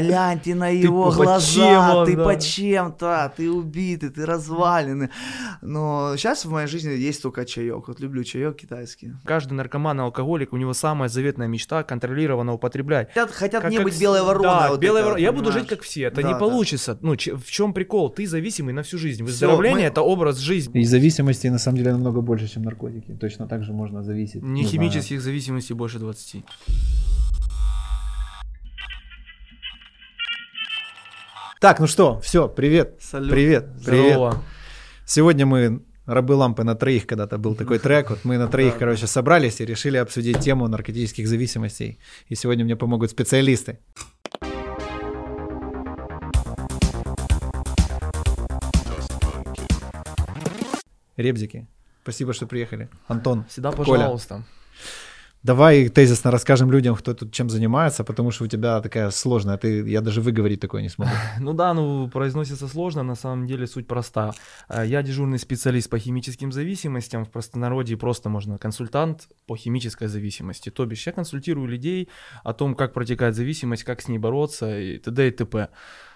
Гляньте на его глаза, ты под чем-то, ты убитый, ты разваленный. Но сейчас в моей жизни есть только чаек. Вот люблю чаек китайский. Каждый наркоман и алкоголик, у него самая заветная мечта контролированно употреблять. Хотят, хотят как, не как, быть белой вороной. Да, вот белой вороной. Я буду жить как все. Это да, не получится. Да. Ну, в чем прикол? Ты зависимый на всю жизнь. Выздоровление мы... это образ жизни. И зависимости на самом деле намного больше, чем наркотики. Точно так же можно зависеть. Не, не химических знаю. зависимостей больше 20. Так, ну что, все, привет. Салют. Привет. Здорово. Привет. Сегодня мы рабы лампы на троих когда-то был такой трек. Вот мы на троих, да. короче, собрались и решили обсудить тему наркотических зависимостей. И сегодня мне помогут специалисты. Ребзики, спасибо, что приехали. Антон, Всегда пожалуйста. Коля. Давай тезисно расскажем людям, кто тут чем занимается, потому что у тебя такая сложная, ты, я даже выговорить такое не смогу. Ну да, ну произносится сложно, на самом деле суть проста. Э, я дежурный специалист по химическим зависимостям, в простонародье просто можно консультант по химической зависимости. То бишь я консультирую людей о том, как протекает зависимость, как с ней бороться и т.д. и т.п.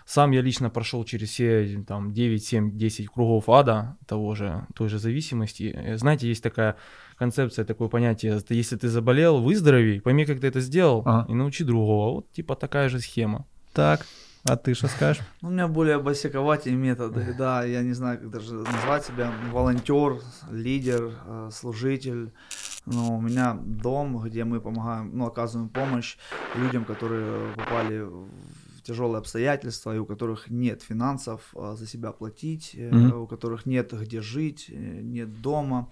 Сам я лично прошел через все там 9, 7, 10 кругов ада того же, той же зависимости. Знаете, есть такая концепция, такое понятие, если ты заболел, выздорови, пойми, как ты это сделал, ага. и научи другого. Вот типа такая же схема. Так, а ты что скажешь? У меня более босиковатые методы, да, я не знаю, как даже назвать себя, волонтер, лидер, э, служитель. Но у меня дом, где мы помогаем, ну, оказываем помощь людям, которые попали в тяжелые обстоятельства, и у которых нет финансов а, за себя платить, mm-hmm. у которых нет где жить, э, нет дома.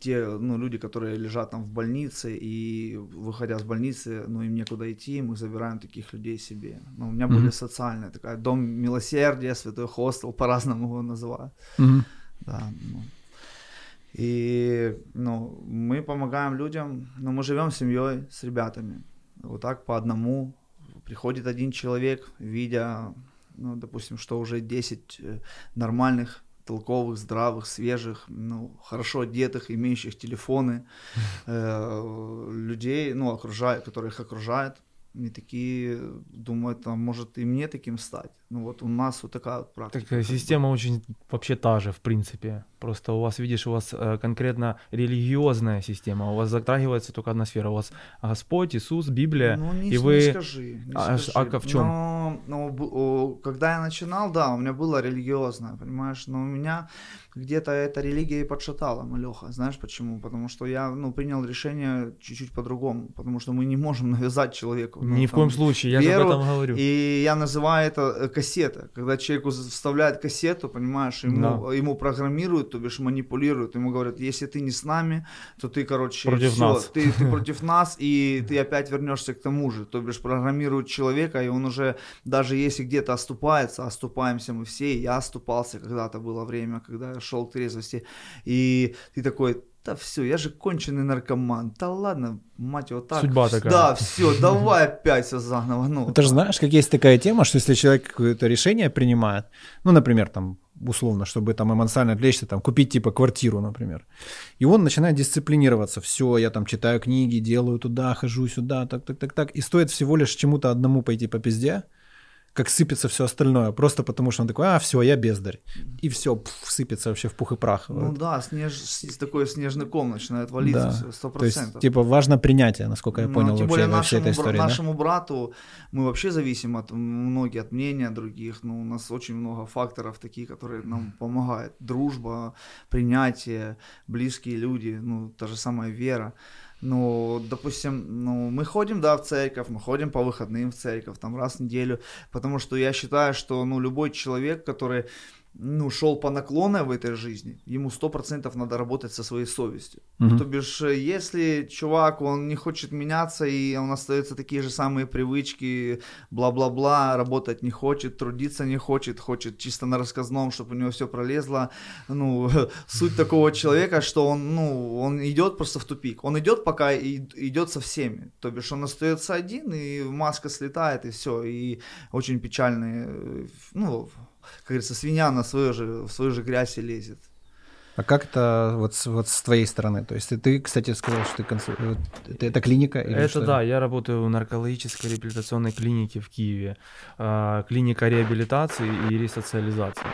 Те ну, люди, которые лежат там в больнице, и выходя с больницы, ну, им некуда идти, мы забираем таких людей себе. Ну, у меня mm-hmm. были социальные, такая дом милосердия, святой хостел, по-разному его называют. Mm-hmm. Да, ну. И ну, мы помогаем людям, но мы живем семьей с ребятами. Вот так по одному приходит один человек, видя, ну, допустим, что уже 10 э, нормальных толковых, здравых, свежих, ну, хорошо одетых, имеющих телефоны, э, людей, ну, окружают, которые их окружают, и такие думают, а может и мне таким стать. Ну вот у нас вот такая вот практика. Такая система бы. очень вообще та же, в принципе. Просто у вас, видишь, у вас э, конкретно религиозная система, у вас затрагивается только одна сфера. У вас Господь, Иисус, Библия, ну, не, и вы... Не скажи, не а, скажи. А, в чем? Но, но, когда я начинал, да, у меня было религиозное, понимаешь, но у меня где-то эта религия и подшатала Малеха. Знаешь почему? Потому что я ну, принял решение чуть-чуть по-другому, потому что мы не можем навязать человеку. Ну, Ни в коем случае, я веру, же об этом говорю. И я называю это э, кассета. Когда человеку вставляют кассету, понимаешь, ему, да. ему программируют, то бишь манипулируют, ему говорят, если ты не с нами, то ты, короче, против все, нас. Ты, ты против нас, и ты опять вернешься к тому же. То бишь программируют человека, и он уже, даже если где-то оступается, оступаемся мы все, я оступался когда-то было время, когда шел к трезвости, и ты такой, да все, я же конченый наркоман. Да ладно, мать его так. Судьба такая. Да, все, давай опять все заново. Ну, Ты же знаешь, как есть такая тема, что если человек какое-то решение принимает, ну, например, там, условно, чтобы там эмоционально отвлечься, там, купить типа квартиру, например. И он начинает дисциплинироваться. Все, я там читаю книги, делаю туда, хожу сюда, так, так, так, так. И стоит всего лишь чему-то одному пойти по пизде, как сыпется все остальное, просто потому что он такой, а, все, я бездарь. И все, пф, сыпется вообще в пух и прах. Ну вот. да, снеж, такой снежный ком начинает валиться, сто да. процентов. То есть, типа, важно принятие, насколько я ну, понял, тем вообще, более нашему, этой истории, нашему да? брату мы вообще зависим от многих, от мнения других, но у нас очень много факторов таких, которые нам помогают. Дружба, принятие, близкие люди, ну, та же самая вера. Ну, допустим, ну, мы ходим, да, в церковь, мы ходим по выходным в церковь, там раз в неделю, потому что я считаю, что, ну, любой человек, который ну, шел по наклонной в этой жизни, ему сто процентов надо работать со своей совестью. Mm-hmm. То бишь, если чувак, он не хочет меняться, и он остается такие же самые привычки, бла-бла-бла, работать не хочет, трудиться не хочет, хочет чисто на рассказном, чтобы у него все пролезло, ну, суть такого человека, что он, ну, он идет просто в тупик. Он идет, пока и, идет со всеми. То бишь, он остается один, и маска слетает, и все. И очень печальные, ну, как говорится, свинья на свою же, в свою же грязь и лезет. А как это вот с, вот с твоей стороны? То есть ты, кстати, сказал, что ты консуль... это, это клиника? Или это что? да, я работаю в наркологической реабилитационной клинике в Киеве. А, клиника реабилитации и ресоциализации.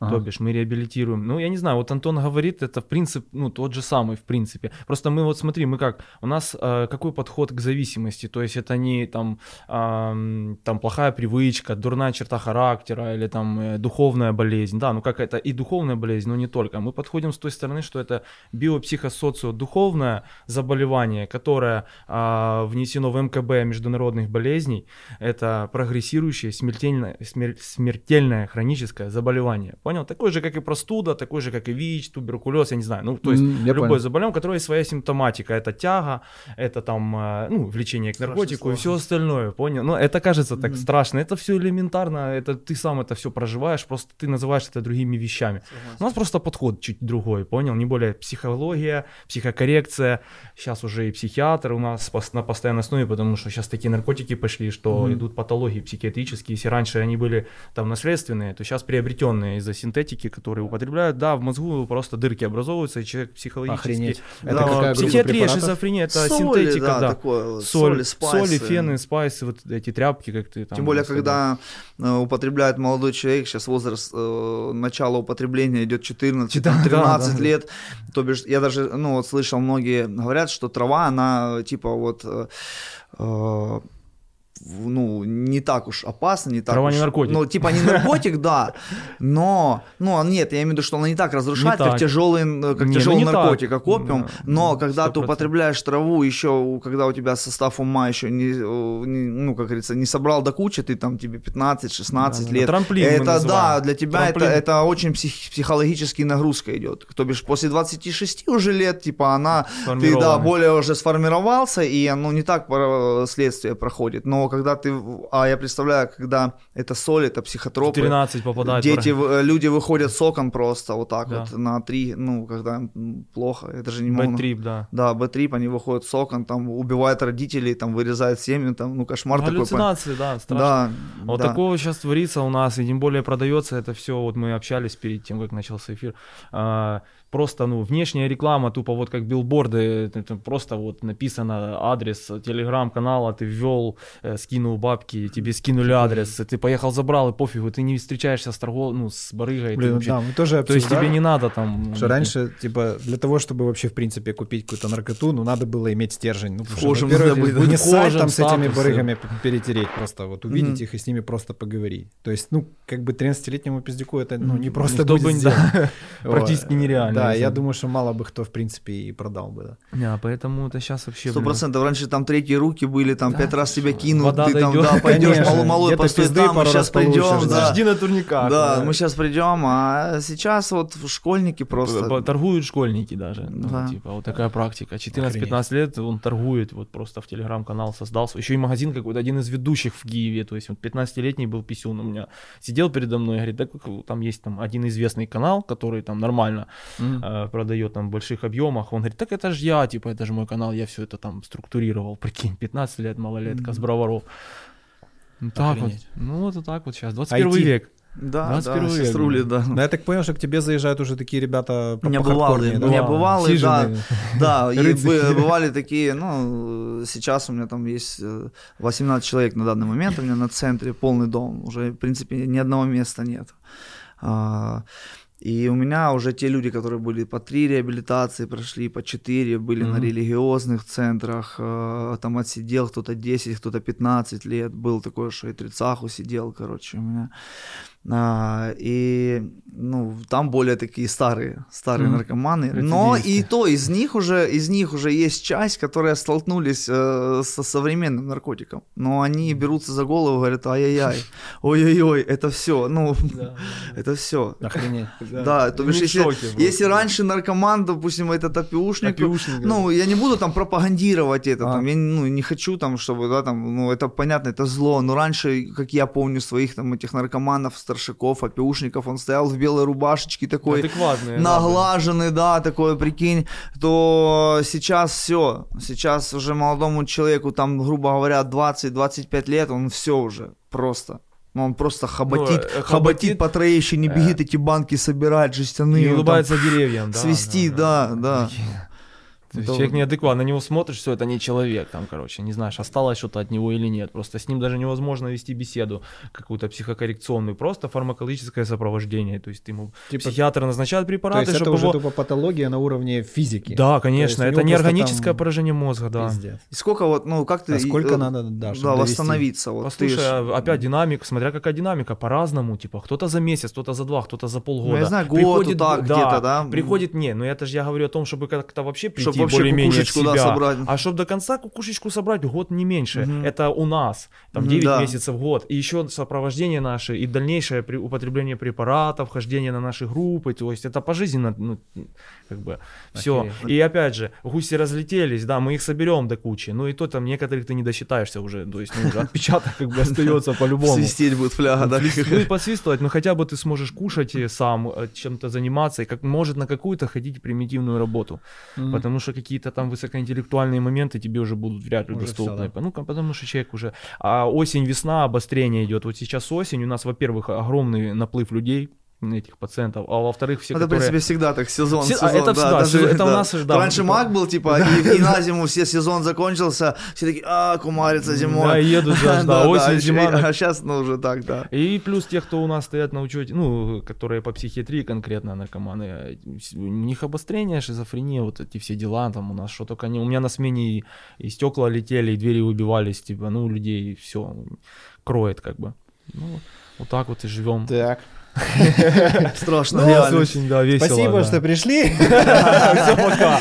Ага. То бишь мы реабилитируем. Ну, я не знаю, вот Антон говорит, это в принципе, ну, тот же самый в принципе. Просто мы вот смотри, мы как, у нас э, какой подход к зависимости? То есть это не там, э, там плохая привычка, дурная черта характера или там э, духовная болезнь. Да, ну как это и духовная болезнь, но не только. Мы подходим с той стороны, что это биопсихосоциодуховное заболевание, которое э, внесено в МКБ международных болезней. Это прогрессирующее смертельное, смер, смертельное хроническое заболевание понял? Такой же, как и простуда, такой же, как и ВИЧ, туберкулез, я не знаю. Ну, то есть mm, любое понял. заболевание, у которого есть своя симптоматика. Это тяга, это там, э, ну, влечение к наркотику и все остальное, понял? Но это кажется так mm. страшно, это все элементарно, это ты сам это все проживаешь, просто ты называешь это другими вещами. Согласен. У нас просто подход чуть другой, понял? Не более психология, психокоррекция, сейчас уже и психиатр у нас на постоянной основе, потому что сейчас такие наркотики пошли, что mm. идут патологии психиатрические. Если раньше они были там наследственные, то сейчас приобретенные из-за синтетики, которые употребляют, да, в мозгу просто дырки образовываются, и человек психологически... Охренеть. Это да, какая психиатрия, шизофрения, это соли, синтетика, да. да. Такое, соль, спайсы. соли, фены, спайсы, вот эти тряпки, как ты там... Тем более, когда э, употребляет молодой человек, сейчас возраст э, начала употребления идет 14, 13 да, да, лет, то бишь, я даже, ну, вот слышал, многие говорят, что трава, она, типа, вот... Э, э ну, не так уж опасно, не так Трава уж... не наркотик. Ну, типа не наркотик, да, но, ну, нет, я имею в виду, что она не так разрушает, не как так. тяжелый, как не, тяжелый ну, наркотик, как опиум, да, но когда 100%. ты употребляешь траву, еще, когда у тебя состав ума еще не, не ну, как говорится, не собрал до кучи, ты там, тебе 15-16 да, лет. Трамплин Это, да, для тебя это, это очень псих, психологический нагрузка идет. То бишь, после 26 уже лет, типа, она, ты, да, более уже сформировался, и, ну, не так следствие проходит, но когда ты, а я представляю, когда это соль, это психотропы. 13 попадает. Дети, в, люди выходят с окон просто вот так да. вот на три, ну, когда плохо, это же не могу. Бэттрип, да. Да, бэттрип, они выходят с окон, там убивают родителей, там вырезают семьи, там, ну, кошмар Галлюцинации, такой. да, страшно. Да, вот да. такого сейчас творится у нас, и тем более продается это все, вот мы общались перед тем, как начался эфир, а, просто, ну, внешняя реклама, тупо вот как билборды, это просто вот написано адрес телеграм-канала, ты ввел, э, скинул бабки, тебе скинули адрес, ты поехал, забрал, и пофигу, ты не встречаешься с торгов, ну, с барыгой. Блин, вообще... да, мы тоже То есть тебе не надо там... Что раньше, типа, для того, чтобы вообще, в принципе, купить какую-то наркоту, ну, надо было иметь стержень. Ну, Вхожим, что, быть, не сайт там с этими барыгами перетереть просто, вот увидеть mm-hmm. их и с ними просто поговорить. То есть, ну, как бы 13-летнему пиздюку это, ну, не просто будет бы, да, Практически нереально. Да, я думаю, что мало бы кто, в принципе, и продал бы, да. Да, поэтому это сейчас вообще... Сто процентов. Раньше там третьи руки были, там пять раз тебя кинут, ты там, да, пойдешь, малой постой там, мы сейчас придем, да. Жди на турниках. Да, мы сейчас придем, а сейчас вот школьники просто... Торгуют школьники даже, ну, типа, вот такая практика. 14-15 лет он торгует, вот просто в телеграм-канал создался. Еще и магазин какой-то, один из ведущих в Киеве, то есть вот 15-летний был писюн у меня. Сидел передо мной и говорит, да там есть там один известный канал, который там нормально продает там в больших объемах. Он говорит, так это же я, типа, это же мой канал, я все это там структурировал, прикинь, 15 лет, малолетка mm-hmm. с броваров. Ну, так вот. Ну, вот так вот сейчас, 21 IT. век. Да, 21 да, век. Рули, да. Но я так понял, что к тебе заезжают уже такие ребята по Не бывалые, да? не бывалые, да. Да, и бывали такие, ну, сейчас у меня там есть 18 э, человек на данный момент, у меня на центре полный дом, уже, в принципе, ни одного места нет. И у меня уже те люди, которые были по три реабилитации, прошли по четыре, были mm-hmm. на религиозных центрах, э, там отсидел кто-то 10, кто-то 15 лет, был такой, что и трицаху сидел, короче, у меня. А, и ну, там более такие старые, старые mm. наркоманы. Но и то, из них уже, из них уже есть часть, которые столкнулись э, со современным наркотиком. Но они берутся за голову и говорят, ай-яй-яй, ой-ой-ой, это все, ну, это все. Охренеть. Да, то бишь, если, если раньше наркоман, допустим, этот опиушник, ну, я не буду там пропагандировать это, а. там, я ну, не хочу там, чтобы, да, там, ну, это понятно, это зло, но раньше, как я помню своих там этих наркоманов, старшаков, опиушников, он стоял в белой рубашечке такой, наглаженный, да, такой, прикинь, то сейчас все, сейчас уже молодому человеку, там, грубо говоря, 20-25 лет, он все уже просто Ну, он просто хоботит, э, хоботит хоботит, по троещине, бегит эти банки собирать жестяные. И он там улыбается деревьям, да. свисти, да, да. То есть Да. человек неадекватный, на него смотришь, все, это не человек, там, короче, не знаешь, осталось что-то от него или нет. Просто с ним даже невозможно вести беседу какую-то психокоррекционную, просто фармакологическое сопровождение. То есть ему Типа- психиатр назначает То препараты, есть это чтобы уже его... тупо патология на уровне физики. Да, То конечно, есть это не органическое там поражение мозга, да. Пиздец. И сколько вот, ну, как ты... А сколько э, надо, да, чтобы да, довести? восстановиться. Вот ты Послушай, ж- а опять динамик, смотря какая динамика, по-разному, типа, кто-то за месяц, кто-то за два, кто-то за полгода. Ну, я знаю, год вот так где-то, да? Приходит, не, ну это же я говорю о том, чтобы как-то вообще прийти Вообще более-менее кукушечку, да, себя. собрать. А чтобы до конца кукушечку собрать, год не меньше. Мгм. Это у нас, там Мгм, 9 да. месяцев, год. И еще сопровождение наше, и дальнейшее при- употребление препаратов, хождение на наши группы, то есть это пожизненно, ну, как бы, все. Охереть. И опять же, гуси разлетелись, да, мы их соберем до кучи, ну и то там некоторых ты не досчитаешься уже, то есть ну, уже отпечаток как бы остается по-любому. Свистеть будет фляга, да? Ну и посвистывать, но хотя бы ты сможешь кушать и сам, э, чем-то заниматься, и как может на какую-то ходить примитивную работу. Потому что какие-то там высокоинтеллектуальные моменты тебе уже будут вряд ли Уже доступны. всё, Ну, ка- потому что человек уже... А осень, весна, обострение идет. Вот сейчас осень, у нас, во-первых, огромный наплыв людей, этих пациентов, а во-вторых, все, Это, в которые... принципе, всегда так, сезон, Все- а, сезон, это да, всегда, даже, это у да. нас, да, Раньше маг был, типа, и, и на зиму все, сезон закончился, все такие, а, кумарится зимой. Да, едут же, да, осень, а зима, А сейчас, ну, уже так, да. И плюс те, кто у нас стоят на учете, ну, которые по психиатрии конкретно наркоманы, у них обострение, шизофрения, вот эти все дела, там у нас что только не... У меня на смене и, и стекла летели, и двери выбивались, типа, ну, у людей все кроет как бы. Ну, вот так вот и живем. Так. Страшно, Ну, реально. очень, да, весело. Спасибо, что пришли. Всё, пока.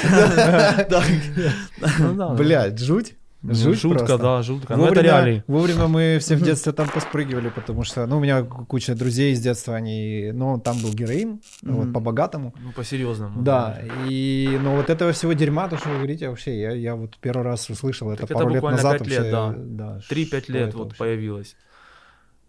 Ну. Блядь, жуть. Ну, Жуть Жутко, просто. да, жутко. Ну, это реалии. вовремя мы все в детстве там поспрыгивали, потому что, ну, у меня куча друзей из детства, они, ну, там был героин, вот, Мгм. по-богатому. Ну, по-серьезному. Да, и, ну, вот этого всего дерьма, то, что вы говорите, вообще, я, я вот первый раз услышал это Так это пару лет буквально назад. пять лет, вообще, да. 3-5 что лет это вот вообще? появилось.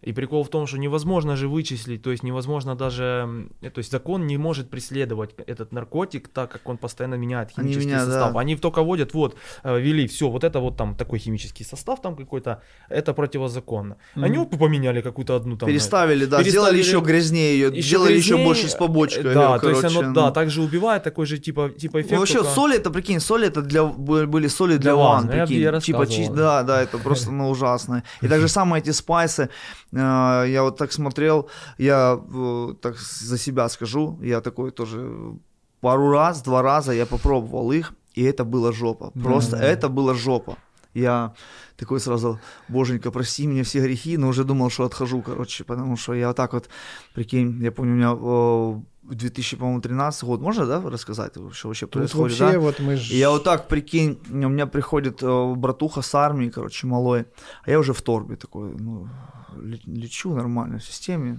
И прикол в том, что невозможно же вычислить, то есть невозможно даже, то есть закон не может преследовать этот наркотик, так как он постоянно меняет Они химический меняют, состав. да. Они только вводят, вот, э, ввели, все, вот это вот там такой химический состав там какой-то, это противозаконно. Они Мгм. оп, поменяли какую-то одну там... Переставили, да, переставили- сделали еще грязнее ее, ещё сделали еще грязнее, больше с побочкой. э, Да, то есть оно, да, ну. также убивает, такой же типа, типа эффект. Ну, вообще, только- соли, это, прикинь, соли это для, были соли для, Для ванн, я- прикинь. я типа, чи- да, да, это просто, ну, ужасно. И так же самое эти спайсы, я вот так смотрел, я э, так за себя скажу, я такой тоже пару раз, два раза я попробовал их, и это было жопа. Просто Да. это было жопа. Я такой сразу, боженька, прости мне все грехи, но уже думал, что отхожу, короче, потому что я вот так вот, прикинь, я помню, у меня э, 2013 год, можно, да, рассказать, что вообще Тут происходит, вообще да? вот мы ж... Я вот так, прикинь, у меня приходит э, братуха с армии, короче, малой, а я уже в торбе такой, ну, ле- лечу нормально в системе.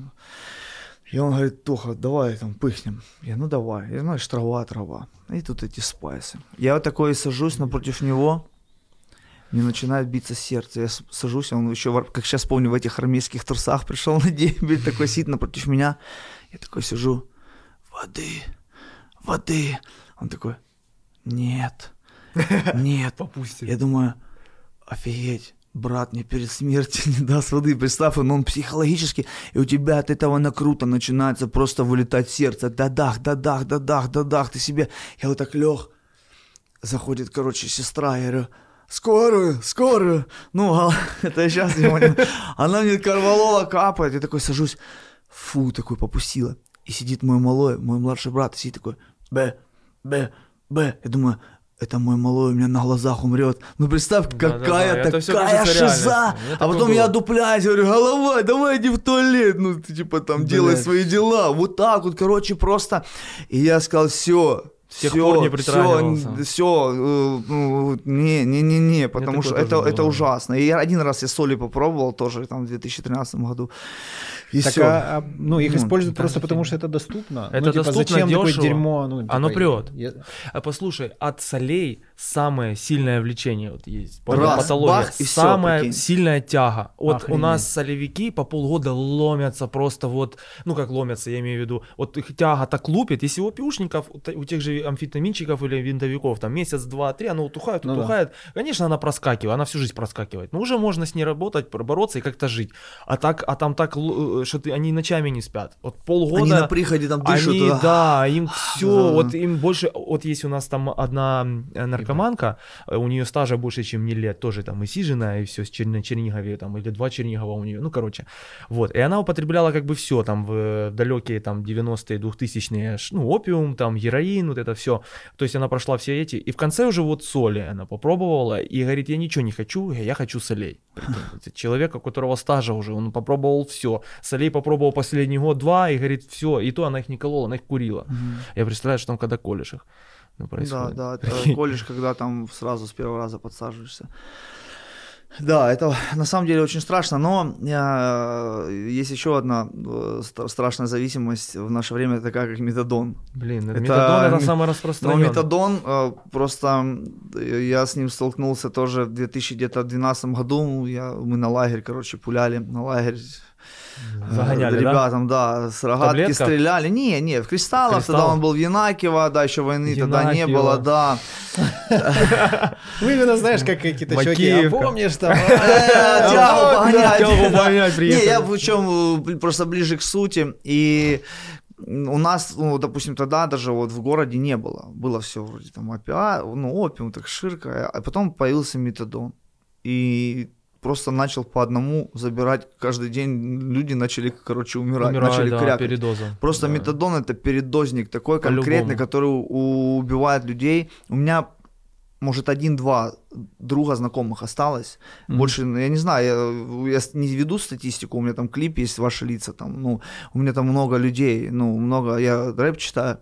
И он говорит, Тоха, давай там пыхнем. Я, ну давай. Я, знаешь, трава, трава. И тут эти спайсы. Я вот такой сажусь напротив него, мне начинает биться сердце. Я сажусь, он еще, как сейчас помню, в этих армейских трусах пришел на дебель, такой сидит напротив меня. Я такой сижу, воды, воды. Он такой, нет, нет. Попустит. Я думаю, офигеть, брат мне перед смертью не даст воды, представь, он, он психологически, и у тебя от этого накрута начинается просто вылетать сердце, да-дах, да-дах, да-дах, да-дах, ты себе, я вот так лег, заходит, короче, сестра, я говорю, скорую, скорую, ну, а, это я сейчас не понял, она мне корвалола капает, я такой сажусь, фу, такой попустила, и сидит мой малой, мой младший брат, и сидит такой, б, б, б, я думаю, это мой малой у меня на глазах умрет. Ну представь, какая это всё такая шиза. реальностью. У меня А потом я было. дупляюсь, говорю, голова, давай иди в туалет. Ну, ты типа там делай Блядь. свои дела. Вот так вот, короче, просто. И я сказал, все, С тех пор не притрагивался. все, ну, не, не, не, не, потому что это, это ужасно. И я один раз я соли попробовал тоже там в 2013 году. И Так, всё. а, а, ну, их Ну, используют просто офигенно. потому, что это доступно. Это ну, типа, доступно, зачем такое дешево. дерьмо? Ну, типа, Оно прет. я- А послушай, от солей самое сильное влечение вот есть. По Раз, патология. бах, и самая прикинь. сильная тяга. Вот у Охренеть. нас солевики по полгода ломятся просто вот, ну как ломятся, я имею в виду, вот их тяга так лупит, если у опиушников, у те- у тех же амфетаминчиков или винтовиков, там месяц, два, три, оно утухает, Ну да. утухает, конечно, она проскакивает, она всю жизнь проскакивает, но уже можно с ней работать, бороться и как-то жить. А так, а там так, э, что ты, они ночами не спят. Вот полгода... Они на приходе там дышат. Они, да, им все, Да. вот им больше, вот есть у нас там одна э, наркоманка, э, у нее стажа больше, чем не лет, тоже там и сижена, и все, с Чер- на Чернигове, там, или два Чернигова у нее, ну, короче, вот, и она употребляла как бы все, там, в далекие, там, 90-е, 2000-е, ш- ну, опиум, там, героин, вот это все, то есть она прошла все эти, и в конце уже вот соли она попробовала, и говорит, я ничего не хочу, я хочу солей. Человек, у которого стажа уже, он попробовал все, солей попробовал последний год-два, и говорит, все, и то она их не колола, она их курила. Я представляю, что там когда колешь их. Ну, Да, происходит. да, это колешь, когда там сразу с первого раза подсаживаешься. Да, это на самом деле очень страшно, но э, есть еще одна э, ст- страшная зависимость в наше время, такая как метадон. Блин, Это метадон это самое Но распространенное. метадон, э, просто я с ним столкнулся тоже в 2012 году, я, мы на лагерь, короче, пуляли, на лагерь Загоняли, да? ребятам, да, с рогатки таблетках? стреляли. Не, не, в кристаллах, Кристалл? тогда он был в Янакиево, да, еще войны тогда не было, да. Ну, именно знаешь, как какие-то чуваки, а помнишь там? Э, Тягу да, погонять. тягу Да. погонять Не, я причем э, просто ближе к сути. И у нас, ну, допустим, тогда даже вот в городе не было. Было все вроде там опиа, ну, опиум, так ширка. А потом появился метадон. И просто начал по одному забирать каждый день. Люди начали, короче, умирать, Умирают, начали да, крякать. передоза. Просто Да. метадон это передозник такой конкретный, который убивает людей. У меня может один-два друга знакомых осталось. Мгм. Больше, ну, я не знаю, я, я не веду статистику, у меня там клип есть, ваши лица там, ну, у меня там много людей, ну, много, я рэп читаю,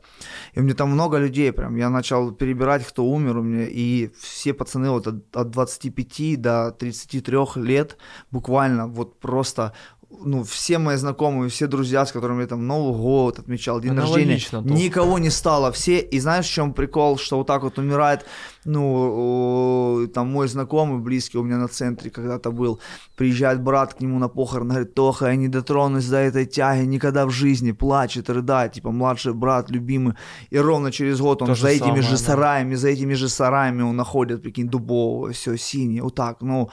и у меня там много людей прям, я начал перебирать, кто умер у меня, и все пацаны вот от, от 25 до 33 лет буквально вот просто ну, все мои знакомые, все друзья, с которыми я там Новый год отмечал, день рождения, никого не стало. Все, и знаешь, в чем прикол, что вот так вот умирает, ну, там мой знакомый, близкий у меня на центре когда-то был, приезжает брат к нему на похорон, говорит, Тоха, я не дотронусь до этой тяги никогда в жизни, плачет, рыдает, типа, младший брат, любимый, и ровно через год он То же за этими самое, же да. сараями, за этими же сараями он находит, прикинь, дубового, все синее, вот так, ну,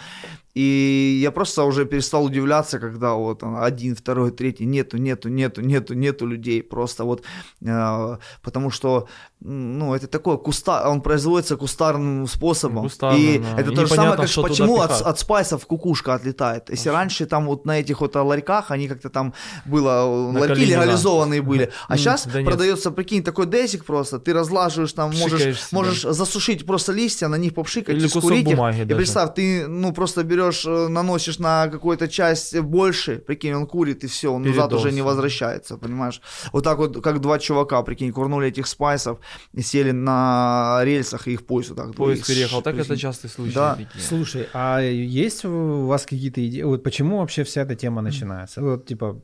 и я просто уже перестал удивляться, когда вот один, второй, третий, нету, нету, нету, нету, нету людей, просто вот, э, потому что, ну, это такое куста, он производится кустарным способом, Кустарно, и да. это И то же самое, как почему от, от спайсов кукушка отлетает. Если раньше там вот на этих вот ларьках, они как-то там было, На ларьки Калинина. легализованные были, а сейчас да нет. продается, прикинь, такой десик просто, ты разлаживаешь там, можешь, можешь засушить просто листья, на них попшикать, Или скурить их. бумаги И даже. представь, ты, ну, просто берешь, э, наносишь на какую-то часть больше, прикинь, он курит, и все, он назад Передоз. уже не возвращается, понимаешь? Вот так вот, как два чувака, прикинь, курнули этих спайсов, сели на рельсах, и их поезд вот так. Поезд двоих, переехал. Так это частый случай. Да. такие. Слушай, а есть у вас какие-то идеи? Вот почему вообще вся эта тема начинается? Вот типа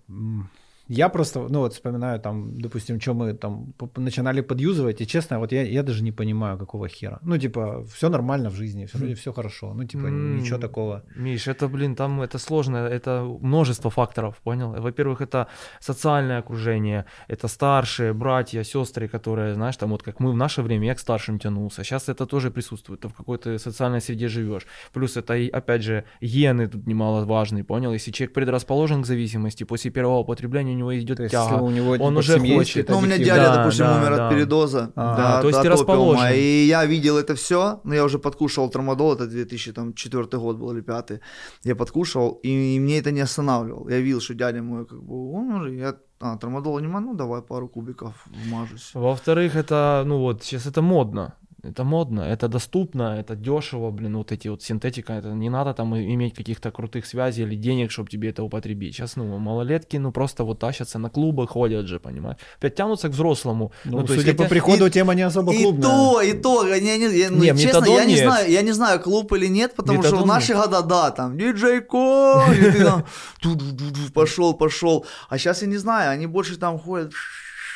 я просто, ну вот вспоминаю там, допустим, что мы там начинали подюзывать, и честно, вот я, я даже не понимаю, какого хера. Ну типа все нормально в жизни, все, вроде все хорошо, ну типа М, ничего такого. Миш, это, блин, там это сложно, это множество факторов, понял? Во-первых, это социальное окружение, это старшие, братья, сестры, которые, знаешь, там вот как мы в наше время, я к старшим тянулся. Сейчас это тоже присутствует, ты в какой-то социальной среде живешь. Плюс это, опять же, гены тут немаловажные, понял? Если человек предрасположен к зависимости, после первого употребления у него идет То есть тяга. если у него он типа, уже хочет. Ну, у меня дядя, Да, допустим, да, умер да. от передоза. А, да, то есть от ты опиума. расположен. И я видел это все, но я уже подкушал трамадол, это 2004 год был или 5 Я подкушал, и, мне это не останавливал. Я видел, что дядя мой, как бы, он уже, я, а, трамадола не могу, ну, давай пару кубиков вмажусь. Во-вторых, это, ну вот, сейчас это модно. Это модно, это доступно, это дешево, блин, вот эти вот синтетика, это не надо там и- иметь каких-то крутых связей или денег, чтобы тебе это употребить. Сейчас, ну, малолетки, ну, просто вот тащатся на клубы, ходят же, понимаешь? Опять тянутся к взрослому. Ну, то судя есть по приходу, и- тема не особо И клубная. то, и то, я, не, ну, Не, честно, метадон я не нет. знаю, я не знаю, клуб или нет, потому что в Метадон наши года, да, там, диджей Ко, и ты там, ту-ду-ду-ду, пошел, пошел, а сейчас я не знаю, они больше там ходят,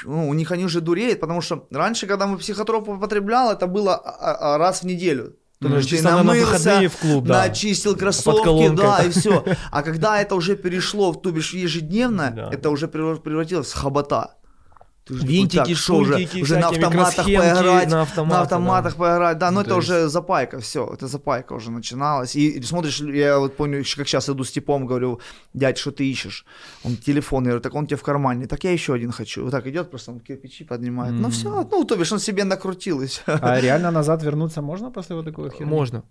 ну, у них они уже дуреют, потому что раньше, когда мы психотроп употреблял, это было а, а, раз в неделю. То Ну, есть ты на- на намылся, выходные в клуб, да. начистил кроссовки, да, и все. А когда это уже перешло, в, то бишь, ежедневно, Да. это уже превра- превратилось в хобота. Винтики, так, что уже, на автоматах поиграть, на на автоматы, автоматах да. поиграть, да, но Ну, это то уже запайка, все, это запайка уже начиналась. И, и смотришь, я вот помню, как сейчас иду с типом, говорю, дядь, что ты ищешь? Он телефон, я говорю, так он у тебя в кармане, так я еще один хочу. Вот так идет, просто он кирпичи поднимает. Ну М. все, ну то бишь он себе накрутил и все. А реально назад вернуться можно после вот такой вот херни? Можно.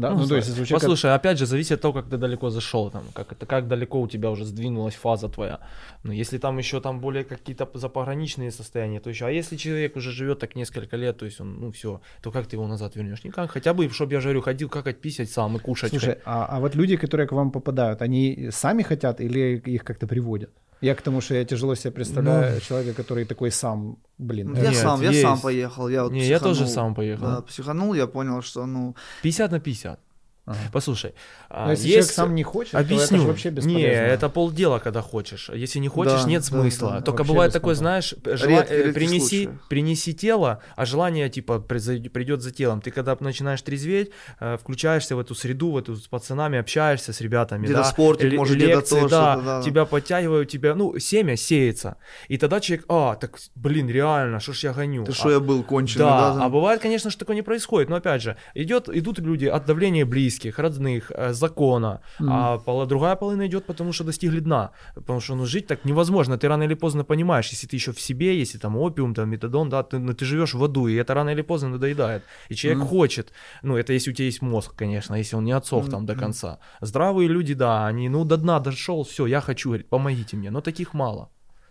Да, ну, то есть, если человека- Послушай, опять же, зависит от того, как ты далеко зашел, там, как, это, как далеко у тебя уже сдвинулась фаза твоя. Ну, если там еще там более какие-то запограничные состояния, то еще. А если человек уже живет так несколько лет, то есть он, ну все, то как ты его назад вернешь? Никак. Хотя бы, чтобы я говорю, ходил какать писать сам и кушать. Слушай, а, а вот люди, которые к вам попадают, они сами хотят или их как-то приводят? Я к тому, что я тяжело себе представляю человека, который такой сам, блин. Я Нет, сам, я есть. сам поехал. Я, вот Не, я тоже психанул. сам поехал. Да, психанул, я понял, что, ну, 50 на 50. Ага. Послушай, а, Но если есть- человек сам не хочет, то это Объясню. вообще бесполезно. Не, это полдела, когда хочешь. Если не хочешь, Да, нет да, смысла. да. Только Вообще бывает без такое, знаешь, жела- Редкий- редкий принеси, случай. принеси тело, а желание типа придет за телом. Ты когда начинаешь трезветь, э, включаешься в эту среду, в эту с пацанами, общаешься с ребятами, Где-то да, спортик, ле- может, где-то лекции, то, да, что-то, да. тебя подтягивают, тебя, ну, семя сеется. И тогда человек, а, так, блин, реально, что ж я гоню? ты А- что я был конченый, да, да? а бывает, конечно, что такое не происходит. Но опять же, идет, идут люди от давления близких, родных, э, закона, а пола- другая половина идет, потому что достигли дна. Потому что ну, жить так невозможно. Ты рано или поздно понимаешь, если ты еще в себе, если там опиум, там метадон, да, ты, ну, ты живешь в аду, и это рано или поздно надоедает. И человек хочет, ну, это если у тебя есть мозг, конечно, если он не отсох там до конца. Здравые люди, да, они, ну, до дна дошел, все, я хочу, говорит, помогите мне. Но таких мало.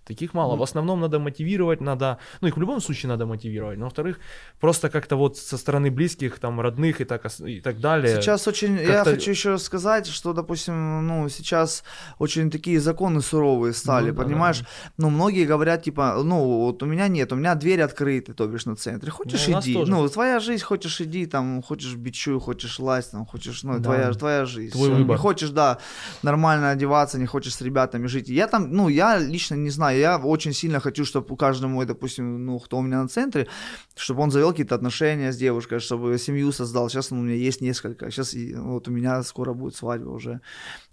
Таких мало. В основном надо мотивировать, надо, ну их в любом случае надо мотивировать. Но во-вторых, просто как-то вот со стороны близких, там родных и так и так далее. Сейчас очень, я хочу еще сказать, что, допустим, ну, сейчас очень такие законы суровые стали, Ну, да, понимаешь? Ну, многие говорят, типа, ну, вот у меня нет, у меня дверь открыта, то бишь на центре. Хочешь, Ну, иди. тоже. Ну, твоя жизнь, хочешь, иди, там, хочешь бичуй, хочешь лазь, там, хочешь, ну, Да. твоя, твоя жизнь. Твой Всё. выбор. Не хочешь, да, нормально одеваться, не хочешь с ребятами жить. Я там, ну, я лично не знаю, я очень сильно хочу, чтобы у каждого мой, допустим, ну, кто у меня на центре, чтобы он завел какие-то отношения с девушкой, чтобы семью создал. Сейчас ну, у меня есть несколько. Сейчас вот у меня скоро будет свадьба уже.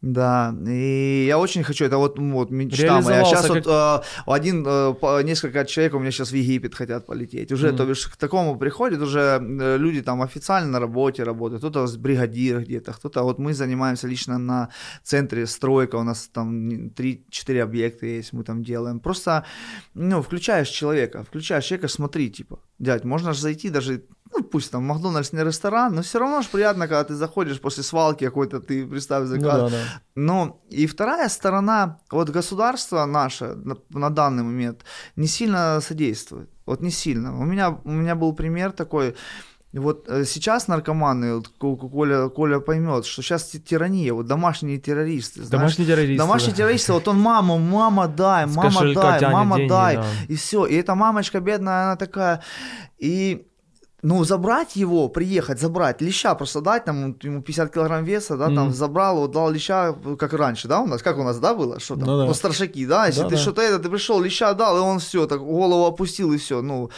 Да. И я очень хочу. Это вот, вот мечта моя. Сейчас вот э, один, э, несколько человек у меня сейчас в Египет хотят полететь. Уже, Мгм. то бишь, к такому приходят уже э, люди там официально на работе работают. Кто-то бригадир где-то, кто-то. Вот мы занимаемся лично на центре стройка. У нас там не- 3-4 объекта есть, мы там делаем. Просто, ну, включаешь человека, включаешь человека, смотри, типа, дядь, можно же зайти даже, ну, пусть там Макдональдс не ресторан, но все равно же приятно, когда ты заходишь после свалки какой-то, ты представь Ну заказ. да, да. Но и вторая сторона, вот государство наше на, на данный момент не сильно содействует. Вот не сильно. У меня, у меня был пример такой. Вот э, сейчас наркоманы, вот Ко- Ко- Коля, Коля поймет, что сейчас ти- тирания, вот домашние террористы. знаешь. Домашний террорист. Домашний да. террорист, вот он мама, мама дай, мама дай, мама деньги, дай. да. И все. И эта мамочка бедная, она такая. И ну, забрать его, приехать, забрать, леща просто дать, там, ему 50 килограмм веса, да, там, Мгм. забрал, вот, дал леща, как раньше, да, у нас, как у нас, да, было, что там, Ну да. ну, старшаки, да, если Да, ты да. что-то это, ты пришел, леща дал, и он все, так, голову опустил, и все, ну,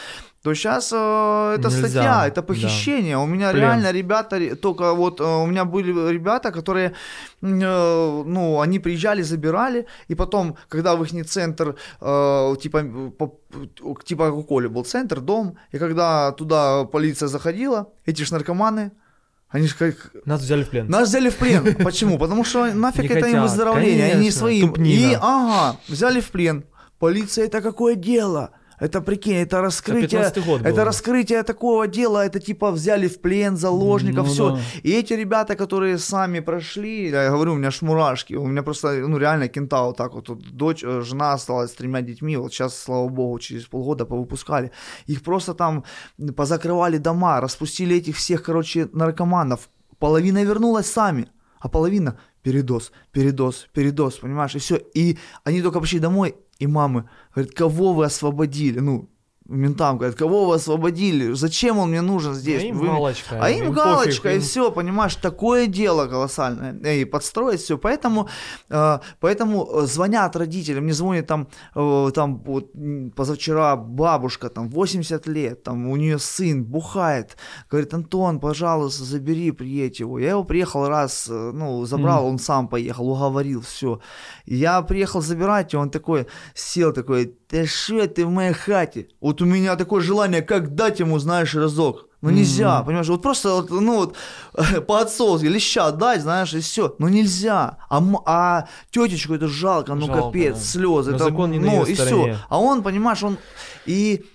то сейчас это Нельзя, статья, это да. похищение. У меня Плен. реально ребята, ре- только вот э, у меня были ребята, которые, э, ну, они приезжали, забирали, и потом, когда в их центр, э, типа, по- типа как у Коли был центр, дом, и когда туда полиция заходила, эти ж наркоманы, они же как, Нас взяли в плен. нас взяли в плен. Почему? Потому что нафиг это им выздоровление, они не тупнина. И, ага, взяли в плен. Полиция это какое дело? Это прикинь, это раскрытие, 15-й год это раскрытие такого дела, это типа взяли в плен заложников, Ну все. да. И эти ребята, которые сами прошли, я говорю, у меня ж мурашки, у меня просто, ну реально кента вот так вот, вот дочь, э, жена осталась с тремя детьми, вот сейчас, слава богу, через полгода повыпускали. Их просто там позакрывали дома, распустили этих всех, короче, наркоманов. Половина вернулась сами, а половина передоз, передоз, передоз, понимаешь, и все. И они только пришли домой, и мамы говорят, кого вы освободили? Ну, ментам говорят, кого вы освободили? Зачем он мне нужен здесь? А им Вы галочка, А им, им галочка, пофиг, и все, понимаешь, такое дело колоссальное. И подстроить все. Поэтому, э, поэтому э, звонят родители, мне звонит там, э, там вот, позавчера бабушка, там 80 лет, там у нее сын бухает, говорит, Антон, пожалуйста, забери, приедь его. Я его приехал раз, э, ну, забрал, он сам поехал, уговорил, все. Я приехал забирать, и он такой сел, такой, да что ты в моей хате? Вот у меня такое желание, как дать ему, знаешь, разок. Ну нельзя, понимаешь, вот просто, вот, ну вот, по-отцовски, леща дать, знаешь, и все. Ну нельзя. А, а тетечку это жалко, ну Жалко, капец, да. слезы. Но это, закон не ну и все. А он, понимаешь, он и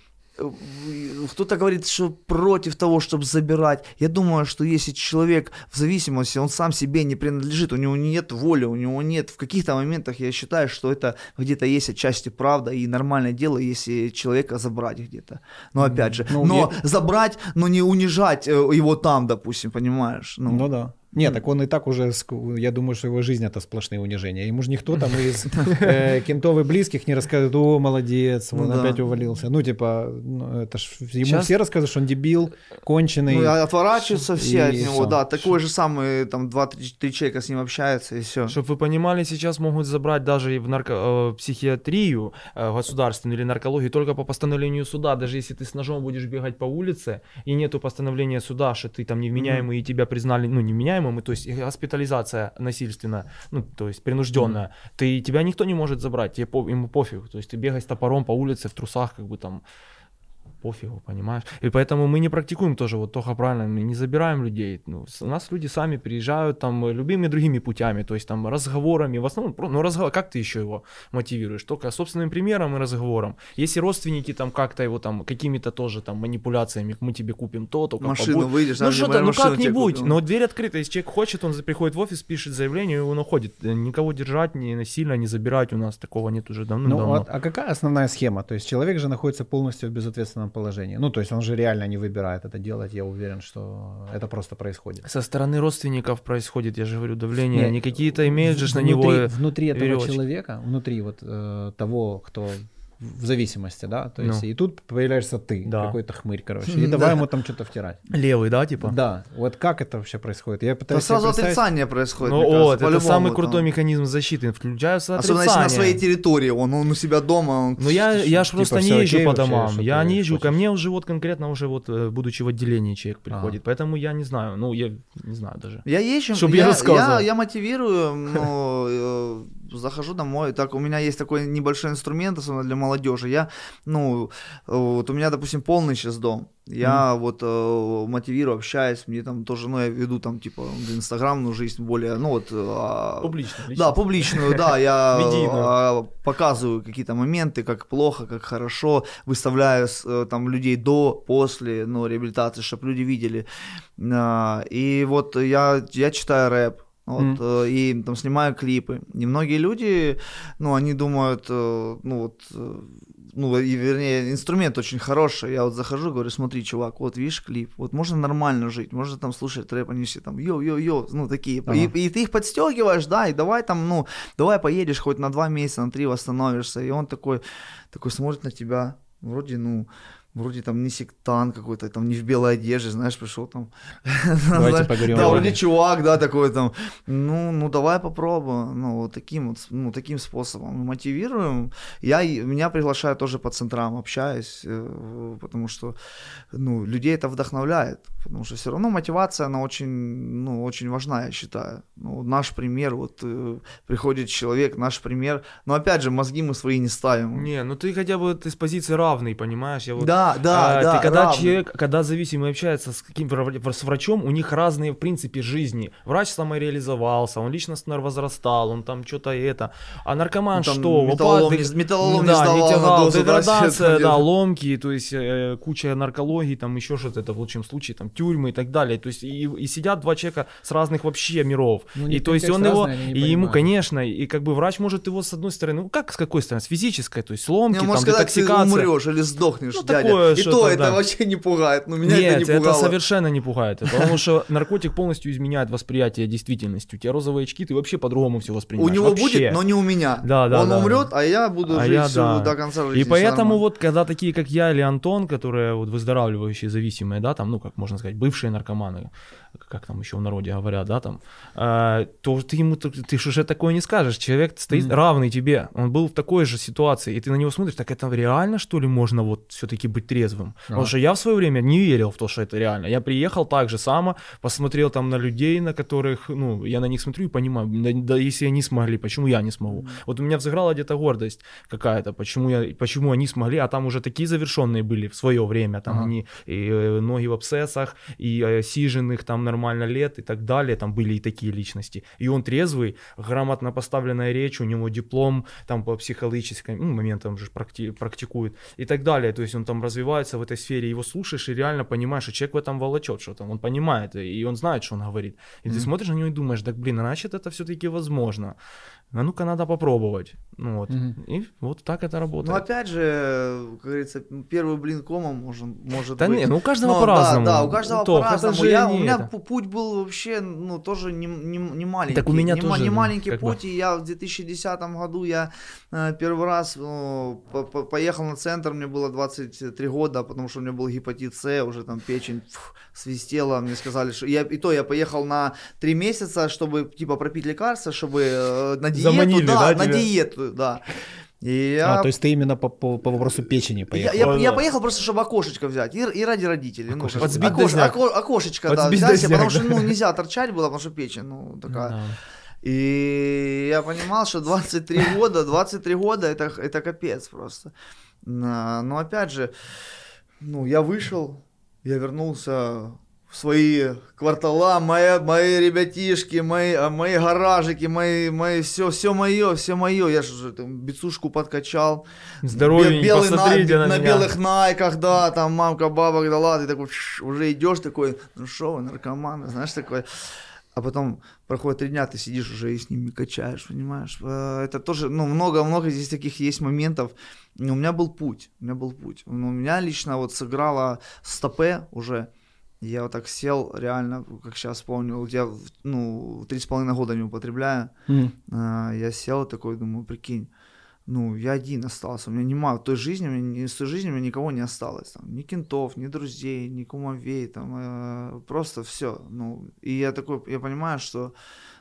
кто-то говорит, что против того, чтобы забирать. Я думаю, что если человек в зависимости, он сам себе не принадлежит, у него нет воли, у него нет... В каких-то моментах я считаю, что это где-то есть отчасти правда и нормальное дело, если человека забрать где-то. Но опять же, Ну, но я- забрать, но не унижать э, его там, допустим, понимаешь? Ну, Ну да. Нет, так он и так уже, я думаю, что его жизнь это сплошные унижения. Ему же никто там из э, кентов и близких не рассказывает, о, молодец, Ну он да. опять увалился. Ну, типа, ну, это ж, ему Щас- все рассказывают, что он дебил, конченый. Ну, и отворачиваются все И от него, всё. да, такой же самый, там, два-три человека с ним общаются, и все. Чтобы вы понимали, сейчас могут забрать даже и в нарко- э, психиатрию э, государственную или наркологию только по постановлению суда. Даже если ты с ножом будешь бегать по улице и нету постановления суда, что ты там невменяемый и тебя признали, ну, и, то есть госпитализация насильственная, ну, то есть принужденная, ты, тебя никто не может забрать, тебе по- ему пофиг. То есть ты бегай с топором по улице в трусах, как бы там пофигу, понимаешь? И поэтому мы не практикуем тоже вот Тоха правильно, мы не забираем людей. Ну, у нас люди сами приезжают там э, любыми другими путями, то есть там разговорами, в основном, ну разговор, как ты еще его мотивируешь? Только собственным примером и разговором. Если родственники там как-то его там какими-то тоже там манипуляциями, мы тебе купим то, только Машину побудь». выйдешь, ну что-то, ну как-нибудь, но дверь открыта, если человек хочет, он за- приходит в офис, пишет заявление, и он уходит. Э, Никого держать, не насильно, не забирать у нас такого нет уже Ну, давно-давно. а, а какая основная схема? То есть человек же находится полностью в безответственном положении. Ну, то есть он же реально не выбирает это делать. Я уверен, что это просто происходит. Со стороны родственников происходит, я же говорю, давление. Не, Они какие-то имеют же на него... внутри этого веревочки. человека, внутри вот э, того, кто в зависимости, да, то есть Ну. и тут появляешься ты, Да. какой-то хмырь, короче, и давай да. ему там что-то втирать. Левый, да, типа? Да, вот как это вообще происходит? Я пытаюсь сразу представить- отрицание происходит. Ну вот, это самый там. крутой механизм защиты. Включаются Особенно если отрицания. на своей территории, он, он у себя дома, он... Ну я, я ж Типа, просто не езжу по домам. Я не езжу. Ко мне уже вот конкретно уже вот, э, будучи в отделении человек Ага. приходит. Поэтому я не знаю. Ну, я не знаю даже. Я езжу, Чтоб я я, рассказывал. я, я мотивирую, но э, захожу домой, так у меня есть такой небольшой инструмент, особенно для молодежи. Я, ну, э, вот у меня, допустим, полный сейчас дом. Я вот э, мотивирую, общаюсь, мне там тоже, ну, я веду там, типа, инстаграмную жизнь более, ну, вот... а, Публично. Да, публичную, да, я Медийную. а, показываю какие-то моменты, как плохо, как хорошо, выставляю э, там людей до, после, ну, реабилитации, чтобы люди видели. А, И вот я, я читаю рэп, вот, э, и там снимаю клипы. И многие люди, ну, они думают, э, ну, вот, э, ну, и, вернее, инструмент очень хороший. Я вот захожу, говорю, смотри, чувак, вот видишь клип, вот можно нормально жить, можно там слушать рэп, они все там йо-йо-йо, ну, такие. Ага. И, и ты их подстегиваешь, да, и давай там, ну, давай поедешь хоть на два месяца, на три восстановишься. И он такой, такой смотрит на тебя, вроде, ну, вроде там не сектант какой-то, там не в белой одежде, знаешь, пришел там. Давайте поговорим Да, вроде чувак, да, такой там, ну, ну давай попробуем, ну, вот таким вот, ну, таким способом мотивируем. Я, меня приглашают тоже по центрам, общаюсь, э, потому что, ну, людей это вдохновляет, потому что все равно мотивация, она очень, ну, очень важна, я считаю. Ну, наш пример, вот э, приходит человек, наш пример, но опять же, мозги мы свои не ставим. Не, ну ты хотя бы ты с позиции равный, понимаешь? Я вот Да, Да, да, А, да, ты когда равно. человек, когда зависимый общается с каким с врачом, у них разные в принципе жизни. Врач самореализовался, он личностно возрастал, он там что-то это. А наркоман Ну, что? металлолом Упад- не- металлолом не да, сдавал на тягал, дозу, деградация, да, ломки, то есть э, куча наркологии, там еще что-то, это в лучшем случае, там тюрьмы и так далее. То есть и, и сидят два человека с разных вообще миров. Ну, и то есть он его, они не и ему, понимают. конечно, и как бы врач может его с одной стороны, ну как с какой стороны, с физической, то есть ломки, Не, там, сказать, ты детоксикация. умрешь или сдохнешь, Ну, дядя. Такое И то это да. вообще не пугает. Ну, меня Нет, это не пугало. совершенно не пугает. Потому что наркотик полностью изменяет восприятие действительности. У тебя розовые очки, ты вообще по-другому все У воспринимаешь. него Вообще. будет, но не у меня. Да, да, Он да, умрет, да. а я буду А жить я, всю да. до конца жизни. И поэтому вот, когда такие, как я или Антон, которые вот выздоравливающие, зависимые, да, там, ну, как можно сказать, бывшие наркоманы, как там еще в народе говорят, да, там, э, то ты ему, ты, ты ж уже такое не скажешь. Человек стоит Мгм. равный тебе, он был в такой же ситуации, и ты на него смотришь, так это реально, что ли, можно вот все-таки быть трезвым? Потому Ага. что я в свое время не верил в то, что это реально. Я приехал так же само, посмотрел там на людей, на которых, ну, я на них смотрю и понимаю, да, да если они смогли, почему я не смогу? Вот у меня взыграла где-то гордость какая-то, почему, я, почему они смогли, а там уже такие завершенные были в свое время, там Ага. они и э, ноги в абсцессах, и э, сиженных там нормально лет и так далее, там были и такие личности. И он трезвый, грамотно поставленная речь, у него диплом там по психологическим ну, моментам же практи- практикует и так далее. То есть он там развивается в этой сфере, его слушаешь и реально понимаешь, что человек в этом волочет что-то, он понимает, и он знает, что он говорит. И ты Мгм. смотришь на него и думаешь, так блин, а значит это все-таки возможно. А ну-ка надо попробовать. Ну вот. Мгм. И вот так это работает. Ну, опять же, как говорится, первый блин комом может, может да быть. не, ну у каждого по-разному. Да, да, у каждого по-разному. Я, у меня это. пу- путь был вообще, ну, тоже не, не, не маленький. Так у меня не, тоже, не ну, маленький как бы. путь, и я в 2010 году, я э, первый раз ну, по- по- поехал на центр, мне было 23 года, потому что у меня был гепатит С, уже там печень фух, свистела, мне сказали, что я, и то я поехал на 3 месяца, чтобы, типа, пропить лекарства, чтобы э, на диету, Заманили, да, да, на тебя? диету, да. И я А, то есть ты именно по, по, по вопросу печени я, поехал? я, Да, я да. поехал просто, чтобы окошечко взять. И, и ради родителей. Ну, Окошечко. бы, Подсбить окош- дозняк. око- окошечко, да, Подсбить взять себе, потому дозняк, что да. ну, нельзя торчать было, потому что печень, ну, Ну такая. да. И я понимал, что 23 года, 23 года это, это капец просто. Но опять же, ну, я вышел, я вернулся в свои квартала, мои, мои ребятишки, мои, а, мои гаражики, мои, мои, все, все мое, все мое. Я же там бицушку подкачал. Здоровенький, Бе- белый посмотрите на на меня. белых найках, да, там мамка, баба дала, ты такой уже идешь такой, ну что вы, наркоманы, знаешь, такой. А потом проходит три дня, ты сидишь уже и с ними качаешь, понимаешь? Э, Это тоже, ну, много-много здесь таких есть моментов. У меня был путь, у меня был путь. Ну, У меня лично вот сыграла стопе уже. Я вот так сел, реально, как сейчас вот я, ну, три с половиной года не употребляю. Мгм. А, Я сел такой, думаю, прикинь, ну, я один остался, у меня нема, в той жизни, меня, из той жизни у меня никого не осталось, там, ни кентов, ни друзей, ни кумовей, там, э, просто все, ну, и я такой, я понимаю, что,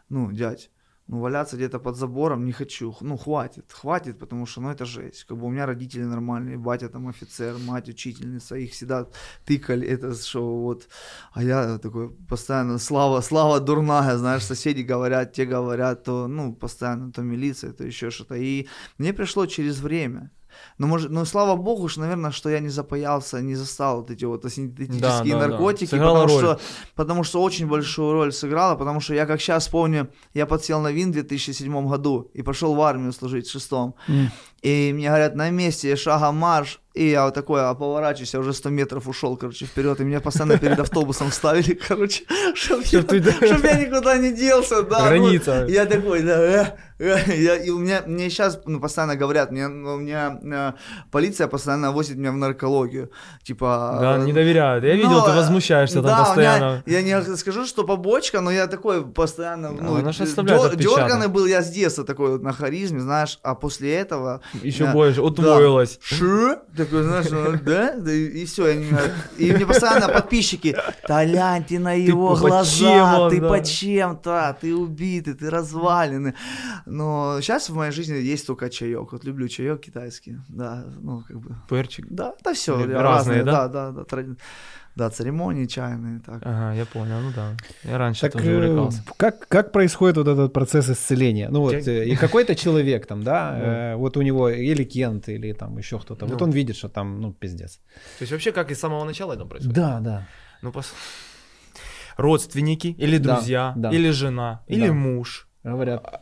ну, дядь, ну, валяться где-то под забором не хочу, ну, хватит, хватит, потому что, ну, это жесть, как бы у меня родители нормальные, батя там офицер, мать учительница, их всегда тыкали, это что вот, а я такой постоянно, слава, слава дурная, знаешь, соседи говорят, те говорят, то, ну, постоянно, то милиция, то еще что-то, и мне пришло через время, ну, может, ну, слава богу, что, наверное, что я не запаялся, не застал вот эти вот синтетические Да, да, да. наркотики, Сыграла потому роль. что, потому что очень большую роль сыграла, потому что я, как сейчас помню, я подсел на ВИН в 2007 году и пошел в армию служить в шестом. Мгм. И мне говорят, на месте шага марш, и я вот такой, а поворачиваюсь, я уже 100 метров ушел, короче, вперед, и меня постоянно перед автобусом ставили, короче, чтобы я, чтоб я никуда не делся, да. ну, Граница. я такой, да, э, э, я, и у меня, мне сейчас ну, постоянно говорят, мне, у меня э, полиция постоянно возит меня в наркологию, типа... Да, э, не доверяют. Я видел, ну, ты возмущаешься да, там у меня- постоянно. я не скажу, что побочка, но я такой постоянно, Да, ну, отпечаток. дерганый был я с детства такой вот на харизме, знаешь, а после этого Еще я- больше, удвоилось. Шу? Такой, знаешь, ну, да? Да, И все, и мне постоянно подписчики, Толян, ты на его чем глаза, он, ты да?» под чем-то, ты убитый, ты разваленный. Но сейчас в моей жизни есть только чаек. Вот люблю чаек китайский, да, ну, как бы, Перчик. да, да все, Разные, да? да, да, да, тради- Да, церемонии чайные, так. Ага, я понял, ну да. Я раньше Так тоже э, увлекался. как, как происходит вот этот процесс исцеления? Ну вот, Я- э, и какой-то человек там, да, э, вот у него или Кент, или там еще кто-то, вот Ну. он видит, что там, ну, пиздец. То есть вообще как и с самого начала это происходит? Да, да. Ну, пос- родственники, или друзья, да. или жена, или муж. Говорят.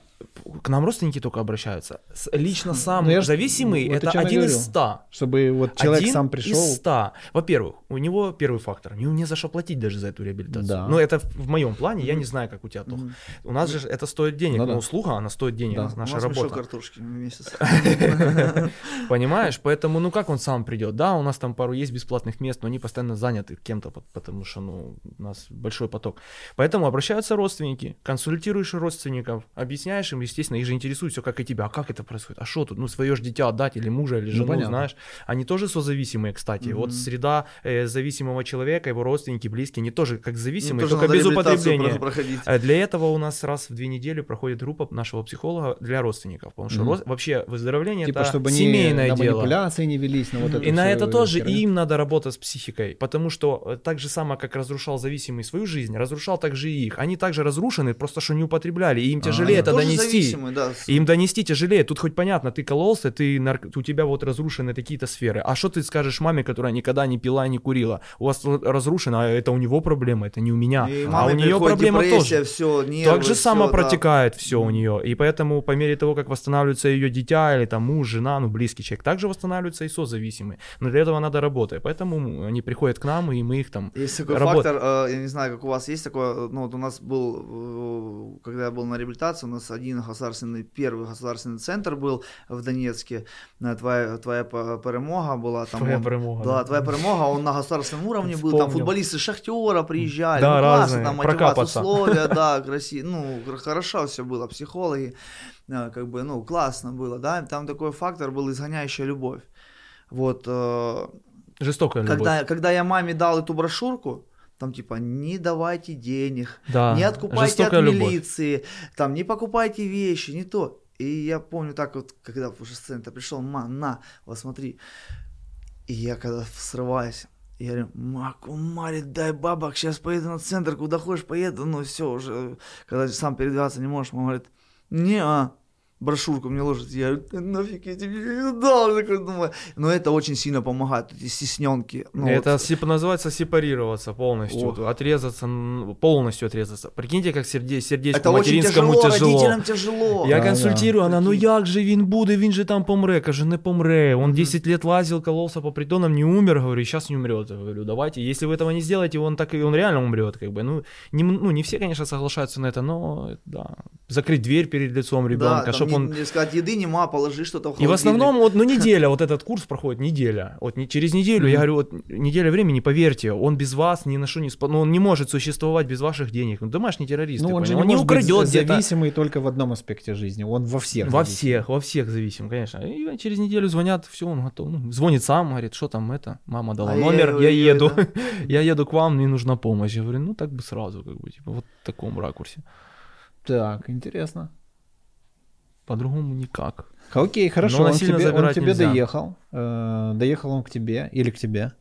К нам родственники только обращаются. Лично сам Ну, я ж- зависимый вот это один из говорю. ста. Чтобы вот человек Один сам пришел. из ста. Во-первых, у него первый фактор. Ему не за что платить даже за эту реабилитацию. Да. Ну, это в в моем плане, я не знаю, как у тебя, Тох. Мгм. У нас же это стоит денег, Ну но да. услуга, она стоит денег, Да. наша У нас работа. картошки в месяц. Понимаешь? Поэтому, ну как он сам придет? Да, у нас там пару есть бесплатных мест, но они постоянно заняты кем-то, пот- потому что, ну, у нас большой поток. Поэтому обращаются родственники, консультируешь родственников, объясняешь им, естественно, их же интересует все, как и тебя. А как это происходит? А что тут? Ну, свое же дитя отдать или мужа, или Ну, жену, понятно. знаешь? Они тоже созависимые, кстати. Мгм. Вот среда э, зависимого человека, его родственники, близкие, они тоже как зависимые, Ну, тоже только без употребления. Э, Для этого у нас раз в две недели проходит группа нашего психолога для родственников, потому что рос- вообще выздоровление Типа, это чтобы семейное на дело. манипуляции не велись, на вот эту И на это тоже херню. им надо работать с психикой, потому что э, так же само, как разрушал зависимый свою жизнь, разрушал также и их. Они также разрушены, просто что не употребляли, и им А, тяжелее они это Тоже донести. да. им донести тяжелее. Тут хоть понятно, ты кололся, ты нарк- у тебя вот разрушены такие-то сферы. А что ты скажешь маме, которая никогда не пила, не курила? У вас разрушено, а это у него проблема, это не у меня. И а у нее проблема тоже. все, нервы, Так же само да. протекает все у нее. И поэтому по мере того, как восстанавливается ее дитя или там муж, жена, ну близкий человек, также восстанавливаются и созависимые. Но для этого надо работать. Поэтому они приходят к нам, и мы их там... Есть такой Работа. фактор, э, я не знаю, как у вас есть такое, ну вот у нас был, э, когда я был на реабилитации, у нас один государственный, первый государственный центр был в Донецке, Э, твоя, твоя перемога была там. Твоя он- перемога, Да, да. твоя перемога, он на государственном уровне был, там Вспомнил. футболисты Шахтера приезжали, Да, ну классно, там мотивация, условия, да, красиво, ну хорошо все было, психологи, э, как бы, ну классно было, да, там такой фактор был изгоняющая любовь. Вот, э, Жестокая любовь. когда, когда я маме дал эту брошюрку, там типа не давайте денег, Да, не откупайте от любовь. милиции, там не покупайте вещи, не то. И я помню так вот, когда уже с центра пришел, ма, на, вот смотри. И я когда срываюсь, я говорю, Маку, Мари, дай бабок, сейчас поеду на центр, куда хочешь, поеду, ну все уже, когда сам передвигаться не можешь, мама говорит, не, а, брошюрку мне ложит, я говорю, «Да нафиг я тебе её дал, такой думаю, но это очень сильно помогает, эти стесненки. Ну, это вот, сеп- называется сепарироваться полностью, Ох. отрезаться, полностью отрезаться. Прикиньте, как серде, сердечку это очень материнскому тяжело, тяжело. родителям тяжело. Я Да, консультирую, да. она, ну як же він буде, він же там помре. Каже, не помре. Он Мгм. 10 лет лазил, кололся по притонам, не умер, говорю, сейчас не умрет. Я говорю, давайте, если вы этого не сделаете, он так и он реально умрет, как бы. Ну, не, ну, не все, конечно, соглашаются на это, но да. Закрыть дверь перед лицом ребенка, да, чтобы там он не, сказать еды нема, положи что-то в и в основном, вот, ну, неделя, вот этот курс проходит, неделя. Вот не, через неделю, я говорю, вот неделя времени, поверьте, он без вас ни на что не спа- ну, он не может существовать без ваших денег. Ну, домашний террорист, Ну, он же не, он не украдет где-то. зависимый только в одном аспекте жизни, он во всех. Во зависим. всех, во всех зависим, конечно. И через неделю звонят, все, он готов. Ну, звонит сам, говорит, что там это, мама дала А номер, я, я еду, я еду к вам, мне нужна помощь. Я говорю, ну так бы сразу, как бы, типа, вот в таком ракурсе. Так, интересно. По-другому никак. Окей, хорошо, Но он тебе, он тебе нельзя. доехал. э, доехал он к тебе или к тебе.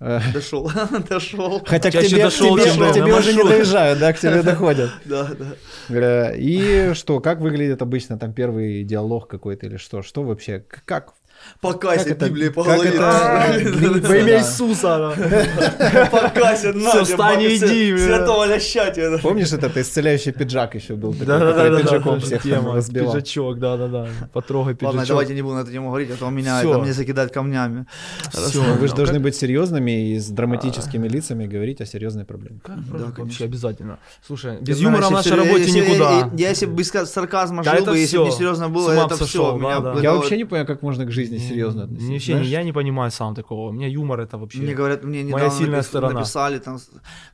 Э, Дошел, дошел. Хотя к тебе, к дошел, тебе, чем к тебе уже не доезжают, да, к тебе доходят. Да, да. Э, И что, как выглядит обычно там первый диалог какой-то или что? Что вообще, к- как? Покайся, Библии по голове. это длится, Во имя. Иисуса. Покайся, на Всё, тебе, встань и иди. Святого ляща тебе. Помнишь этот исцеляющий пиджак еще был такой, Да, да, который да, да, пиджаком всех разбивал? Пиджачок, да, да, да. Потрогай пиджачок. Ладно, давайте не буду на эту тему говорить, а то меня мне закидать камнями. Всё. Вы же Ну, должны быть серьезными и с драматическими лицами говорить о серьезной проблеме. Да, вообще обязательно. Слушай, без юмора в нашей работе никуда. Я, если бы без сарказма жил бы, если бы не серьезно было, это все. Я вот- вообще не понимаю, как можно к жизни серьезно Мне относиться. вообще, знаешь? я не понимаю сам такого. У меня юмор это вообще... Мне говорят, мне Моя недавно сильная напис- сторона. написали, там,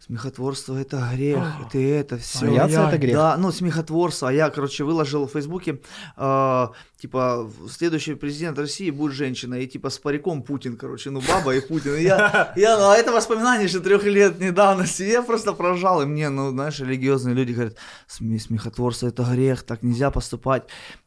смехотворство это грех, это это, все. Смеяться это грех. Да, ну, смехотворство. А я, короче, выложил в Фейсбуке, э, типа, следующий президент России будет женщина, и типа с париком Путин, короче, ну, баба и Путин. И я, я, ну, а это воспоминание еще трех лет недавности. Я просто прожал, и мне, ну, знаешь, религиозные люди говорят, «Сме- смехотворство это грех, так нельзя поступать.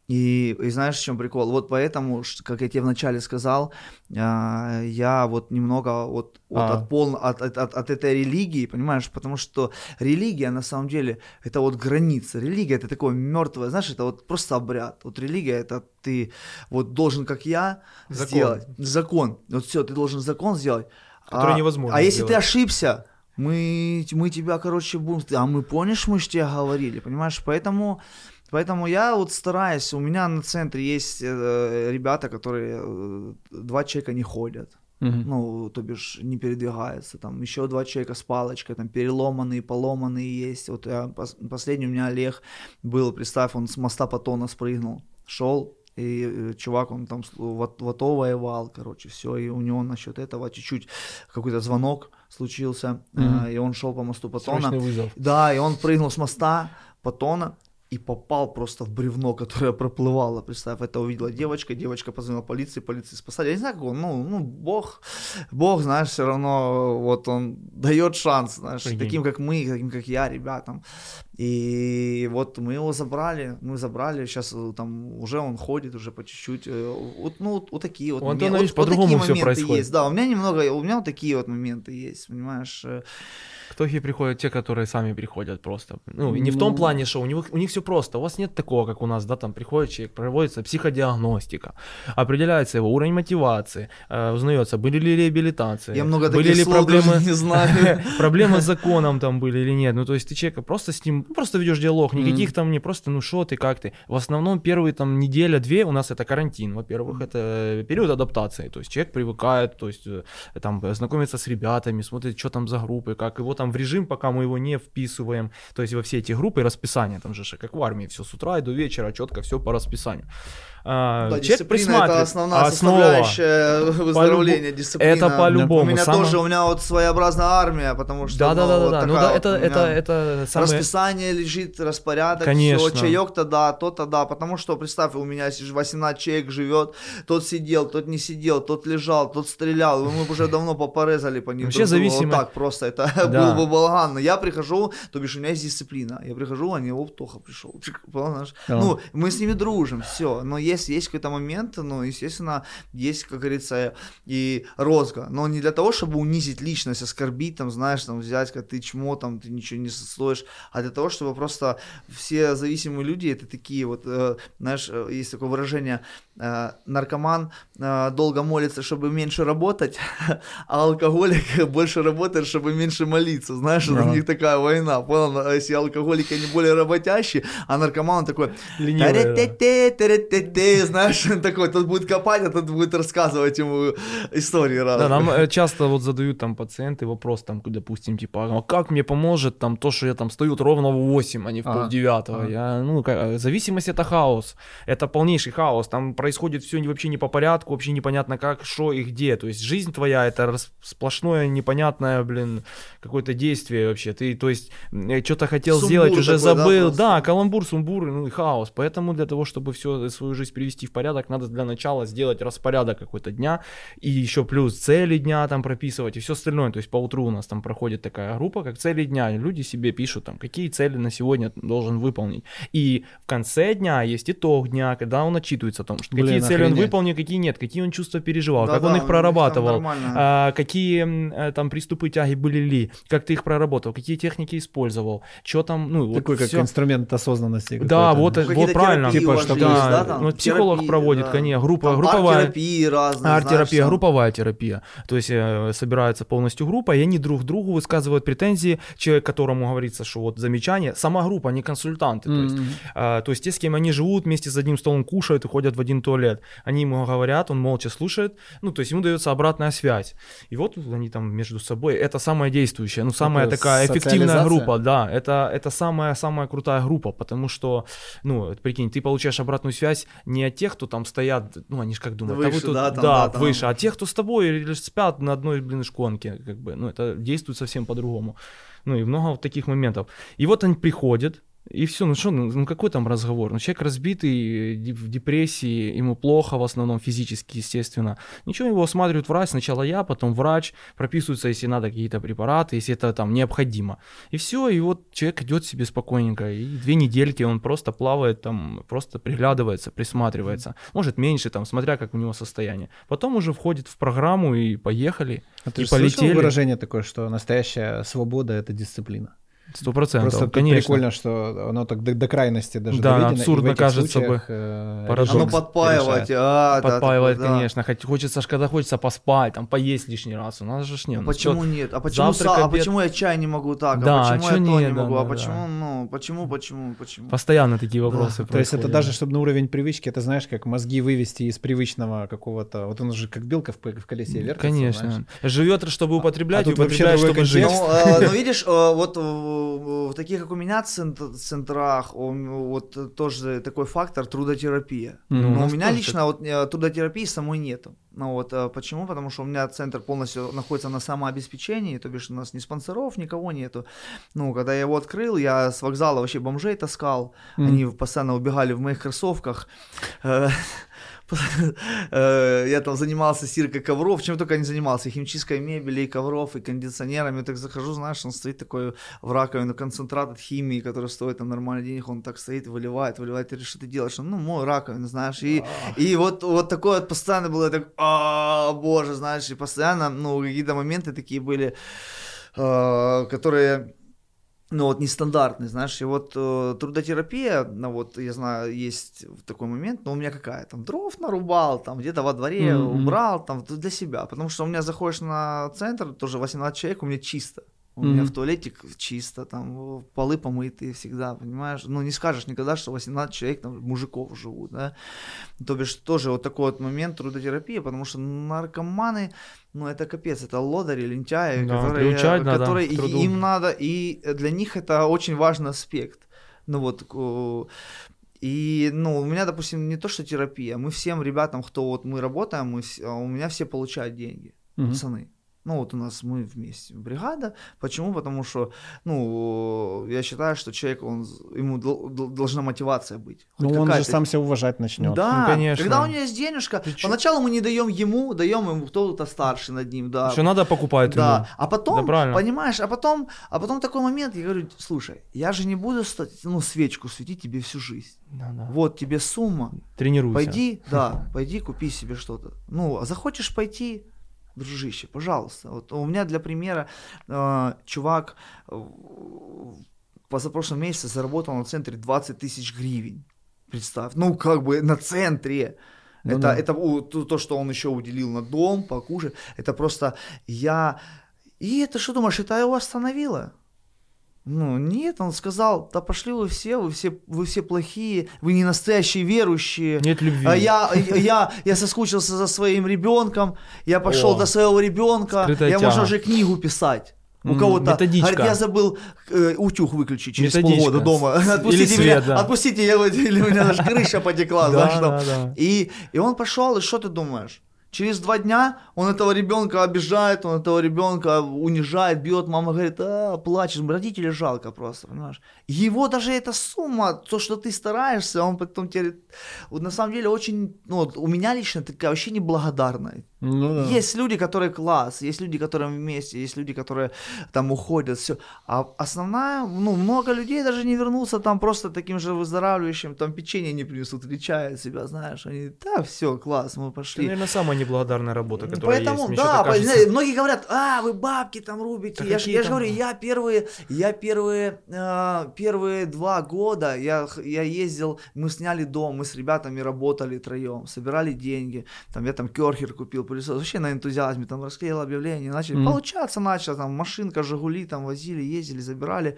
И, и знаешь, в чем прикол? Вот поэтому, как я тебе вначале сказал, а, я вот немного вот, вот А. от, пол, от, от, от, от этой религии, понимаешь? Потому что религия, на самом деле, это вот граница. Религия это такое мертвое, знаешь, это вот просто обряд. Вот религия это ты вот должен, как я, Закон. сделать. Закон. Вот все, ты должен закон сделать. Который а, невозможно А если ты сделать. ошибся, мы, мы тебя, короче, будем... А мы, помнишь, мы же тебе говорили, понимаешь? Поэтому, поэтому я вот стараюсь, у меня на центре есть э, ребята, которые э, два человека не ходят. Мгм. Ну, то бишь, не передвигаются. Там еще два человека с палочкой, там переломанные, поломанные есть. Вот я, пос- последний у меня Олег был, представь, он с моста Патона спрыгнул, шел, и э, чувак, он там с- в, АТ- в АТО воевал, короче, все, и у него насчет этого чуть-чуть какой-то звонок случился, э, и он шел по мосту Патона. Срочный вызов. Да, и он прыгнул с моста Патона и попал просто в бревно, которое проплывало. Представь, это увидела девочка, девочка позвонила полиции, полиции спасали. Я не знаю, как он, ну, ну, бог, бог, знаешь, все равно, вот он дает шанс, знаешь, Прикинь. таким, как мы, таким, как я, ребятам. И вот мы его забрали, мы забрали, сейчас там уже он ходит, уже по чуть-чуть. э, Вот, ну, вот, вот такие вот У моменты. Антона, Вот- вот по-другому всё моменты происходит. Есть, да, у меня немного, у меня вот такие вот моменты есть, понимаешь. э, Кто их приходят, те, которые сами приходят просто. Ну, и не в том Ну. плане, что у них, у них все просто. У вас нет такого, как у нас, да, там приходит человек, проводится психодиагностика, определяется его уровень мотивации, э, узнается, были ли реабилитации, Я много были ли проблемы, не знаю. проблемы с законом там были или нет. Ну, то есть ты человека просто с ним, просто ведешь диалог, никаких Мгм. там не просто, ну, что ты, как ты. В основном первые там неделя-две у нас это карантин. Во-первых, это период адаптации, то есть человек привыкает, то есть э, там знакомится с ребятами, смотрит, что там за группы, как его там в режим, пока мы его не вписываем, то есть во все эти группы расписание, там же как в армии, все с утра и до вечера, четко все по расписанию. А, Да, человек дисциплина это основная Основа. составляющая выздоровления, дисциплина. Это по-любому. У меня Самое- тоже, у меня вот своеобразная армия, потому что Да, да, ну, да, да, вот да. Ну да, вот это, меня это, это самое... Расписание лежит, распорядок, Конечно. все, чаек-то да, то-то да, потому что, представь, у меня ж 18 человек живет, тот сидел, тот не сидел, тот лежал, тот стрелял, мы бы уже давно попорезали по ним. Вообще зависимо- Вот так просто, это Да. был бы балаган. Но я прихожу, то бишь у меня есть дисциплина, я прихожу, они, оп, Тоха пришел. Ну, мы с ними дружим, все, но есть, есть какой-то момент, ну, естественно, есть, как говорится, и розга, но не для того, чтобы унизить личность, оскорбить, там, знаешь, там, взять, как ты чмо, там, ты ничего не стоишь, а для того, чтобы просто все зависимые люди, это такие вот, э, знаешь, э, есть такое выражение, э, наркоман э, долго молится, чтобы меньше работать, а алкоголик больше работает, чтобы меньше молиться, знаешь, Ага. у них такая война, понял, А если алкоголики, они более работящие, а наркоман такой, Ленивый, да. «Та-ре-те-те, та-ре-те-те», знаешь, он такой, тот будет копать, а тот будет рассказывать ему истории разные. Да, нам э, часто вот задают там пациенты вопрос, там, допустим, типа, а как мне поможет там то, что я там стою ровно в 8, а не в полдевятого? ага. Я, ну, как, э, зависимость это хаос, это полнейший хаос, там происходит все вообще не по порядку, вообще непонятно как, что и где, то есть жизнь твоя это сплошное непонятное, блин, какое-то действие вообще, ты, то есть, что-то хотел Сумбур сделать, уже такой, да, забыл, просто? да, каламбур, сумбур, ну и хаос, поэтому для того, чтобы все свою жизнь привести в порядок, надо для начала сделать распорядок какой-то дня, и еще плюс цели дня там прописывать и все остальное. То есть по утру у нас там проходит такая группа, как цели дня. Люди себе пишут там, какие цели на сегодня должен выполнить. И в конце дня есть итог дня, когда он отчитывается о том, что Блин, какие цели он выполнил, какие нет, какие он чувства переживал, как Да-да, он их там прорабатывал, а, какие э, там приступы тяги были ли, как ты их проработал, какие техники использовал, что там, ну, вот Такой как всё. инструмент осознанности. Да, вот, Ну, вот правильно. Типа, есть, Да, да, там? ну, психолог Терапии, проводит, да. конечно, группа, Там групповая. арт-терапии разные, знаешь, Арт-терапия, там. групповая терапия. То есть э, собирается полностью группа, и они друг другу высказывают претензии. Человек, которому говорится, что вот замечание, сама группа, не консультанты. То есть, а, то есть те, с кем они живут, вместе за одним столом кушают и ходят в один туалет. Они ему говорят, он молча слушает, ну, то есть ему дается обратная связь. И вот они там между собой, это самая действующая, ну, самая Такая такая эффективная группа, да, это, это самая-самая крутая группа, потому что, ну, прикинь, ты получаешь обратную связь не от тех, кто там стоят, ну, они же как думают, Выше, а вы тут, да, там, да, да, там. выше, а тех, кто с тобой или спят на одной, блин, шконке, как бы, ну, это действует совсем по-другому. Ну, и много вот таких моментов. И вот они приходят, И все, ну что, ну, ну какой там разговор? Ну человек разбитый, в депрессии, ему плохо в основном физически, естественно. Ничего, его осматривает врач, сначала я, потом врач, прописываются, если надо, какие-то препараты, если это там необходимо. И все, и вот человек идет себе спокойненько, и две недельки он просто плавает там, просто приглядывается, присматривается. Может меньше там, смотря как у него состояние. Потом уже входит в программу и поехали, А ты и же полетели. выражение такое, что настоящая свобода — это дисциплина? Сто процентов, Просто конечно. прикольно, что оно так до, до крайности даже Да, доведено. абсурдно кажется бы. э, Парадокс. Оно подпаивать, решает. а, да, Подпаивает, такое, да. конечно. Хоть хочется, ж, когда хочется поспать, там, поесть лишний раз. У нас же ж нет. А ну, почему всё. нет? А почему, завтрак, са- а обед. почему я чай не могу так? Да, а а почему чё я то нет? не Да, могу? да, а да. почему, ну, почему, почему, почему? Постоянно такие вопросы То есть это даже, чтобы на уровень привычки, это знаешь, как мозги вывести из привычного какого-то... Вот он же как белка в, в колесе вертится, Конечно. знаешь. Живет, чтобы употреблять, а и употребляет, чтобы жить. Ну, э, ну, видишь, э, вот в, таких, как у меня цент- центрах, вот э, тоже такой фактор трудотерапия. Ну, Но у меня лично вот э, трудотерапии самой нету. Ну вот э, почему? Потому что у меня центр полностью находится на самообеспечении, то бишь у нас ни спонсоров, никого нету. Ну, когда я его открыл, я с вокзала вообще бомжей таскал, Мгм. они постоянно убегали в моих кроссовках. Э, Я там занимался стиркой ковров, чем только не занимался, и химчисткой мебели, и ковров, и кондиционерами. Так захожу, знаешь, он стоит такой в раковину, концентрат от химии, который стоит там нормально денег, он так стоит, выливает, выливает, говоришь, что ты делаешь? Он, Ну, мой раковину, знаешь, и, и вот, вот такое вот постоянно было, так, а, боже, знаешь, и постоянно, ну, какие-то моменты такие были, э, которые ну вот нестандартный, знаешь, и вот э, трудотерапия, ну вот я знаю, есть такой момент, но у меня какая там дров нарубал, там где-то во дворе Мгм. убрал, там для себя, потому что у меня заходишь на центр, тоже 18 человек, у меня чисто. У меня Мгм. в туалетик чисто, там полы помытые всегда, понимаешь? Ну, не скажешь никогда, что 18 человек, там, мужиков живут, да? То бишь, тоже вот такой вот момент трудотерапии, потому что наркоманы, ну, это капец, это лодыри, лентяи, Да, которые, надо которые труду. им надо, и для них это очень важный аспект. Ну вот, и, ну, у меня, допустим, не то, что терапия, мы всем ребятам, кто вот мы работаем, мы, а у меня все получают деньги, Мгм. пацаны. Ну, вот у нас мы вместе, бригада. Почему? Потому что, ну, я считаю, что человек, он, ему дол- дол- должна мотивация быть. Ну, он же сам себя уважать начнет. Да, Ну, конечно. когда у него есть денежка, поначалу мы не даем ему, даем ему кто-то старший над ним, да. Что надо, покупает Да, ему. а потом, Да, правильно. понимаешь, а потом, а потом такой момент, я говорю, слушай, я же не буду, ну, свечку светить тебе всю жизнь. Да, да. Вот тебе сумма, Тренируйся. пойди, да, пойди купи себе что-то. Ну, а захочешь пойти, дружище, пожалуйста. Вот у меня для примера э, чувак э, позапрошлом месяце заработал на центре 20 тысяч гривен. Представь, ну как бы на центре. Ну это, да. это то, что он еще уделил на дом, покушать. Это просто я... И это что думаешь, это его остановило? Ну, нет, он сказал, да пошли вы все, вы все, вы все плохие, вы не настоящие верующие. Нет любви. А я, я, я соскучился за своим ребенком, я пошел О, до своего ребенка, скрытая я тяга. можно уже книгу писать. У кого-то, методичка. говорит, я забыл э, утюг выключить через Методичка. полгода дома. Или Отпустите свет, меня, да. отпустите, я, или у меня даже крыша потекла, знаешь, Да, там. да, да. И, и он пошел, и что ты думаешь? Через два дня он этого ребенка обижает, он этого ребенка унижает, бьет. Мама говорит, а, плачешь, родителей жалко просто, понимаешь? Его даже эта сумма, то, что ты стараешься, он потом тебе... Вот на самом деле очень, ну, вот у меня лично такая вообще неблагодарная. Ну да. Есть люди, которые класс, есть люди, которые вместе, есть люди, которые там уходят, все. А основная, ну, много людей даже не вернутся там просто таким же выздоравливающим, там печенье не принесут или чай от себя, знаешь. Они, да, все, класс, мы Это, пошли. наверное, самая неблагодарная работа, которая Поэтому, есть. Мне да, по- знаете, многие говорят, а, вы бабки там рубите. Да я, ж, я же говорю, я первые, я первые, э, первые два года, я, я ездил, мы сняли дом, мы с ребятами работали троем, собирали деньги, там я там керхер купил, пылесос, вообще на энтузиазме, там расклеил объявление, начали, Мгм. получаться начало, там машинка, Жигули, там возили, ездили, забирали.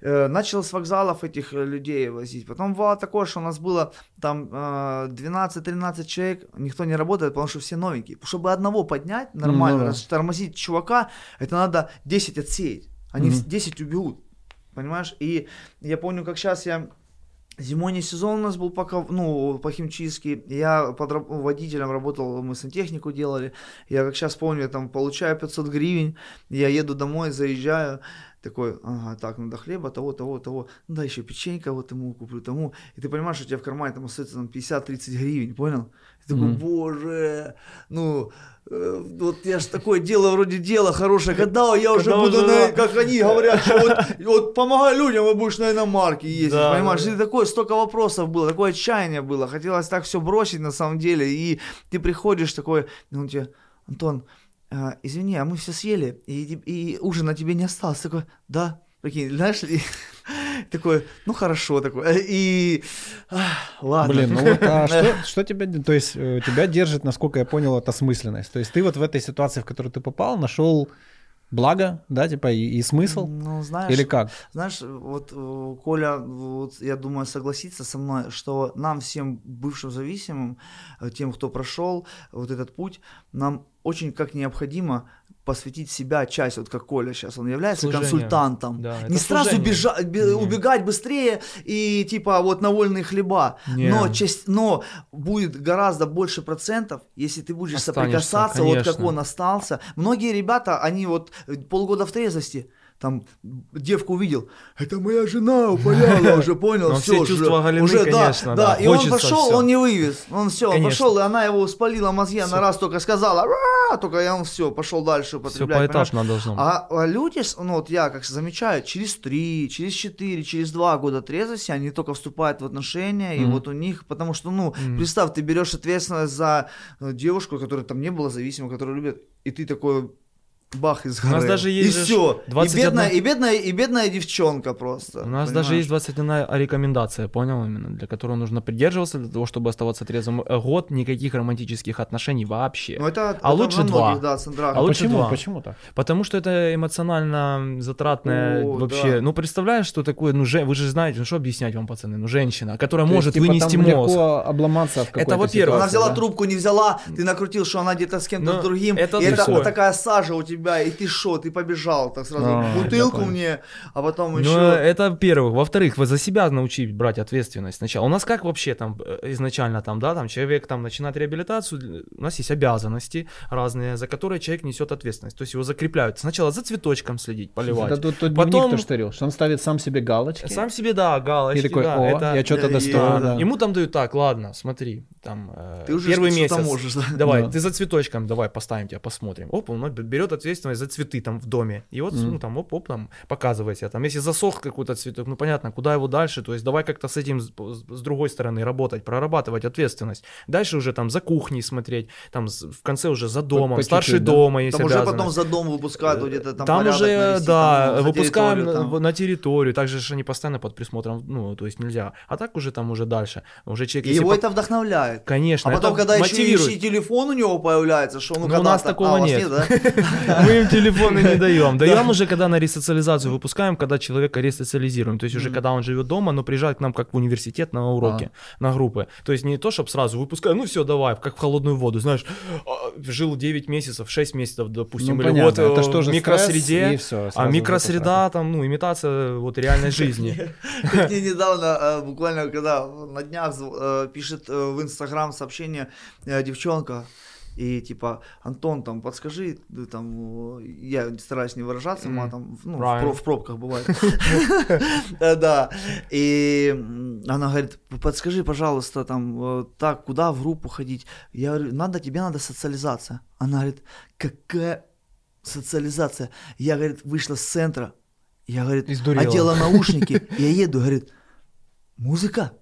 Э, начал с вокзалов этих э, людей возить. Потом бывало такое, что у нас было там э, 12-13 человек, никто не работает, потому что все новенькие. Чтобы одного поднять нормально, Ну да. тормозить чувака, это надо 10 отсеять. Они вс- 10 убегут. Понимаешь? И я помню, как сейчас я Зимой сезон у нас был пока, ну, по химчистке. Я под водителем работал, мы сантехнику делали. Я, как сейчас помню, я там получаю 500 гривен, я еду домой, заезжаю, такой, ага, так, надо хлеба, того, того, того, ну, да, еще печенька вот ему куплю, тому. И ты понимаешь, что у тебя в кармане там остается там 50-30 гривен, понял? И такой, Мгм. боже, ну, вот я ж такое дело вроде дела хорошее, когда я уже Когда буду, уже, на, как они говорят, что вот, вот помогай людям, и будешь на иномарке ездить, Да, понимаешь? да. И такое, столько вопросов было, такое отчаяние было, хотелось так все бросить на самом деле, и ты приходишь такой, ну, тебе, Антон, а, извини, а мы все съели, и, и ужина тебе не осталось, такой, да, прикинь, знаешь, и такой, ну, хорошо, такой, и, ах, ладно. Блин, ну вот а что, что тебя, то есть э, тебя держит, насколько я понял, это осмысленность. То есть ты вот в этой ситуации, в которую ты попал, нашел благо, да, типа и, и смысл, Ну, знаешь, или как? Знаешь, вот э, Коля, вот, я думаю, согласится со мной, что нам всем бывшим зависимым, э, тем, кто прошел вот этот путь, нам очень как необходимо посвятить себя часть, вот как Коля сейчас, он является Служение. консультантом. Да, Не сразу служение. бежа- бе- Не. убегать быстрее и типа вот на вольные хлеба. Но, часть, но будет гораздо больше процентов, если ты будешь Останешься, соприкасаться, вот как конечно. он остался. Многие ребята, они вот э, полгода в трезвости, там девку увидел, это моя жена упаяла, уже понял, Ну, все, все чувства оголены, уже, конечно, да, да, и он пошел, всё. он не вывез, он все, он Конечно. пошел, и она его спалила мозги, она раз только сказала, только и он все, пошел дальше Все употреблять, понимаешь? поэтапно должно быть. А, а люди, ну вот я как замечаю, через три, через четыре, через два года трезвости они только вступают в отношения, и Мгм. вот у них, потому что, ну, Мгм. представь, ты берешь ответственность за э, девушку, которая там не была зависима, которую любит, и ты такой бах из У нас горы. даже есть и же все. 21 И бедная, и бедная, и бедная девчонка просто. У нас даже есть 21 рекомендация, понял именно, для которой нужно придерживаться для того, чтобы оставаться трезвым. Э, Год никаких романтических отношений вообще. Ну, это, А это лучше многих, два. Да, центрах. А лучше почему? два. Почему так? Потому что это эмоционально затратное О, вообще. да. Ну, представляешь, что такое, ну, же, вы же знаете, ну, что объяснять вам, пацаны, ну, женщина, которая То есть, может типа, вынести там мозг. легко обломаться в какой-то во-первых. Она взяла да? трубку, не взяла, ты накрутил, что она где-то с кем-то Ну, другим, это и это такая сажа у тебя, и ты шо, ты побежал, так сразу А, бутылку мне, а потом Ну, еще... это во-первых. Во-вторых, вы за себя научить брать ответственность сначала. У нас как вообще там э, изначально там, да, там человек там начинает реабилитацию, у нас есть обязанности разные, за которые человек несет ответственность. То есть его закрепляют. Сначала за цветочком следить, поливать. Это тот, тот Потом- дневник, то, что он ставит сам себе галочки. Сам себе, да, галочки, и такой, да, о, это- я что-то Э, достою, да. Ему там дают так, ладно, смотри, там э, Ты уже первый месяц. можешь, да. Давай, Да. ты за цветочком, давай поставим тебя, посмотрим. Оп, он берет ответственность за цветы там в доме. И вот, Мгм. ну там, оп, оп, там показывает себя. Там, если засох какой-то цветок, ну понятно, куда его дальше. То есть давай как-то с этим с, другой стороны работать, прорабатывать ответственность. Дальше уже там за кухней смотреть, там в конце уже за домом, по старший чуть-чуть, да? дома есть Там уже потом за дом выпускают, где-то там Там уже, навести, да, там, выпускаем территорию, там. на территорию, также же они постоянно под присмотром, ну, то есть нельзя. А так уже там уже дальше, уже человек... И его по- это вдохновляет. Конечно, А потом, когда еще, мотивирует. еще и телефон у него появляется, что ну, Ну, у нас такого а, у вас нет. да? Мы им телефоны не даем. Даем уже, когда на ресоциализацию выпускаем, когда человека ресоциализируем. То есть уже когда он живет дома, но приезжает к нам как в университет на уроки, на группы. То есть не то, чтобы сразу выпускаем, ну все, давай, как в холодную воду. Знаешь, а, жил 9 месяцев, 6 месяцев, допустим, Ну, или понятно, вот это э, ж тоже в микросреде. а микросреда там, ну, имитация вот реальной жизни. Мне недавно, э, буквально когда на днях э, пишет э, в Инстаграм сообщение э, девчонка, и типа, Антон, там, подскажи, там, э, я стараюсь не выражаться матом, ну, в, Правильно. в пробках бывает. Э, Да, и она говорит, подскажи, пожалуйста, там, э, так, куда в группу ходить? Я говорю, надо, тебе надо социализация. Она говорит, какая социализация? Я, говорит, вышла с центра, я, говорит, Издурела. одела наушники, я еду, говорит, музыка,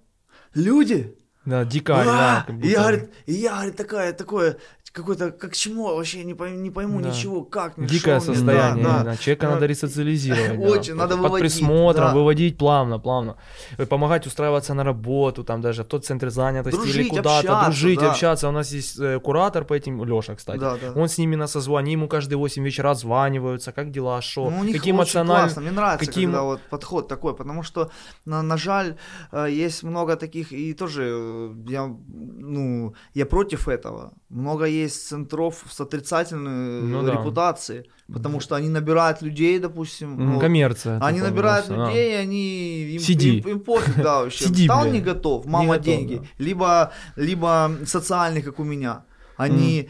люди. Да, дикая, да. я, говорит, я, говорит, такая, такое, какое-то, как чему, вообще не пойму, не пойму Да. ничего, как, мне, Дикое шо состояние, да, да. да. Человека Да. надо ресоциализировать. да. Очень, надо под выводить, присмотром, да. выводить плавно, плавно. Э, Помогать устраиваться на работу, там даже в тот центр занятости или Дружить, куда-то, общаться, дружить, да. общаться. У нас есть э, куратор по этим, Леша, кстати. Да, да. Он с ними на созвоне, ему каждые 8 вечера отзваниваются, как дела, что, Ну, какие эмоциональные... классно, мне нравится, какие когда вот подход такой, потому что, на, на жаль, э, есть много таких, и тоже я, ну, я против этого, Много есть центров с отрицательной Ну да. репутацией, потому что они набирают людей, допустим. Ну, Коммерция. Они набирают просто, а. людей, они им, Сиди. им, им пофиг, да, вообще. Сиди, да, он не готов, Не мама готов, деньги. Либо, либо социальный, как у меня. Они,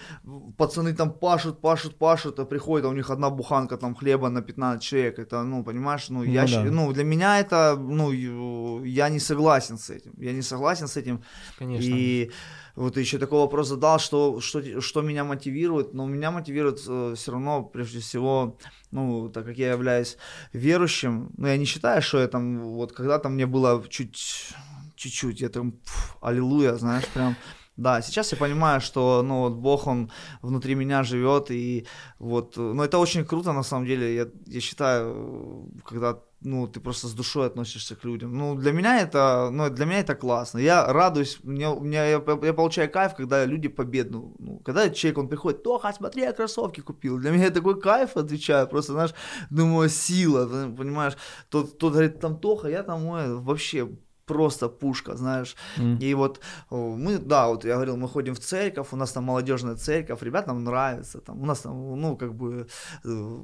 пацаны там пашут, пашут, пашут, а приходят, а у них одна буханка там хлеба на 15 человек. Это, ну, понимаешь, ну, я, Ну щ- да. ну, для меня это, ну, я не согласен с этим. Я не согласен с этим. Конечно. И вот еще такой вопрос задал, что, что, что меня мотивирует. Но меня мотивирует все равно, прежде всего, ну, так как я являюсь верующим, ну, я не считаю, что я там, вот когда-то мне было чуть, чуть-чуть, я там, пф, аллилуйя, знаешь, прям, да, сейчас я понимаю, что, ну, вот Бог, Он внутри меня живет, и вот, э, ну, это очень круто, на самом деле, я, я считаю, э, когда ну, ты просто с душой относишься к людям. Ну, для меня это, ну, для меня это классно. Я радуюсь, мне, меня, я, я получаю кайф, когда люди победу, ну, когда человек, он приходит, Тоха, смотри, я кроссовки купил. Для меня такой кайф, отвечаю, просто, знаешь, думаю, сила, понимаешь. Тот, тот говорит, там, Тоха, я там, ой, вообще просто пушка, знаешь. М. И вот о, мы, да, вот я говорил, мы ходим в церковь, у нас там молодежная церковь, ребятам нравится, там, у нас там, ну, как бы, э,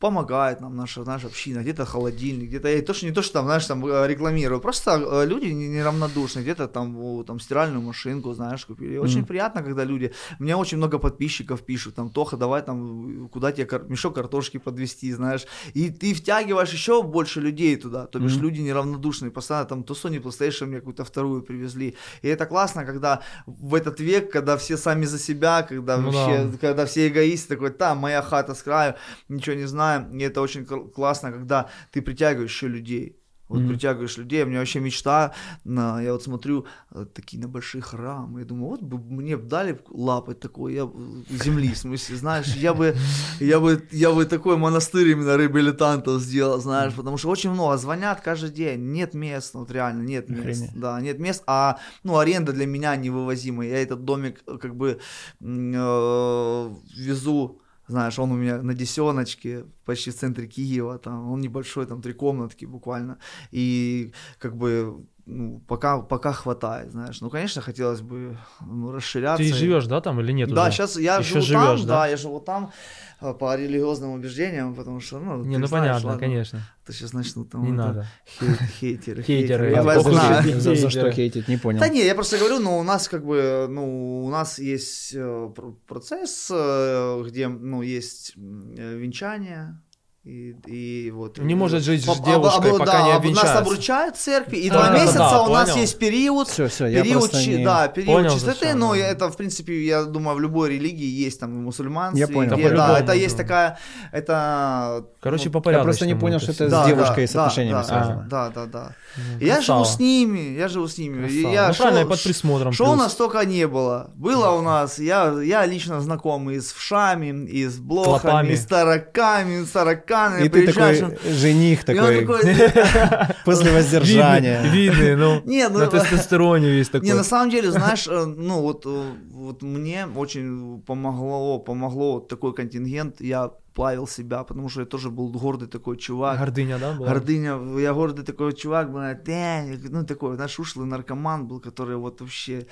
помогает нам наша, наша община, где-то холодильник, где-то, и то, что не то, что там, знаешь, там э, рекламирую, просто э, люди не- неравнодушны, где-то там, там стиральную машинку, знаешь, купили. Очень Мгм. приятно, когда люди, мне очень много подписчиков пишут, там, Тоха, давай там, куда тебе кар- мешок картошки подвести, знаешь, и ты втягиваешь еще больше людей туда, то бишь Мгм. люди неравнодушные, постоянно там то Sony PlayStation мне какую-то вторую привезли, и это классно, когда в этот век, когда все сами за себя, когда Ну вообще, да. когда все эгоисты, такой, там, моя хата с краю, ничего не знаю, и это очень кл- классно, когда ты притягиваешь еще людей, вот Мгм. притягиваешь людей, у меня вообще мечта, на, я вот смотрю э, такие на большие храмы, я думаю, вот бы мне дали лапать такой, я б- земли, в смысле, знаешь, я бы, я бы, я бы такой монастырь именно реабилитантов сделал, знаешь, потому что очень много звонят каждый день, нет мест, вот реально нет мест, Охренеть. да, нет мест, а, ну, аренда для меня невывозимая, я этот домик э, как бы э, везу знаешь, он у меня на десеночке, почти в центре Киева, там, он небольшой, там, три комнатки буквально, и как бы ну, пока, пока хватает, знаешь. Ну, конечно, хотелось бы ну, расширяться. Ты живешь, да, там или нет? Да, уже? сейчас я Ещё живу там, живёшь, да? да? я живу там по религиозным убеждениям, потому что, ну, Не, ты ну знаешь, понятно, ладно, конечно. Это сейчас начнут там Не это, надо. хей- хейтеры, Хейтеры, Я вас похуй, знаю. За, за что хейтить, не понял. Да не, я просто говорю, ну, у нас как бы, ну, у нас есть э, пр- процесс, э, где, ну, есть э, венчание, и, и вот... Не и- может жить с девушкой, об- пока да, не об- Нас обвенчается. обручают в церкви, и А, два да, месяца да, у нас понял. есть период, Все, все, я период, чи- не... да, период Понял, чистоты, зачем, но да. это, в принципе, я думаю, в любой религии есть, там, в мусульманстве, Я понял. где- Да, это есть такая, это... Короче, ну, по Я порядку. просто не понял, что это с девушкой да, с отношениями да, связано. Да, да, да. Ну, Я живу с ними, я живу с ними. Красава. Я, Ну, шо- правильно, и под присмотром. Что у плюс. нас только не было. Было у нас, я, я лично знаком и с вшами, и с блохами, Клопами. и с тараками, и с тараканами. И ты такой жених такой, после воздержания. Видный, ну, ну, на тестостероне весь такой. Не, на самом деле, знаешь, э, ну вот, э, вот мне очень помогло, помогло такой контингент. Я плавил себя, потому что я тоже был гордый такой чувак. Гордыня, да, была? Гордыня, я гордый такой чувак был, ну такой, знаешь, ушлый наркоман был, который вот вообще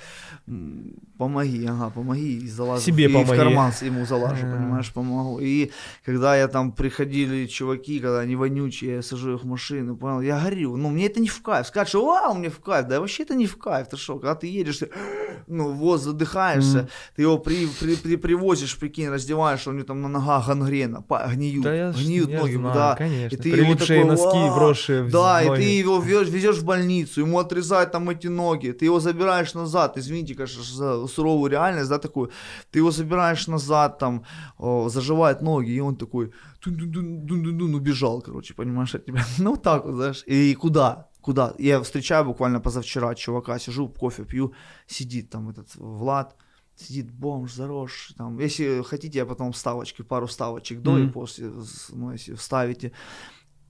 помоги, ага, помоги, и залажу, Себе и в помоги. карман ему залажу, А. понимаешь, помогу. И когда я там приходили чуваки, когда они вонючие, я сажу их в машину, понял, я горю, ну мне это не в кайф, что вау, мне в кайф, да вообще это не в кайф, ты что, когда ты едешь, ты, ну вот задыхаешься, ты его при, при, при- привозишь, прикинь, раздеваешь, у него там на ногах гангрена, па- гниют, Да я, гниют я ноги, знаю, да, конечно. и ты его Прилипшие такой, носки, вросшие в Да, и ноги. ты его вез- везешь в больницу, ему отрезают там эти ноги, ты его забираешь назад, извините, конечно, за суровую реальность, да, такую, ты его забираешь назад, там, о, заживают ноги, и он такой, дун-дун-дун-дун-дун, убежал, короче, понимаешь, от тебя, ну, так вот, знаешь, и куда? Куда? Я встречаю буквально позавчера чувака, сижу, кофе пью, сидит там этот Влад, сидит бомж, заросший, там, если хотите, я потом вставочки, пару вставочек до и Мгм. после, ну, если вставите.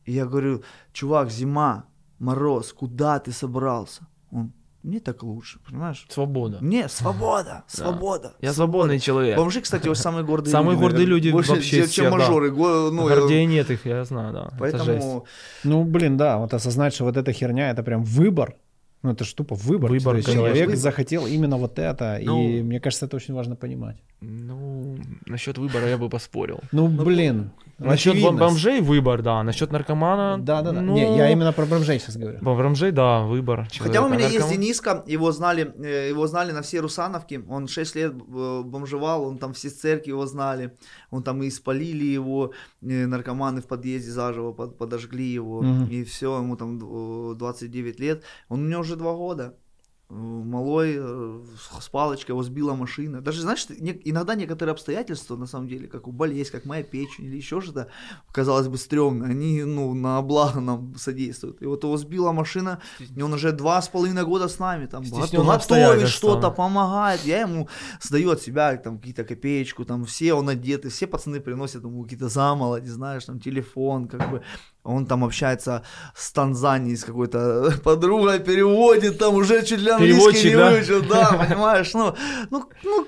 И я говорю, чувак, зима, мороз, куда ты собрался? Он, мне так лучше, понимаешь? Свобода. Мне свобода, свобода. Я свободный человек. Бомжи, кстати, вот самые гордые Самые люди. гордые наверное, люди больше, вообще чем, мажоры. Ну, Гордее нет их, я знаю, да. Поэтому, Ну, блин, да, вот осознать, что вот эта херня, это прям выбор, Ну, это ж тупо выбор. Выбор, есть человек Выбор. захотел именно вот это. Ну. и мне кажется, это очень важно понимать. Ну, насчет выбора я бы поспорил. Ну, блин. Насчет бом- бомжей выбор, да. Насчет наркомана. Да, да, да. ну, Не, я именно про бомжей сейчас говорю. Бомжей, да, выбор. Хотя у человека. меня есть Наркоман- Дениска, его знали, э, его знали на все Русановки, он 6 лет э, бомжевал, он там все церкви его знали, он там и спалили его, э, наркоманы в подъезде заживо под- подожгли его, Мгм. и все, ему там э, 29 лет, он у меня уже 2 года. Малой э, с- палочкой его сбила машина. Даже, знаешь, иногда некоторые обстоятельства, на самом деле, как у болезнь, как моя печень или еще что-то, казалось бы, стрёмно, они, ну, на благо нам содействуют. И вот его сбила машина, и он уже два с половиной года с нами, там, готовит что-то, помогает. Я ему сдаю от себя там какие-то копеечку, там все он одеты, все пацаны приносят ему какие-то замолоди, знаешь, там телефон, как бы. Он там общается с Танзанией, с какой-то подругой, переводит, там уже чуть ли английский не да? выучил, да, понимаешь, ну, ну, ну,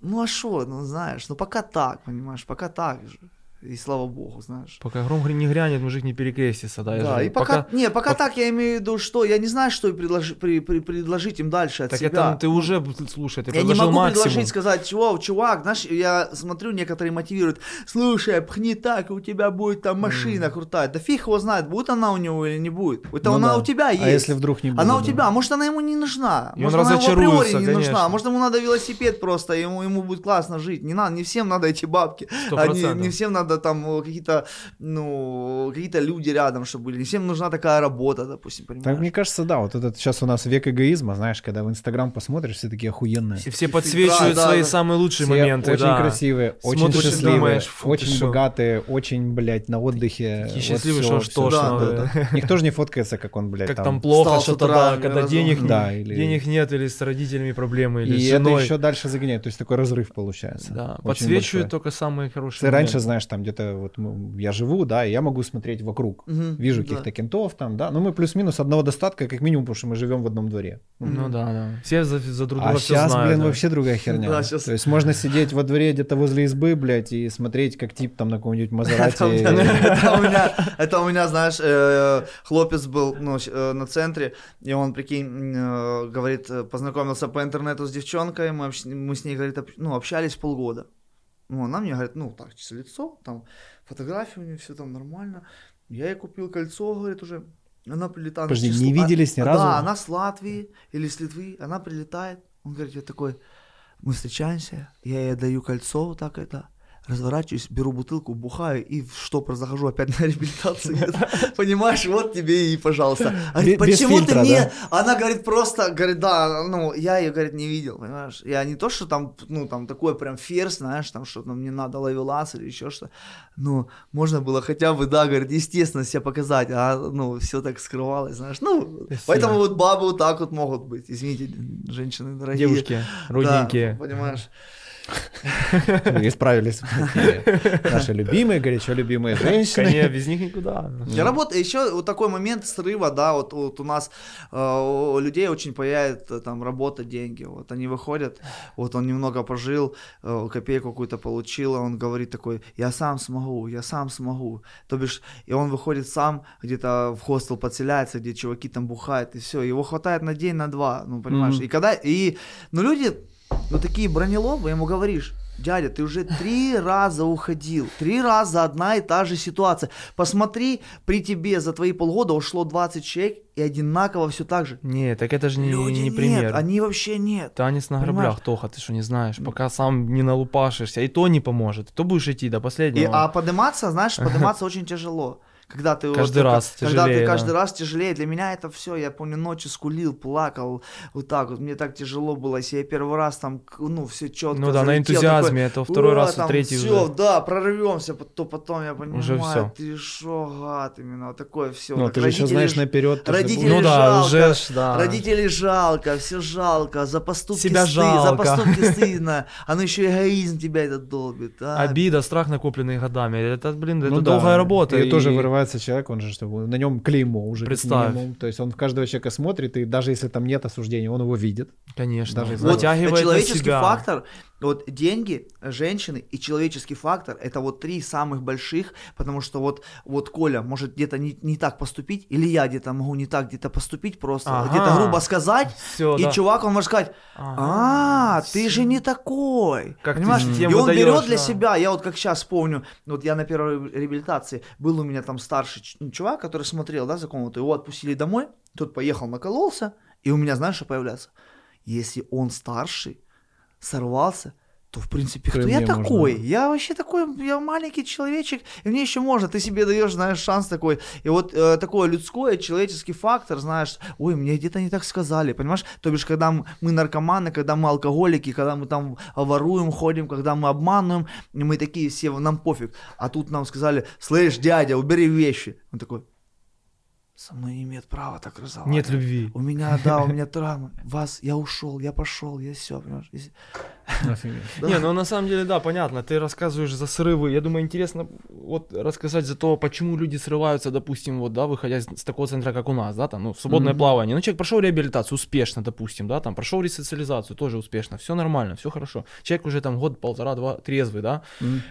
ну а что, ну знаешь, ну пока так, понимаешь, пока так же. И слава богу, знаешь. Пока гром не грянет, мужик не перекрестится, да. Да, и пока, не, пока так я имею в виду, что я не знаю, что и предложи- при- при- предложить им дальше от Так себя. это ты уже, слушай, ты Я не могу максимум. предложить, сказать, чувак, чувак, знаешь, я смотрю, некоторые мотивируют, слушай, пхни так, у тебя будет там машина крутая. Да фиг его знает, будет она у него или не будет. Это Ну она да. у тебя есть. А если вдруг не будет? Она у тебя, а может она ему не нужна, И он может она ему априори разочаруется, не конечно. нужна, может ему надо велосипед просто, ему, ему будет классно жить, не надо, не всем надо эти бабки, Сто а не, процентов. не всем надо там э, какие-то, ну, какие-то люди рядом, чтобы были, не всем нужна такая работа, допустим, понимаешь? Так мне кажется, да, вот этот сейчас у нас век эгоизма, знаешь, когда в Инстаграм посмотришь, все такие охуенные. Все, все подсвечивают да, свои да. самые лучшие Все моменты, очень да. красивые, очень Смотришь и счастливые, думаешь, фу, очень шо. богатые, очень, блядь, на отдыхе. Такие Вот счастливые, всё, что тошно. Да, да. да, Никто же не фоткается, как он, блядь, Как там. там плохо, что-то, да, когда денег, Да, или- денег нет, или с родителями проблемы, или И с это женой. еще дальше загоняет, то есть такой разрыв получается. Да, Очень подсвечивают только самые хорошие Ты раньше, знаешь, там где-то вот я живу, да, и я могу смотреть вокруг. Мгм, Вижу да. каких-то кентов там, да. Ну, мы плюс-минус одного достатка, как минимум, потому что мы живем в одном дворе. Ну да, да. Все за, за друг друга А все сейчас, знают. блин, да. вообще другая херня. Да, щас- То есть можно сидеть во дворе где-то возле избы, блядь, и смотреть, как тип там на каком-нибудь Мазерате. это у меня, это у меня, знаешь, э, хлопец был ну, э, на центре, и он, прикинь, э, говорит, познакомился по интернету с девчонкой, мы, с ней, говорит, ну, общались полгода. Ну, она мне говорит, ну, так, лицо, там, фотографии у нее, все там нормально. Я ей купил кольцо, говорит, уже. Она прилетает. Подожди, не виделись ни разу? Да, она с Латвии или с Литвы, она прилетает. Он говорит, я такой, мы встречаемся, я ей даю кольцо, вот так это, разворачиваюсь, беру бутылку, бухаю и в штопор захожу опять на реабилитацию. Понимаешь, вот тебе и пожалуйста. Без почему ты не... Она говорит, просто, говорит, да, ну, я ее, говорит, не видел, понимаешь. Я не то, что там, ну, там такой прям ферзь, знаешь, там что-то мне надо ловелас или еще что. Ну, можно было хотя бы, да, говорит, естественно себя показать, а, ну, все так скрывалось, знаешь. Ну, поэтому вот бабы вот так вот могут быть. Извините, женщины дорогие. Девушки, родненькие. Понимаешь. Исправились. Такие Наши любимые, горячо любимые женщины. Конечно, без них никуда. Я работаю, еще вот такой момент срыва, да, вот, вот у нас э, у людей очень появляется там работа, деньги, вот они выходят, вот он немного пожил, э, копейку какую-то получил, а он говорит такой, я сам смогу, я сам смогу, то бишь, и он выходит сам, где-то в хостел подселяется, где чуваки там бухают, и все, его хватает на день, на два, ну, понимаешь, Мгм. и когда, и, ну, люди, ну, такие бронелобы, ему говоришь, дядя, ты уже три раза уходил, три раза одна и та же ситуация. Посмотри, при тебе за твои полгода ушло 20 человек, и одинаково все так же. Не, так это же не, Люди не нет, пример. они вообще нет. Танец на Понимаешь? граблях, Тоха, ты что не знаешь? Пока сам не налупашишься, и то не поможет. То будешь идти до И, последнего. а подниматься, знаешь, подниматься очень тяжело. Когда ты вот Каждый только- раз когда тяжелее, ты да. каждый раз тяжелее, для меня это все, я помню, ночью скулил, плакал, вот так вот, мне так тяжело было, если я первый раз там, ну, все четко Ну да, на энтузиазме, это второй раз, а третий все, уже. да, прорвемся, то потом я понимаю, Уже всё. ты шо, гад, именно вот такое все. Ну, ты же еще знаешь наперед. родители. Ну да, жалко, уже да. Родителей жалко, все жалко, за поступки Себя стыд- за жалко. поступки стыдно, а ну еще эгоизм тебя этот долбит. а. Обида, страх, накопленный годами. Это, блин, это Ну да, долгая работа. И, и- тоже вырывается человек, он же, чтобы на нем клеймо уже. Представь. минимум. То есть он в каждого человека смотрит, и даже если там нет осуждения, он его видит. Конечно. Даже Вот на человеческий себя. фактор, вот деньги, женщины и человеческий фактор – это вот три самых больших, потому что вот, вот Коля может где-то не, не так поступить, или я где-то могу не так где-то поступить просто, Ага. где-то грубо сказать, Всё, и да. чувак, он может сказать, а, ты же не такой, Как понимаешь? И он выдаёшь, берет для да. себя, я вот как сейчас помню, вот я на первой реабилитации, был у меня там старший ну, чувак, который смотрел, да, за комнату, его отпустили домой, тот поехал, накололся, и у меня, знаешь, что появляется? Если он старший, сорвался, то, в принципе, кто я мне можно. такой? Я вообще такой, я маленький человечек, и мне еще можно, ты себе даешь, знаешь, шанс такой. И вот э, такое людское, человеческий фактор, знаешь, ой, мне где-то не так сказали, понимаешь? То бишь, когда мы наркоманы, когда мы алкоголики, когда мы там воруем, ходим, когда мы обманываем, мы такие все, нам пофиг. А тут нам сказали, слышь, дядя, убери вещи. Он такой, со мной не имеет права так разговаривать. Нет любви. У меня, да, у меня травма. Вас, я ушел, я пошел, я все, понимаешь? Если-. Не, ну на самом деле, да, понятно. Ты рассказываешь за срывы. Я думаю, интересно вот рассказать за то, почему люди срываются, допустим, вот, да, выходя из- с такого центра, как у нас, да, там, ну, свободное Мгм. плавание. Ну, человек прошел реабилитацию успешно, допустим, да, там, прошел ресоциализацию тоже успешно, все нормально, все хорошо. Человек уже там год, полтора, два, трезвый, да.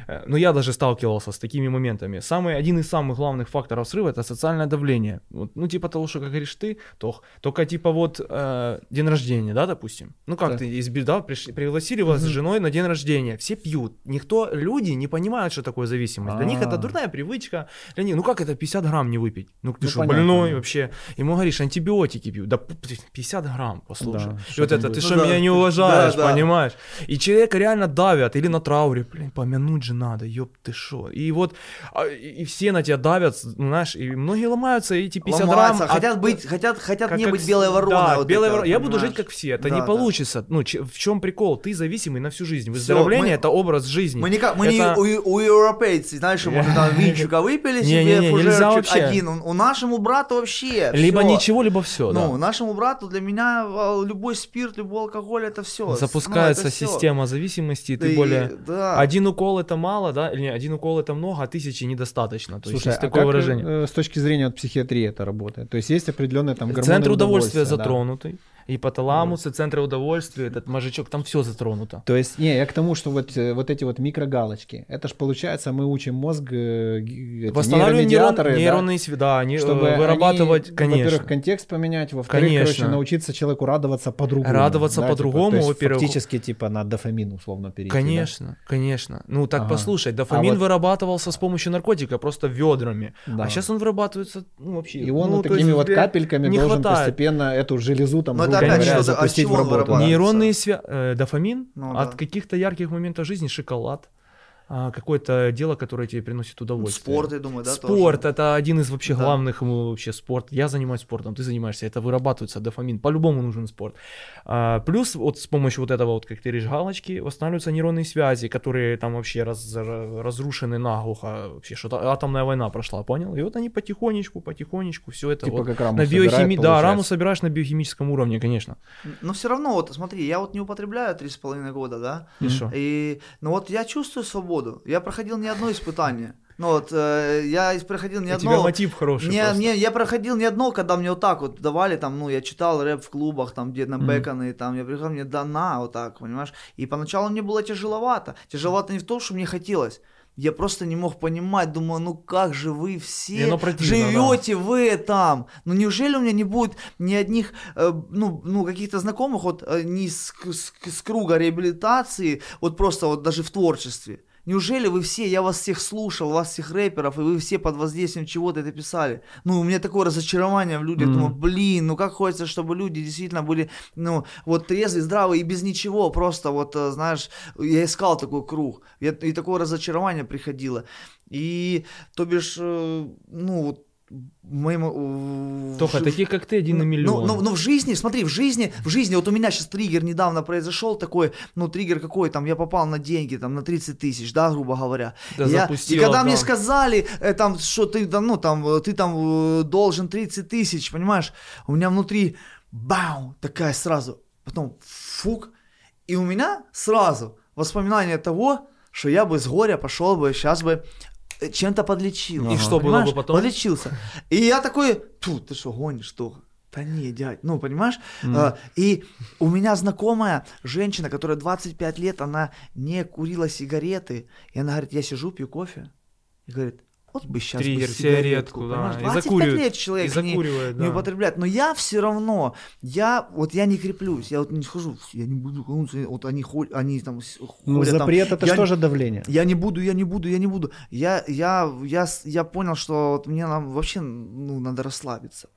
Э, Ну, я даже сталкивался с такими моментами. Самый, один из самых главных факторов срыва это социальное давление. Вот, ну, типа того, что, как говоришь ты, Тох, только типа вот э, день рождения, да, допустим. Ну, как Да. ты из да, пришли, пригласили вас с женой на день рождения. Все пьют. Никто, люди не понимают, что такое зависимость. Для них это А. дурная привычка. Для них, ну как это 50 грамм не выпить? Ну, ты Ну, что, понятно, больной да. вообще? Ему говоришь, антибиотики пью. Да п- 50 грамм, послушай. Да, И что вот это, ты будет? что, Ну да. меня не уважаешь, Да, да. понимаешь? И человека реально давят, или на трауре, блин, помянуть же надо, ёб ты шо. И вот, а, и все на тебя давят, знаешь, и многие ломаются, и эти 50 Ломаются, грамм... хотят от- быть, хотят, хотят как- не как быть белой вороной. Да, вот белой это, вороной. Я буду жить как все. Это Да, не да. получится. Ну, че- в чем прикол? Ты зависимый на всю жизнь. Выздоровление мы- это образ жизни. Мы, не, как- мы Это- не у, у европейцев, знаешь, можно там винчика выпили себе, фужерчик один. У, нашему брату вообще Либо ничего, либо все. Ну, нашему брату, для меня а, любой спирт, любой алкоголь, это все. Запускается система зависимости, и ты более... Да. Один укол это мало, да? Или не, один укол это много, а тысячи недостаточно. То есть Слушай, есть а такое как, выражение. э, с точки зрения психиатрии это работает? То есть есть определенные там гормоны Центр удовольствия да? затронутый. Ипоталамусы, центры удовольствия, этот мозжечок, там все затронуто. То есть, не, я к тому, что вот, э, вот эти вот микрогалочки, это ж получается, мы учим мозг, э, г- эти Восстанавливаем нейрон, нейромедиаторы, да, нейронные да, не, чтобы э, вырабатывать, они, конечно. во-первых, контекст поменять, во-вторых, Конечно. короче, научиться человеку радоваться по-другому. Радоваться да, типа, по-другому, есть во-первых. Фактически, типа, на дофамин условно перейти. да? Конечно, конечно. Ну так Ага. послушай, дофамин А вот- вырабатывался с помощью наркотика просто ведрами, Да. а сейчас он вырабатывается ну, вообще. И он ну, такими вот капельками должен хватает. постепенно эту железу там, Но это грубо опять говоря, запустить в работу. Нейронные связи, дофамин Ну от да. каких-то ярких моментов жизни, шоколад, какое-то дело, которое тебе приносит удовольствие. Спорт, я думаю, да, Спорт тоже? это один из вообще Да. главных ему вообще спорт. Я занимаюсь спортом, ты занимаешься, это вырабатывается дофамин. По-любому нужен спорт. А, плюс вот с помощью вот этого вот, как ты говоришь, галочки, восстанавливаются нейронные связи, которые там вообще раз- разрушены наглухо. Вообще что-то атомная война прошла, понял? И вот они потихонечку, потихонечку все это Типа вот как раму на собирает, биохимии, да, раму собираешь на биохимическом уровне, конечно. Но все равно, вот смотри, я вот не употребляю три с половиной года, да, И что? и, ну вот я чувствую свободу, я проходил не одно испытание, ну вот, э, я проходил не У одно... тебя мотив хороший Не, просто. не, я проходил не одно, когда мне вот так вот давали, там, ну, я читал рэп в клубах, там, где на Мгм. Бэконы, там, я приехал, мне дана, вот так, понимаешь, и поначалу мне было тяжеловато, тяжеловато не в том, что мне хотелось, я просто не мог понимать, думаю, ну как же вы все противно, живете вы там, ну неужели у меня не будет ни одних, э, ну, ну каких-то знакомых, вот э, не с, с- с круга реабилитации, вот просто вот даже в творчестве. Неужели вы все, я вас всех слушал, вас всех рэперов, и вы все под воздействием чего-то это писали? Ну, у меня такое разочарование в людях, Мгм. думаю, блин, ну как хочется, чтобы люди действительно были, ну, вот трезвые, здравые и без ничего, просто вот, э, знаешь, я искал такой круг, я- и такое разочарование приходило. И, то бишь, э, ну, вот, моему... э, Тоха, в- таких как ты один на ну, миллион. Ну, ну, в жизни, смотри, в жизни, в жизни, вот у меня сейчас триггер недавно произошел такой, ну, триггер какой, там, я попал на деньги, там, на 30 тысяч, да, грубо говоря. Да я, и запустила, когда мне да. сказали, э, там, что ты, да, ну, там, э, ты там э, должен 30 тысяч, понимаешь, у меня внутри, бау, такая сразу, потом, фук, и у меня сразу воспоминание того, что я бы с горя пошел бы, сейчас бы чем-то подлечил. И что было бы потом? Подлечился. И я такой, тьфу, ты что, гонишь, что? Да не, дядь, ну, понимаешь? А, и у меня знакомая женщина, которая 25 лет, она не курила сигареты, и она говорит, я сижу, пью кофе, и говорит, вот бы сейчас Триггер, бы сигаретку, да, понимаешь? и 25 закуривает, лет человек и не- закуривает, не, да. употребляет, но я все равно, я, вот я не креплюсь, я вот не схожу, я не буду, вот они ходят, они там с- ходят, Ну, там, запрет это я же тоже давление. я не буду, я не буду, я не буду. Я, я, я, я понял, что вот мне нам вообще ну, надо расслабиться.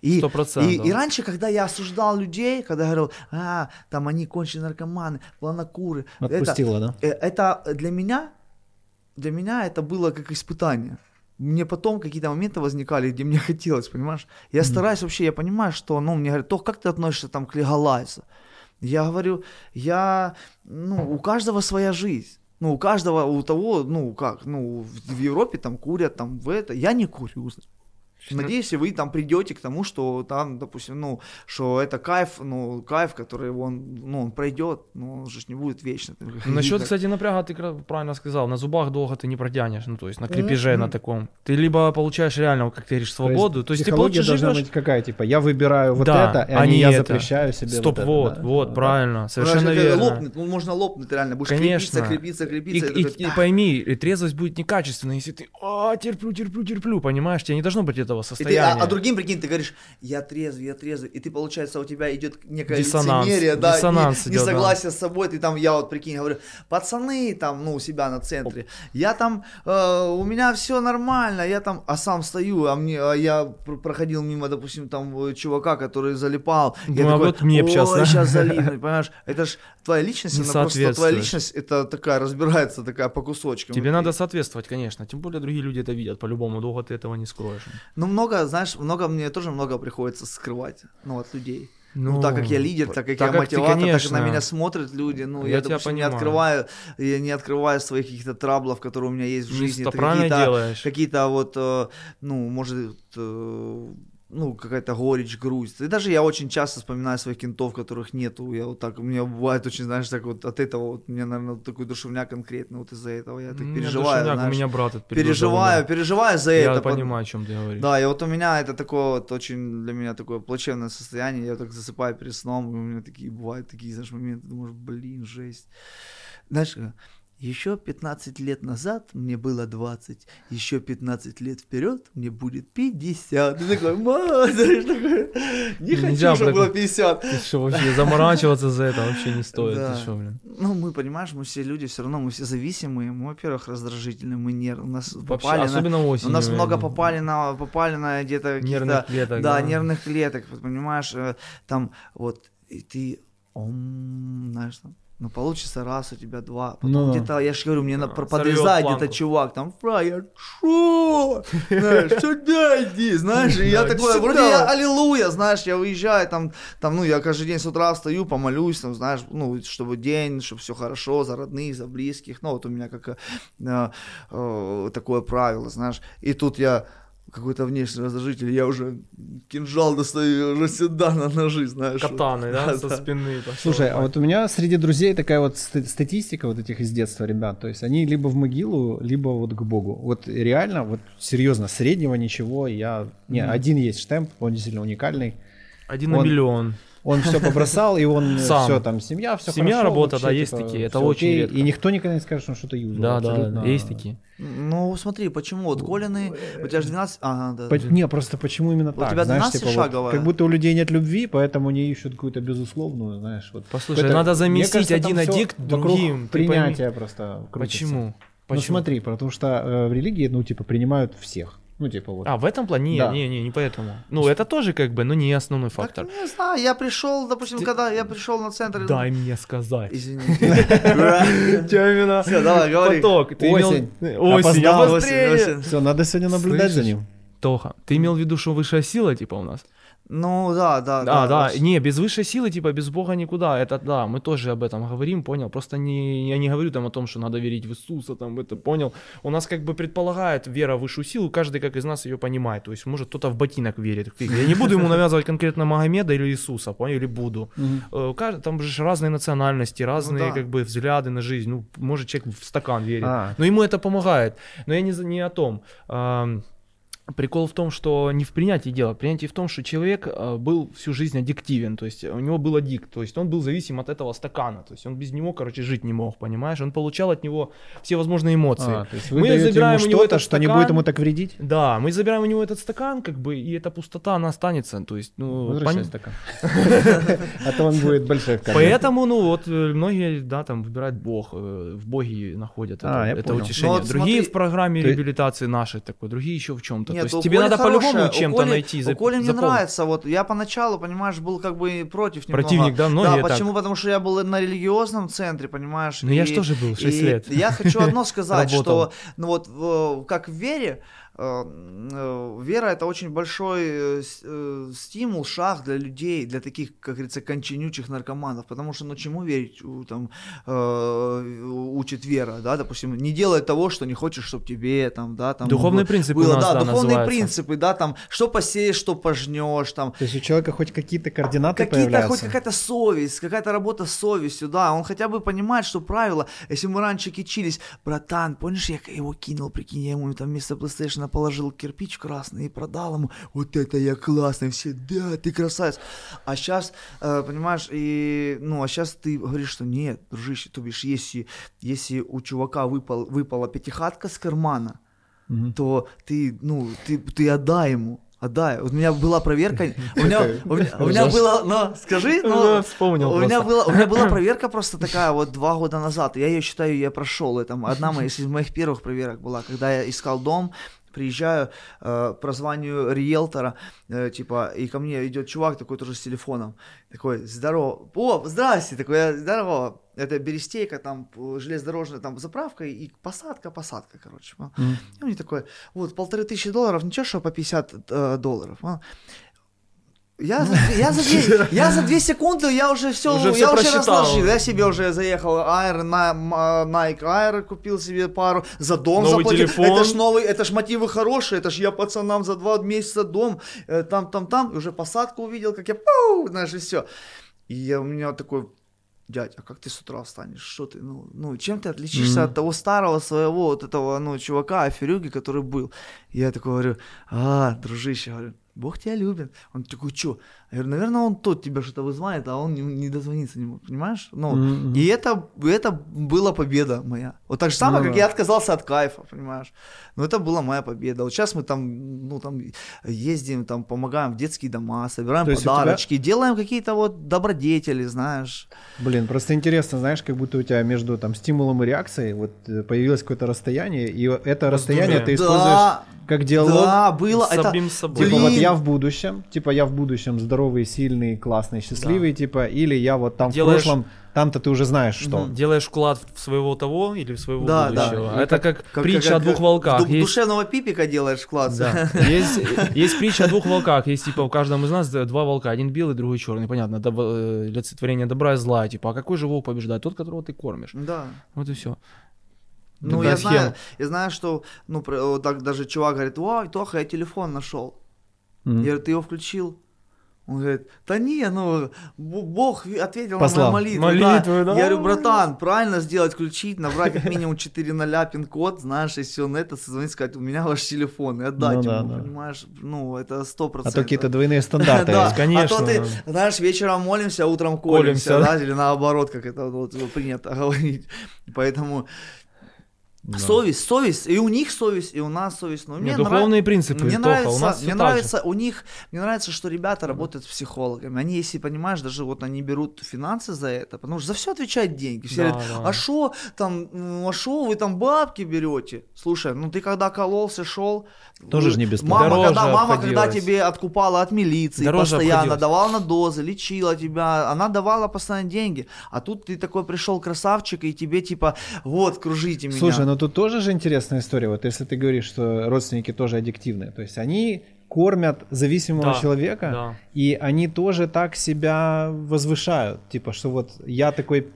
И, Сто процентов. и, и раньше, когда я осуждал людей, когда говорил, а, там они конченые наркоманы, планокуры, это, Отпустила, да? э, это для меня, для меня это было как испытание. Мне потом какие-то моменты возникали, где мне хотелось, понимаешь? Я стараюсь вообще, я понимаю, что, ну, мне говорят, то как ты относишься там к легалайзу? Я говорю, я, ну, у каждого своя жизнь. Ну, у каждого, у того, ну, как, ну, в в Европе там курят, там, в это. Я не курю. Надеюсь, вы там придете к тому, что там, допустим, ну, что это кайф, ну, кайф, который он, ну, он пройдет, но он же ж не будет вечно. ходить Насчет, кстати, напряга ты правильно сказал. На зубах долго ты не протянешь. Ну, то есть на крепеже Мгм. на таком. Ты либо получаешь реально, как ты говоришь, свободу. То есть, ты психология получишь должна живешь. быть какая, типа, я выбираю вот Да, это, а а не не я это. запрещаю себе Стоп, вот, вот, это, да. вот, Да. правильно, Ну, совершенно как верно. Лопнет, ну, можно лопнуть реально, будешь Конечно. крепиться, крепиться, И, крепиться. и- и пойми, и трезвость будет некачественной, если ты а, терплю, терплю, терплю, понимаешь, тебе не должно быть этого И ты, состояния. а, а другим, прикинь, ты говоришь, я трезвый, я трезвый, и ты, получается, у тебя идет некое Диссонанс, лицемерие, да, диссонанс и идет, да. несогласие с собой, ты там, я вот, прикинь, говорю, пацаны, там, ну, у себя на центре, я там, э, у меня все нормально, я там, а сам стою, а мне, а я пр- проходил мимо, допустим, там, э, чувака, который залипал, я Ну, а такой, вот мне «Ой, да?» сейчас залипнуть, понимаешь, это ж твоя личность, Не она просто твоя личность, это такая, разбирается такая по кусочкам. Тебе надо соответствовать, конечно. Тем более другие люди это видят. По-любому, долго ты этого не скроешь. Ну, много, знаешь, много мне тоже много приходится скрывать, ну, от людей. Ну, Ну, так как я лидер, так как так я как ты, мотиватор, так конечно. на меня смотрят люди, ну, Я я, допустим, не открываю, я не открываю своих каких-то траблов, которые у меня есть в Ну, жизни. правильно какие-то, какие-то вот, э, ну, может, э, ну, какая-то горечь, грусть. И даже я очень часто вспоминаю своих кентов, которых нету. Я вот так, у меня бывает очень, знаешь, так вот от этого, вот, мне, наверное, такой душевняк конкретно вот из-за этого. Я так У переживаю, душевняк, знаешь. У меня брат это переживаю, переживаю за это. Я понимаю, о чем ты говоришь. да, и вот у меня это такое вот очень для меня такое плачевное состояние. Я так засыпаю перед сном, и у меня такие бывают такие, знаешь, моменты, думаешь, блин, жесть. Знаешь, э, еще 15 лет назад мне было 20, еще 15 лет вперед мне будет 50. Ты такой, ма, знаешь, такой, не хочу, Нельзя чтобы было 50. Ты что, вообще заморачиваться за это вообще не стоит. Да. Ты что, блин? Ну, мы, понимаешь, мы все люди, все равно мы все зависимые. Мы, во-первых, раздражительные, мы нерв... у нас Вообще, попали на... особенно осенью. У нас много наверное. попали на, попали на где-то Нервных клеток, Да, да. нервных клеток, понимаешь, э, там вот, и ты, ом, знаешь, там, ну, получится раз, у тебя два. Потом Ну. где-то, я же говорю, мне на, Да, подрезает планку. где-то чувак, там, фраер, шо? Знаешь, сюда иди, знаешь, и я такой, вроде я аллилуйя, знаешь, я выезжаю, там, там, ну, я каждый день с утра встаю, помолюсь, там, знаешь, ну, чтобы день, чтобы все хорошо, за родных, за близких, ну, вот у меня как э, э, такое правило, знаешь, и тут я какой-то внешний раздражитель, я уже кинжал достаю, уже сюда на ножи, знаешь. вот. Катаны, да, со Да. спины. пошёл. Слушай, а вот у меня среди друзей такая вот ст- статистика вот этих из детства ребят. То есть они либо в могилу, либо вот к Богу. Вот реально, вот серьезно, среднего ничего я... Не, Мгм. один есть штемп, он действительно уникальный. Один на он- миллион. Он все побросал, и он Сам. все там, семья, все Семья, работа, да, есть такие, это очень редко. И никто никогда не скажет, что он что-то юзал. Да, да, абсолютно. есть такие. Ну, смотри, почему, вот Колины, у тебя же 12, ага, да. По- Не, просто почему именно У так? тебя знаешь, 12 типа, вот шаговая. как будто у людей нет любви, поэтому они ищут какую-то безусловную, знаешь. Вот. Послушай, Какой-то- надо заместить кажется, один аддикт другим. Принятие просто крутится. Почему? Ну Почему? смотри, потому что э, в религии, ну, типа, принимают всех. Ну, типа, вот. А, в этом плане? Не, Да. не, не, не поэтому. Ну, это тоже как бы, но не основной Так, фактор. не знаю, я пришел, допустим, Ты- когда я пришел на центр... Дай мне сказать. Извините. Тёмина. Всё, давай, говори. Поток. Ты имел- Осень. Осень, Опоздал. Осень, осень. Все, надо сегодня наблюдать за ним. Тоха, ты имел в виду, что высшая сила, типа, у нас? Ну, да, да. Да, да, очень. не, без высшей силы, типа, без Бога никуда, это да, мы тоже об этом говорим, понял, просто не, я не говорю там о том, что надо верить в Иисуса, там, это, понял, у нас как бы предполагает вера в высшую силу, каждый как из нас ее понимает, то есть, может, кто-то в ботинок верит, я не буду ему навязывать конкретно Магомеда или Иисуса, понял, или буду, кажд- там же разные национальности, разные, да. как бы, взгляды на жизнь, ну, может, человек в стакан верит, А. но ему это помогает, но я не, не о том, Прикол в том, что не в принятии дела, принятие в том, что человек э, был всю жизнь аддиктивен, то есть у него был аддикт, то есть он был зависим от этого стакана, то есть он без него, короче, жить не мог, понимаешь? Он получал от него все возможные эмоции. А, то есть вы мы забираем ему что-то, что не будет ему так вредить? Да, мы забираем у него этот стакан, как бы, и эта пустота, она останется, то есть, ну... Возвращай пон... стакан. А то он будет большой Поэтому, ну, вот э, многие, да, там выбирают Бог, э, в Боге находят а, это утешение. Другие в программе реабилитации нашей такой, другие еще в чем-то. Нет, то есть тебе надо по-любому чем-то Коли, найти. За, у Коли мне нравится, вот я поначалу, понимаешь, был как бы против немного. Противник, да, многие Да, почему? Так. Потому что я был на религиозном центре, понимаешь. Ну я же тоже был 6 лет. Я хочу одно сказать, что ну вот как в вере, Э, э, вера это очень большой э, стимул, шаг для людей, для таких, как говорится, конченючих наркоманов, потому что, ну, чему верить, там, учит вера, да, допустим, не делай того, что не хочешь, чтобы тебе, там, да, там... Духовные было, принципы было, нас, да, да, духовные называется. принципы, да, там, что посеешь, что пожнешь, там... То есть у человека хоть какие-то координаты какие-то, появляются? Хоть какая-то совесть, какая-то работа с совестью, да, он хотя бы понимает, что правило, если мы раньше кичились, братан, помнишь, я его кинул, прикинь, я ему там вместо PlayStation положил кирпич красный и продал ему, вот это я классный, все, да, ты красавец. А сейчас, э, понимаешь, и, ну, а сейчас ты говоришь, что нет, дружище, то бишь, если, если у чувака выпал, выпала пятихатка с кармана, mm-hmm. то ты, ну, ты, ты отдай ему, Отдай. Вот у меня была проверка. У меня, у меня, у меня была, ну, скажи, ну, вспомнил. У меня была, у меня была проверка просто такая вот два года назад. Я ее считаю, я прошел. Это одна из моих первых проверок была, когда я искал дом, приезжаю э, по званию риэлтора, э, типа, и ко мне идет чувак такой тоже с телефоном, такой, здорово, о, здрасте, такой, здорово, это Берестейка, там, железнодорожная там заправка и посадка, посадка, короче. Mm. И он мне такой, вот, полторы тысячи долларов, ничего, что по 50 э, долларов. А? Я за, я, за две, я за две секунды, я уже все, уже я все уже разложил, я себе уже заехал Air, на, Nike Air купил себе пару, за дом новый заплатил, телефон. это ж новый, это ж мотивы хорошие, это ж я пацанам за два месяца дом, э, там, там, там, и уже посадку увидел, как я, пау, знаешь, и все. И я, у меня такой, дядь, а как ты с утра встанешь? Что ты, ну, ну чем ты отличишься mm-hmm. от того старого своего вот этого, ну, чувака, аферюги, который был? И я такой говорю, а, дружище, говорю, Бог тебя любит. Он такой, что? Я говорю, наверное, он тот тебя что-то вызывает, а он не, не дозвонится, не, понимаешь? Ну, mm-hmm. и это, это была победа моя. Вот так же самое, mm-hmm. как я отказался от кайфа, понимаешь? Но это была моя победа. Вот сейчас мы там, ну, там ездим, там помогаем в детские дома, собираем То подарочки, тебя... делаем какие-то вот добродетели, знаешь. Блин, просто интересно, знаешь, как будто у тебя между там стимулом и реакцией вот э, появилось какое-то расстояние, и это расстояние ты используешь да, как диалог. Да, было. С это... собой. Типа вот я в будущем, типа я в будущем здоровый, сильный, классный, счастливый, да. типа, или я вот там Делаешь... в прошлом там-то ты уже знаешь, что. Угу. Делаешь вклад в своего того или в своего да, будущего. Да. Это как, как притча как, о двух волках. В есть... душевного пипика делаешь вклад. Да. Есть, есть притча о двух волках. Есть типа у каждого из нас два волка. Один белый, другой черный. Понятно, для э, олицетворение добра и зла. Типа, а какой же волк побеждает? Тот, которого ты кормишь. Да. Вот и все. Ну, я знаю, я знаю, что, ну, так даже чувак говорит, ой, Тоха, я телефон нашел. Mm-hmm. Я говорю, ты его включил? Он говорит, да не, ну, Бог ответил Послал. на мою молитву. молитву да. Да. Я говорю, братан, правильно сделать, включить, набрать как минимум 4 ноля пин-код, знаешь, и все на это созвонить, сказать, у меня ваш телефон, и отдать ну, ему, да, понимаешь, ну, это сто процентов. А то какие-то двойные стандарты да, конечно. А то ты, знаешь, вечером молимся, а утром колемся, да, или наоборот, как это вот принято говорить. Поэтому да. Совесть, совесть, и у них совесть, и у нас совесть. Но мне Нет, духовные нрав... принципы, мне Тоха, нравится, у нас мне нравится у них, мне нравится, что ребята работают с психологами. Они, если понимаешь, даже вот они берут финансы за это, потому что за все отвечают деньги. Все да, говорят, да. а что там, а что вы там бабки берете? Слушай, ну ты когда кололся, шел, тоже же не бесплатно. Мама, когда, мама когда тебе откупала от милиции, Дороже постоянно давала на дозы, лечила тебя, она давала постоянно деньги. А тут ты такой пришел красавчик, и тебе типа, вот, кружите меня. Слушай, ну тут тоже же интересная история. Вот если ты говоришь, что родственники тоже аддиктивные, то есть они кормят зависимого да, человека, да. и они тоже так себя возвышают. Типа, что вот я такой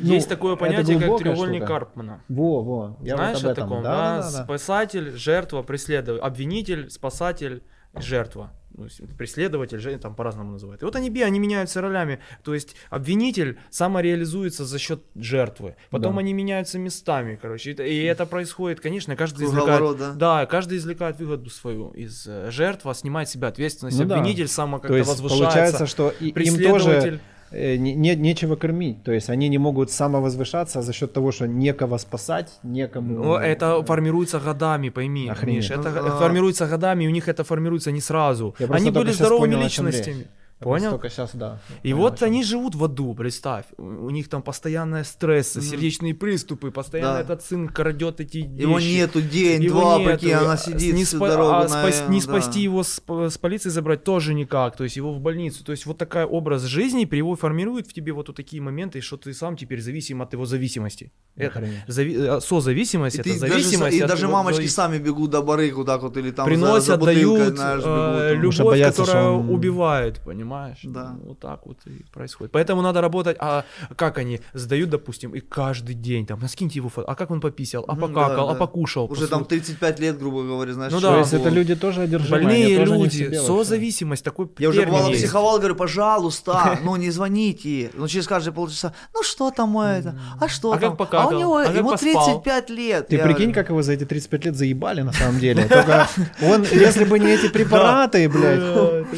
ну, Есть такое понятие, как треугольник штука. Карпмана. Во, во. Я Знаешь вот о таком, да? да, да, да? Спасатель, жертва, преследователь, обвинитель, спасатель, жертва. Ну, преследователь, же там по-разному называют. И вот они, би- они меняются ролями. То есть обвинитель самореализуется за счет жертвы. Потом Да. они меняются местами, короче. И, это происходит, конечно, каждый Круговорот, извлекает... да? каждый извлекает выгоду свою из э, жертвы, снимает с себя ответственность. Ну да. Обвинитель само То как-то возвышается. получается, что и- им тоже не, не- нечего кормить. То есть они не могут самовозвышаться за счет того, что некого спасать, некому... Ну, это формируется годами, пойми, Охренеть. Миш. Это Ну, а- формируется годами, и у них это формируется не сразу. Я Они были здоровыми понял, личностями. Понял? Только сейчас, да. И понял, вот они живут в аду, представь. У у них там постоянные стрессы, Мгм. сердечные приступы, постоянно Да. этот сын крадет эти Его вещи. нету день, Его два, нету. прикинь, она А сидит не, всю спа- дорогу а на- спас- не да. спасти его с, с полиции забрать тоже никак, то есть его в больницу. То есть вот такой образ жизни при его формирует в тебе вот, вот такие моменты, что ты сам теперь зависим от его зависимости. Это зави- э, созависимость, И, это ты даже, зависимость. и даже его мамочки зави- сами бегут до барыг вот так вот или там приносят, за, за бутылкой, дают знаешь, э, бегут. там. Потому что любовь, боятся, что которая он- убивает, понимаешь? Да. Ну, Вот так вот и происходит. Поэтому надо работать. А как они сдают, допустим, и каждый день там, а скиньте его фото, а как он пописал, а Мгм, покакал, да, а да. покушал. Уже посуд- там 35 лет, грубо говоря, знаешь. Ну что да. То есть это люди тоже одержимые. Больные тоже люди, созависимость, такой Я уже бывало есть. психовал, говорю, пожалуйста, ну не звоните. Ну через каждые полчаса, ну что там это, а что А там? как покакал? а у него, А ему поспал? 35 лет. Ты Я прикинь, как его за эти 35 лет заебали на самом деле. Только он, если бы не эти препараты, блядь,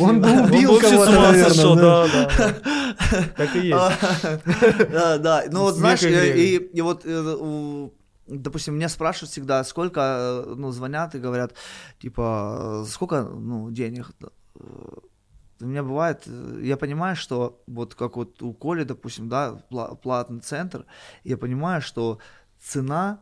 он бы убил кого-то, знаешь. да, да. Так и есть. Да, да. Ну вот знаешь, и э, и вот э, у- допустим, меня спрашивают всегда, сколько, э, ну, звонят и говорят, типа, э, сколько, ну, денег. Э, У меня бывает, э, я понимаю, что вот как вот у Коли, допустим, да, пла- платный центр, я понимаю, что цена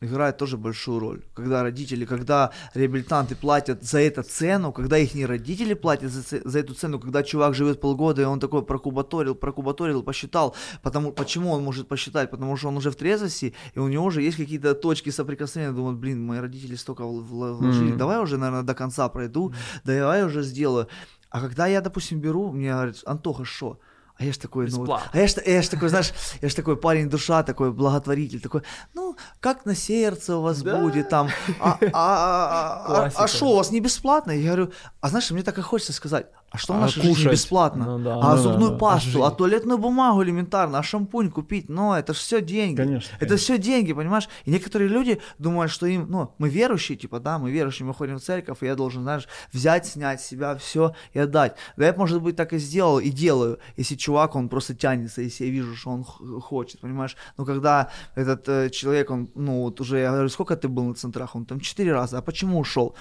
играет тоже большую роль. Когда родители, когда реабилитанты платят за эту цену, когда их не родители платят за, за эту цену, когда чувак живет полгода, и он такой прокубаторил, прокубаторил, посчитал. Потому, почему он может посчитать? Потому что он уже в трезвости, и у него уже есть какие-то точки соприкосновения. Думают, блин, мои родители столько вл- вл- вложили, Мгм. давай уже, наверное, до конца пройду, давай уже сделаю. А когда я, допустим, беру, мне говорят, Антоха, что? А я ж такой, ну, вот- а я ж, я ж такой, знаешь, я ж такой парень душа, такой благотворитель, такой, ну, как на сердце у вас Да. будет там, а, а, а, а, Классика. а что, у вас не бесплатно? Я говорю, а знаешь, мне так и хочется сказать, а что в А нашей жизни кушать? бесплатно? Ну да, а ну зубную да. пасту, а жизнь. туалетную бумагу элементарно, а шампунь купить, но это же все деньги. Конечно, Это конечно. все деньги, понимаешь? И некоторые люди думают, что им, ну, мы верующие, типа, да, мы верующие, мы ходим в церковь, и я должен, знаешь, взять, снять с себя все и отдать. Да я, может быть, так и сделал, и делаю, если чувак, он просто тянется, если я вижу, что он хочет, понимаешь? Но когда этот э, человек, он, ну, вот уже, я говорю, сколько ты был на центрах? Он там четыре раза, а почему ушел?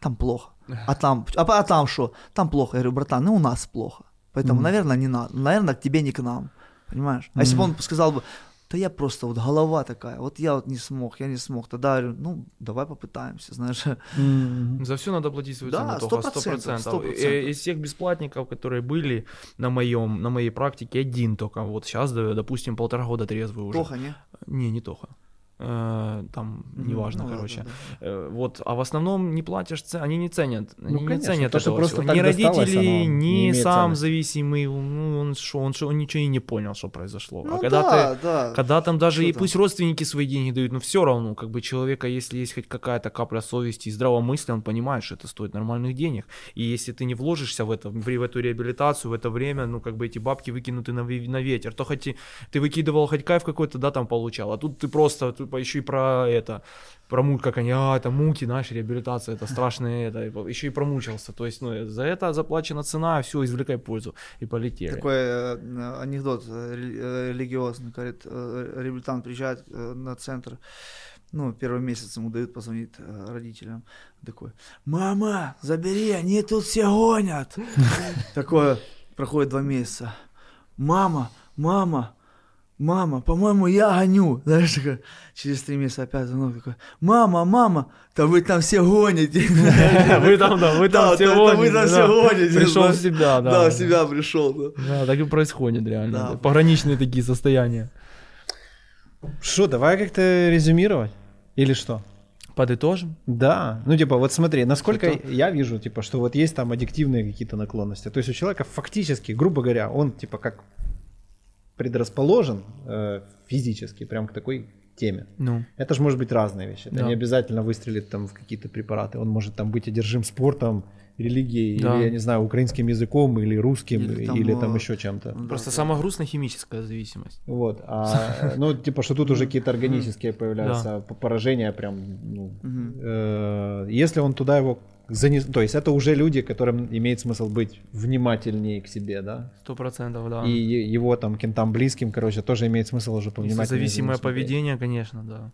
Там плохо. А там, а, а там что? Там плохо. Я говорю, братан, ну у нас плохо. Поэтому, Мгм. наверное, не надо. Наверное, к тебе не к нам. Понимаешь? А если бы он сказал бы, да я просто вот голова такая, вот я вот не смог, я не смог, тогда я говорю, ну, давай попытаемся, знаешь. М. За все надо платить свою Да, цену, сто только процентов, 100%. сто Э. Из всех бесплатников, которые были на моем, на моей практике, один только. Вот сейчас, допустим, полтора года трезвый уже. Плохо, не? Не, не Тоха. Э, Там, неважно, Ну, короче. да. Э, Вот, а в основном не платишь, они не ценят, они не конечно, ценят то, что этого просто Ни родители, не ни сам ценности. зависимый, ну, он что, он, шо, он ничего и не понял, что произошло. Ну а когда да, ты, да. когда там даже Что и там? пусть родственники свои деньги дают, но все равно, как бы человека, если есть хоть какая-то капля совести и здравомыслия, он понимает, что это стоит нормальных денег. И если ты не вложишься в это, в, эту реабилитацию, в это время, ну, как бы эти бабки выкинуты на, на ветер, то хоть ты выкидывал хоть кайф какой-то, да, там получал, а тут ты просто, тупо еще и про это, про муки, как они, а, это муки, наши реабилитация, это страшное это, еще и промучился. То есть, ну, за это заплачена цена, все, извлекай пользу, и полетели. Такой э, анекдот э, рели- э, религиозный, говорит, э, реабилитант приезжает э, на центр, ну, первый месяц ему дают позвонить э, родителям, такой, мама, забери, они тут все гонят. Такое, проходит два месяца, мама, мама, мама, по-моему, я гоню. Знаешь, такое, через три месяца опять звонок такой, мама, мама, да вы там все гоните. Вы там, да, вы там Да, все да, вы там все гоните. Пришел в себя, да. Да, в себя пришел, да. Да, так и происходит реально. Пограничные такие состояния. Что, давай как-то резюмировать? Или что? Подытожим. Да, ну типа вот смотри, насколько Что-то- я вижу, типа, что вот есть там аддиктивные какие-то наклонности. То есть у человека фактически, грубо говоря, он типа как предрасположен э, физически, прям к такой теме. Ну, Это же может быть разные вещи. Это Да. не обязательно выстрелит там в какие-то препараты. Он может там быть одержим спортом, религией, Да. или, я не знаю, украинским языком, или русским, Или или там, там, э, еще чем-то. Да, просто да. самая грустная химическая зависимость. Вот. А, ну, типа, что тут уже какие-то органические появляются п- поражения, прям, ну, Мгм. э, если он туда его занес... То есть это уже люди, которым имеет смысл быть внимательнее к себе, да? Сто процентов, да. И его там кем-то близким, короче, тоже имеет смысл уже повнимательнее. за ним зависимое поведение, конечно, да.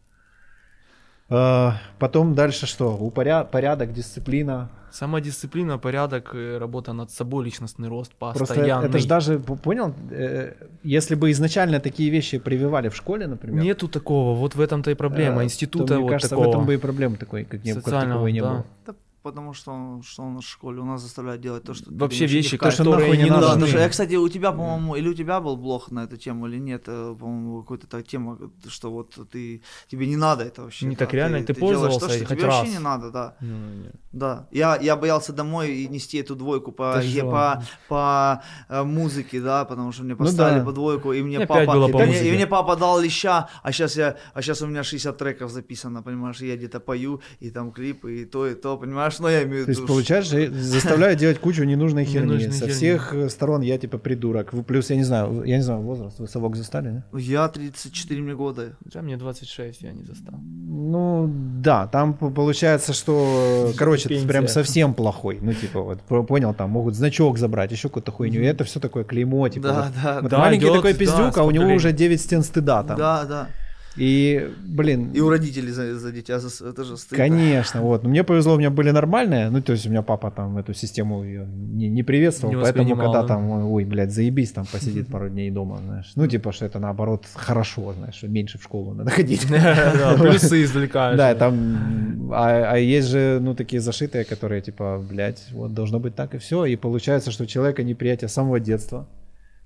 А, потом дальше что? Упоря... Порядок, дисциплина. Самодисциплина, порядок, э, работа над собой, личностный рост, Просто постоянный. это же даже, понял, э, если бы изначально такие вещи прививали в школе, например. Нету такого, вот в этом-то и проблема. э, Института то, мне вот кажется, такого. в этом бы и проблем такой, как, не, как такого и не да. было. Потому что, он- что у нас в школе у нас заставляют делать то, что... Вообще вообще не вещи, которые нахуй не. Да, нужны. я, кстати, у тебя, по-моему, или у тебя был блог на эту тему, или нет, э, по-моему, какая-то та тема, что вот ты, тебе не надо это вообще. Не да, так реально, ты делаешь пользовался то, что хоть тебе вообще раз? не надо, да. Ну, не. Да, я, я боялся домой и нести эту двойку по, Ты е- по, по э, музыке, да, потому что мне Ну поставили да. по двойку, и мне Опять папа, было по и мне, и мне папа дал леща, а сейчас я, а сейчас у меня 60 треков записано, понимаешь, я где-то пою, и там клипы, и то, и то, понимаешь, но я имею в То есть, виду, получается, заставляют делать кучу ненужной херни. Ненужной Со херни. всех э, сторон я типа придурок. Плюс, я не знаю, я не знаю, возраст, вы совок застали, что- я 34 мне года, Да, мне 26, я не застал. Ну, да, там получается, что, короче, Пенсия. прям совсем плохой. Ну, типа, вот, понял, там могут значок забрать, еще какую-то хуйню. И это все такое клеймо, типа. Да, вот. да, Вот да, маленький идет, такой пиздюк, а у него уже 9 стен стыда там. да, да, И, блин, и у родителей за, за дитя, за- это же стыдно. Конечно, вот. Но мне повезло, у меня были нормальные, ну, то есть у меня папа там эту систему её не, не приветствовал, Не поэтому когда да. там, ой, блядь, заебись, там посидит пару дней дома, знаешь. Ну, типа, что это наоборот хорошо, знаешь, что меньше в школу надо ходить. Плюсы извлекаешь. Да, там, а, а есть же, ну, такие зашитые, которые, типа, блядь, вот должно быть так и все. И получается, что у человека неприятие с самого детства.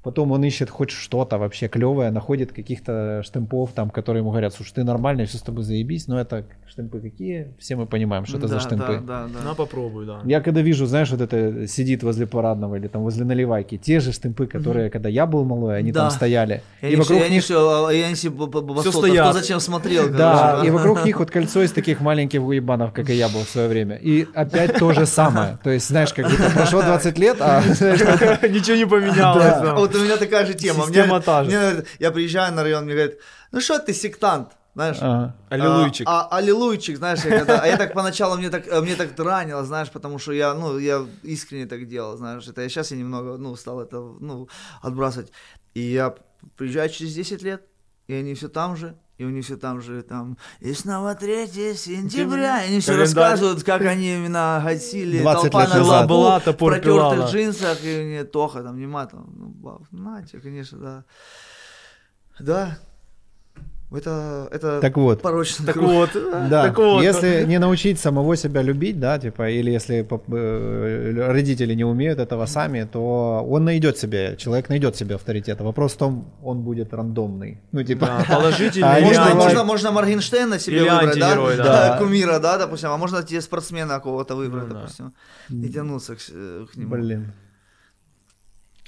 Потом он ищет хоть что-то вообще клевое, находит каких-то штемпов, там, которые ему говорят, слушай, ты нормальный, все с тобой заебись, но это штемпы какие? Все мы понимаем, что это да, за штемпы. Да, да, да. На, попробуй, да. Я когда вижу, знаешь, вот это сидит возле парадного или там возле наливайки, те же штемпы, которые, когда я был малой, они Да. там стояли. И И вокруг они них все, и они все Всё кто стоят. зачем смотрел, Да, и вокруг них вот кольцо из таких маленьких уебанов, как и я был в свое время. И опять то же самое. То есть, знаешь, как будто прошло 20 лет, а Ничего не поменялось. А Вот у меня такая же тема. Система Мне- та же. мне я приезжаю на район, мне говорят, ну что ты сектант, знаешь? Ага. Аллилуйчик. А, а, аллилуйчик, знаешь, я когда, а я так поначалу мне так, мне так ранило, знаешь, потому что я, ну, я искренне так делал, знаешь, это я сейчас я немного, ну, стал это, ну, отбрасывать. И я приезжаю через 10 лет, и они все там же, и у них все там же, там, и снова 3 сентября, и они все рассказывают, как они именно гасили, 20 толпа на Была, в протертых пила, да. джинсах, и не Тоха, там, нема, там, ну, бав, Натя, конечно, да. Да, это, это Так вот. порочный Так круг. вот, Да, так вот. если не научить самого себя любить, да, типа, или если э, родители не умеют этого сами, то он найдет себе, человек найдет себе авторитет. Вопрос в том, он будет рандомный. Ну, типа, Да, положительный. А Можно, можно, можно Моргенштерна себе Или выбрать, да? да. Да. Кумира, да, допустим, а можно тебе спортсмена какого-то выбрать, Ну да. допустим, и тянуться к, э, к нему. Блин.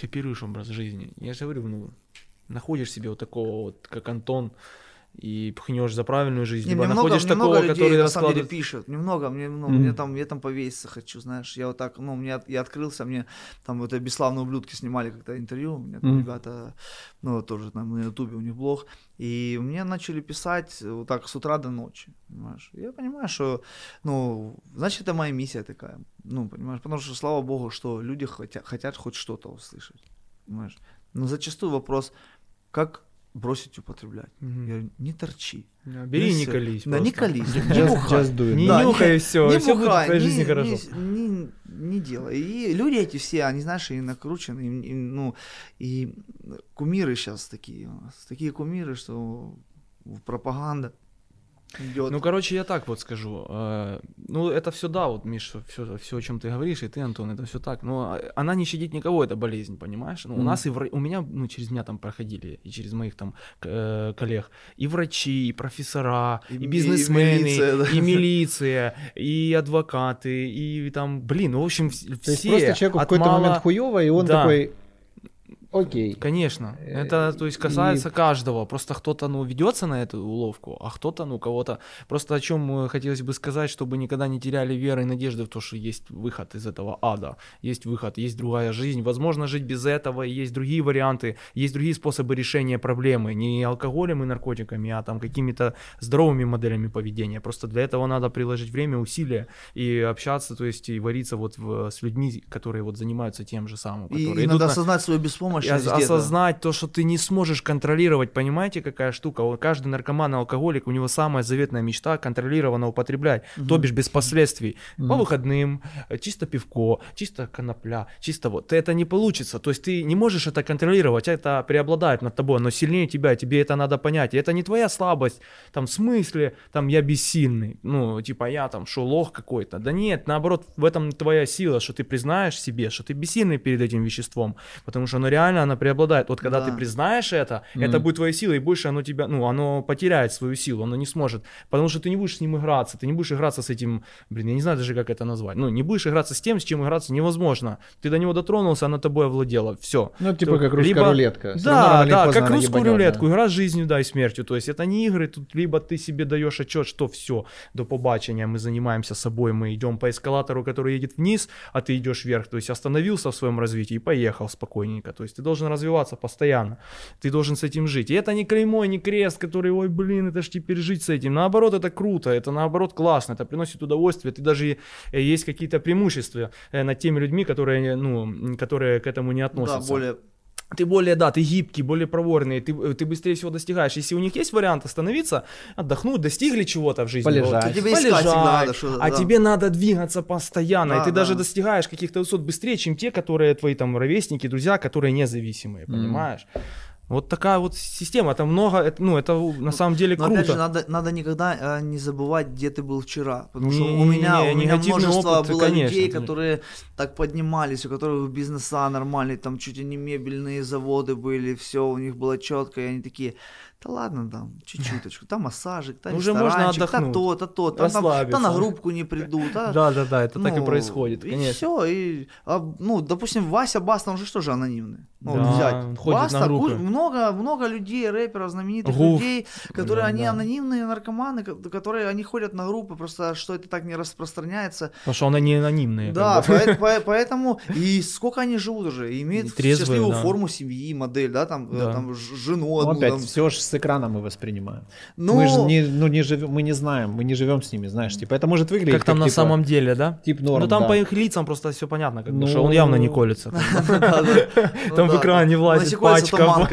Копируешь образ жизни. Я же говорю, ну, находишь себе вот такого вот, как Антон, и пхнешь за правильную жизнь, Не, либо мне много, находишь мне много такого, людей который на самом деле пишут, немного, мне, ну, Мгм. мне там, я там повеситься хочу, знаешь, я вот так, ну, мне, я открылся, мне там вот бесславные ублюдки снимали как-то интервью, у меня там Мгм. ребята, ну, тоже там на ютубе у них блог, и мне начали писать вот так с утра до ночи, понимаешь, я понимаю, что, ну, значит, это моя миссия такая, ну, понимаешь, потому что, слава богу, что люди хотят, хотят хоть что-то услышать, понимаешь, но зачастую вопрос, как бросить употреблять, Мгм. я говорю, не торчи, Да, Бери и Ну не колись. Да, не колись, не бухай. Не нюхай все, не все будет в твоей жизни хорошо. Не, делай. И люди эти все, они, знаешь, и накручены, и, ну, и кумиры сейчас такие такие кумиры, что пропаганда идет. Ну, короче, я так вот скажу. э, Ну, это все да, вот, Миш, все, все, о чем ты говоришь, и ты, Антон, это все так. Но а, она не щадит никого, это болезнь, понимаешь? Ну, у Мгм. нас и вра- у меня, ну, через меня там проходили, и через моих там э, коллег, и врачи, и профессора, И- и, и бизнесмены, и милиция, да. милиция, и адвокаты, и там, блин, ну, в общем, вс- То есть все просто человеку в какой-то мала- момент хуево, и он Да. такой, Окей. Конечно. Э, Это, то есть, и- касается каждого. Просто кто-то, ну, ведется на эту уловку, а кто-то, ну, кого-то... Просто о чем э, хотелось бы сказать, чтобы никогда не теряли веры и надежды в то, что есть выход из этого ада. Есть выход, есть другая жизнь. Возможно жить без этого, и есть другие варианты, есть другие способы решения проблемы. Не алкоголем и наркотиками, а там какими-то здоровыми моделями поведения. Просто для этого надо приложить время, усилия и общаться, то есть, и вариться вот в- с людьми, которые вот занимаются тем же самым. И, которые и надо на- осознать свою и беспомощность где-то. осознать то, что ты не сможешь контролировать, понимаете, какая штука? Вот каждый наркоман и алкоголик, у него самая заветная мечта контролированно употреблять, то бишь без последствий. По выходным, э, чисто пивко, чисто конопля, чисто вот. Это не получится, то есть ты не можешь это контролировать, это преобладает над тобой, оно сильнее тебя, тебе это надо понять. И это не твоя слабость, там, в смысле, там, я бессильный, ну, типа, я там, что, лох какой-то. Да нет, наоборот, в этом твоя сила, что ты признаешь себе, что ты бессильный перед этим веществом, потому что оно реально, оно преобладает. Вот когда Да. ты признаешь это, это будет твоей силой, и больше оно тебя, ну, оно потеряет свою силу, оно не сможет, потому что ты не будешь с ним играться, ты не будешь играться с этим, блин, я не знаю даже, как это назвать, ну, не будешь играться с тем, с чем играться невозможно. Ты до него дотронулся, оно тобой овладело, все. Ну, типа как русская Либо- рулетка. Да, да, как она русскую ебанет, рулетку, да. игра с жизнью, да, и смертью. То есть это не игры, тут либо ты себе даешь отчет, что все, до побачення, мы занимаемся собой, мы идем по эскалатору, который едет вниз, а ты идешь вверх. То есть остановился в своем развитии и поехал спокойненько. То есть ты должен развиваться постоянно. Ты должен с этим жить. И это не клеймо, не крест, который, ой, блин, это ж теперь жить с этим. Наоборот, это круто, это наоборот классно, это приносит удовольствие. Ты даже э, есть какие-то преимущества э, над теми людьми, которые, ну, м, которые к этому не Да, относятся более ты более, да, ты гибкий, более проворный, ты, э, ты быстрее всего достигаешь. Если у них есть вариант остановиться, отдохнуть, достигли чего-то в жизни, Полежать. То тебе всегда надо что-то, а да. тебе надо двигаться постоянно, Да, и ты да. даже достигаешь каких-то высот быстрее, чем те, которые твои там ровесники, друзья, которые независимые, понимаешь? Вот такая вот система, это много, это, ну, это на самом деле Но круто. опять же, надо, надо никогда э, не забывать, где ты был вчера. Потому что у меня, у меня множество опыт, было конечно, людей, конечно. которые так поднимались, у которых бизнеса нормальные, там чуть ли не мебельные заводы были, все у них было четко, и они такие, да ладно, там, чуть-чуточку, там массажик, там Уже можно отдохнуть, то, то, то, там, расслабиться. да на группку не приду, да, Да, да, да, это так и ну, происходит, И конечно. все, и, а, ну, допустим, Вася Баста, он же что же анонимный? Ну, Да, вот взять. на Баста, группы. много, много людей, рэперов, знаменитых Гуф. людей, которые, Да, они да. анонимные наркоманы, ко- которые, они ходят на группы, просто что это так не распространяется. Потому что она не анонимная. Да, поэтому, и сколько они живут уже, и имеют Трезвые, счастливую да. форму семьи, модель, да, там, э, Да. там жену Ну, одну, опять, там. все же с экрана мы воспринимаем. Ну, Мы же не, ну, не живем, мы не знаем, мы не живем с ними, знаешь, типа, это может выглядеть Как там на типа, самом деле, да? тип норм, ну там да. по их лицам просто все понятно, как бы, Ну, что он явно не колется. Там в экране влазит пачка. то-.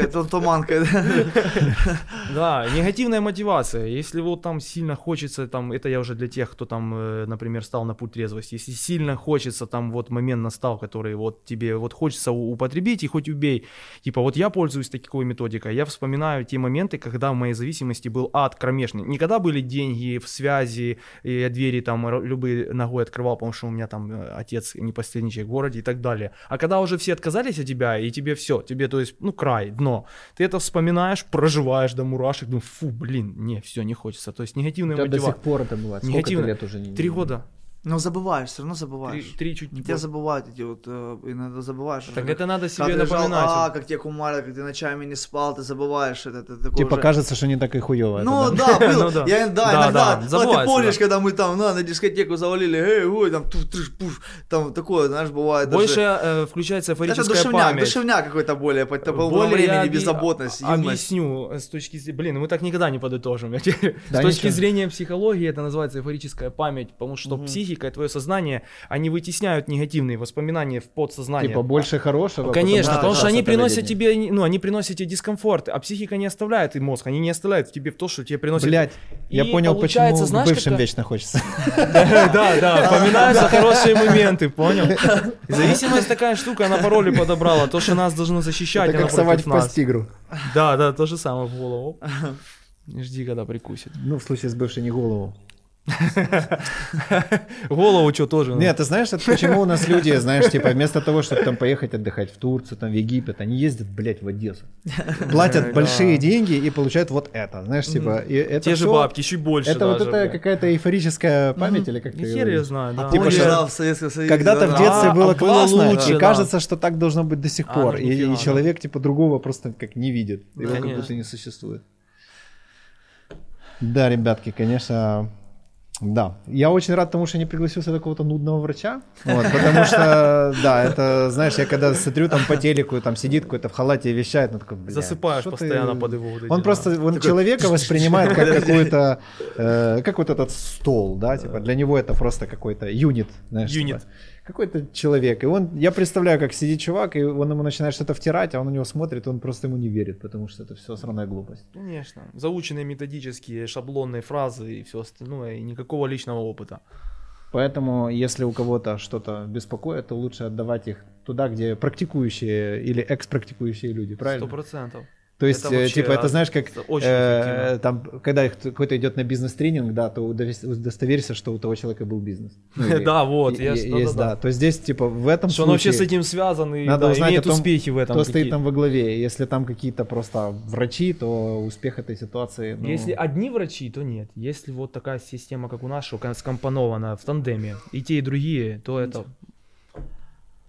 Да, негативная мотивация. Если вот там сильно хочется, там, это я уже для тех, кто там, э, например, стал на путь трезвости. Если сильно хочется, там вот момент настал, который вот тебе вот хочется употребить и хоть убей. Типа вот я пользуюсь такой методикой. Я вспоминаю те моменты, когда в моей зависимости был ад кромешный. Не когда были деньги в связи, и я двери там любые ногой открывал, потому что у меня там э, отец не последний человек в городе и так далее. А когда уже все отказались от тебя, и тебе все, тебе, то есть, ну, край, дно. Ты это вспоминаешь, проживаешь до мурашек, думаю, фу, блин, не, все, не хочется. То есть негативная тебя до сих мотивация. пор это бывает. Негативно. лет уже не Три года. Но забываешь, все равно Три, забываешь. три чуть не Тебя больше. забывают эти вот, э, иногда забываешь. Так уже, это надо себе лежал, напоминать. а, как тебе кумарят, как ты ночами не спал, ты забываешь это. это такое Типа уже- кажется, что не так и хуево. Ну это, да? да, было. Ну да. Я, да, Да, иногда. да, ну, ты помнишь, да. когда мы там на, на дискотеку завалили, эй, ой, там туш, трыш, пуш, там такое, знаешь, бывает. Больше даже... э, включается Это эйфорическая душевняк, память. душевняк какой-то более, по, по Более времени, объ- беззаботность, юность. Объясню э, с точки зрения... Блин, мы так никогда не подытожим. Да, с точки зрения психологии это называется эйфорическая память, потому что Мгм. психика и твое сознание, они вытесняют негативные воспоминания в подсознание. Типа больше хорошего. Конечно, Да, потому да, что они приносят тебе, ну, они приносят тебе дискомфорт, а психика не оставляет и мозг, они не оставляют в тебе то, что тебе приносит... Блять, я понял, почему знаешь, бывшим какая- вечно хочется. Да, да, вспоминаются хорошие моменты, понял? Зависимость такая штука, она пароли подобрала, то, что нас должно защищать, она как совать в нас. пасть тигру. Да, да, то же самое в голову. Жди, когда прикусит. Ну, в случае с бывшей не голову. Голову что тоже? ну? Нет, ты знаешь, это почему у нас люди, знаешь, типа, вместо того, чтобы там поехать отдыхать в Турцию, там, в Египет, они ездят, блядь, в Одессу. Платят большие деньги и получают вот это, знаешь, типа, Те же бабки, чуть больше Это вот это какая-то эйфорическая память или как Ни ты хер я знаю, да. Типа, Советском Союзе, Когда-то в детстве А, было а классно, и кажется, что так должно быть до сих А, пор. ну, и, человек типа другого просто как не видит. Его как будто не существует. Да, ребятки, конечно, да. Я очень рад тому, что не пригласился такого-то нудного врача. Вот, потому что, да, это, знаешь, я когда смотрю там по телеку, там сидит какой-то в халате и вещает, ну такой, бля, Засыпаешь ты- постоянно под его вот Он просто, он человека воспринимает как какой-то, э, как вот этот стол, да, типа для него это просто какой-то юнит, знаешь, Юнит. типа, какой-то человек. И он, я представляю, как сидит чувак, и он ему начинает что-то втирать, а он на него смотрит, и он просто ему не верит, потому что это все сраная глупость. Конечно. Заученные методические шаблонные фразы и все остальное, и никакого личного опыта. Поэтому, если у кого-то что-то беспокоит, то лучше отдавать их туда, где практикующие или экс-практикующие люди, правильно? Сто процентов. То есть, Это э, вообще типа, это знаешь, как очень э, там, когда какой-то идет на бизнес-тренинг, да, то удостоверься, что у того человека был бизнес. Ну, Да, вот, есть, да. То есть здесь, типа, в этом Что он вообще с этим связан и имеет успехи в этом. кто стоит там во главе. Если там какие-то просто врачи, то успех этой ситуации... ну, Если одни врачи, то нет. Если вот такая система, как у нас, что скомпонована в тандеме, и те, и другие, то это,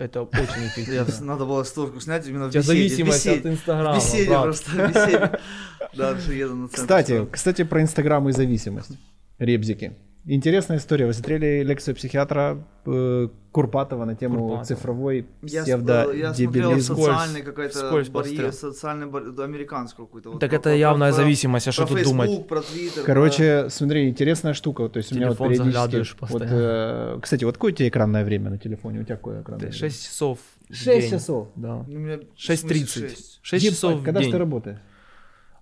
это очень эффективно. надо было створку снять именно У в беседе. зависимость от Инстаграма. в беседе просто, в беседе. Да, еду на центр. Кстати, кстати, про Инстаграм и зависимость. Ребзики. Интересная история. Вы смотрели лекцию психиатра э, Курпатова на тему Курпатова. цифровой я, сп- я смотрел социальный какой-то барьер, социальный барьер, да, американскую какую-то. вот Так про- это про- явная про- зависимость, а что про тут Facebook, думать? про Twitter. Короче, смотри, интересная штука. То есть у меня вот Телефон заглядываешь периодически... Вот, э, кстати, вот какое у тебя экранное время на телефоне? У тебя какое экранное время? 6 часов в 6 день. часов. Да. про- Ну, у меня в 6.30. смысле шесть. 6 Ебать, часов в Когда день. ты работаешь?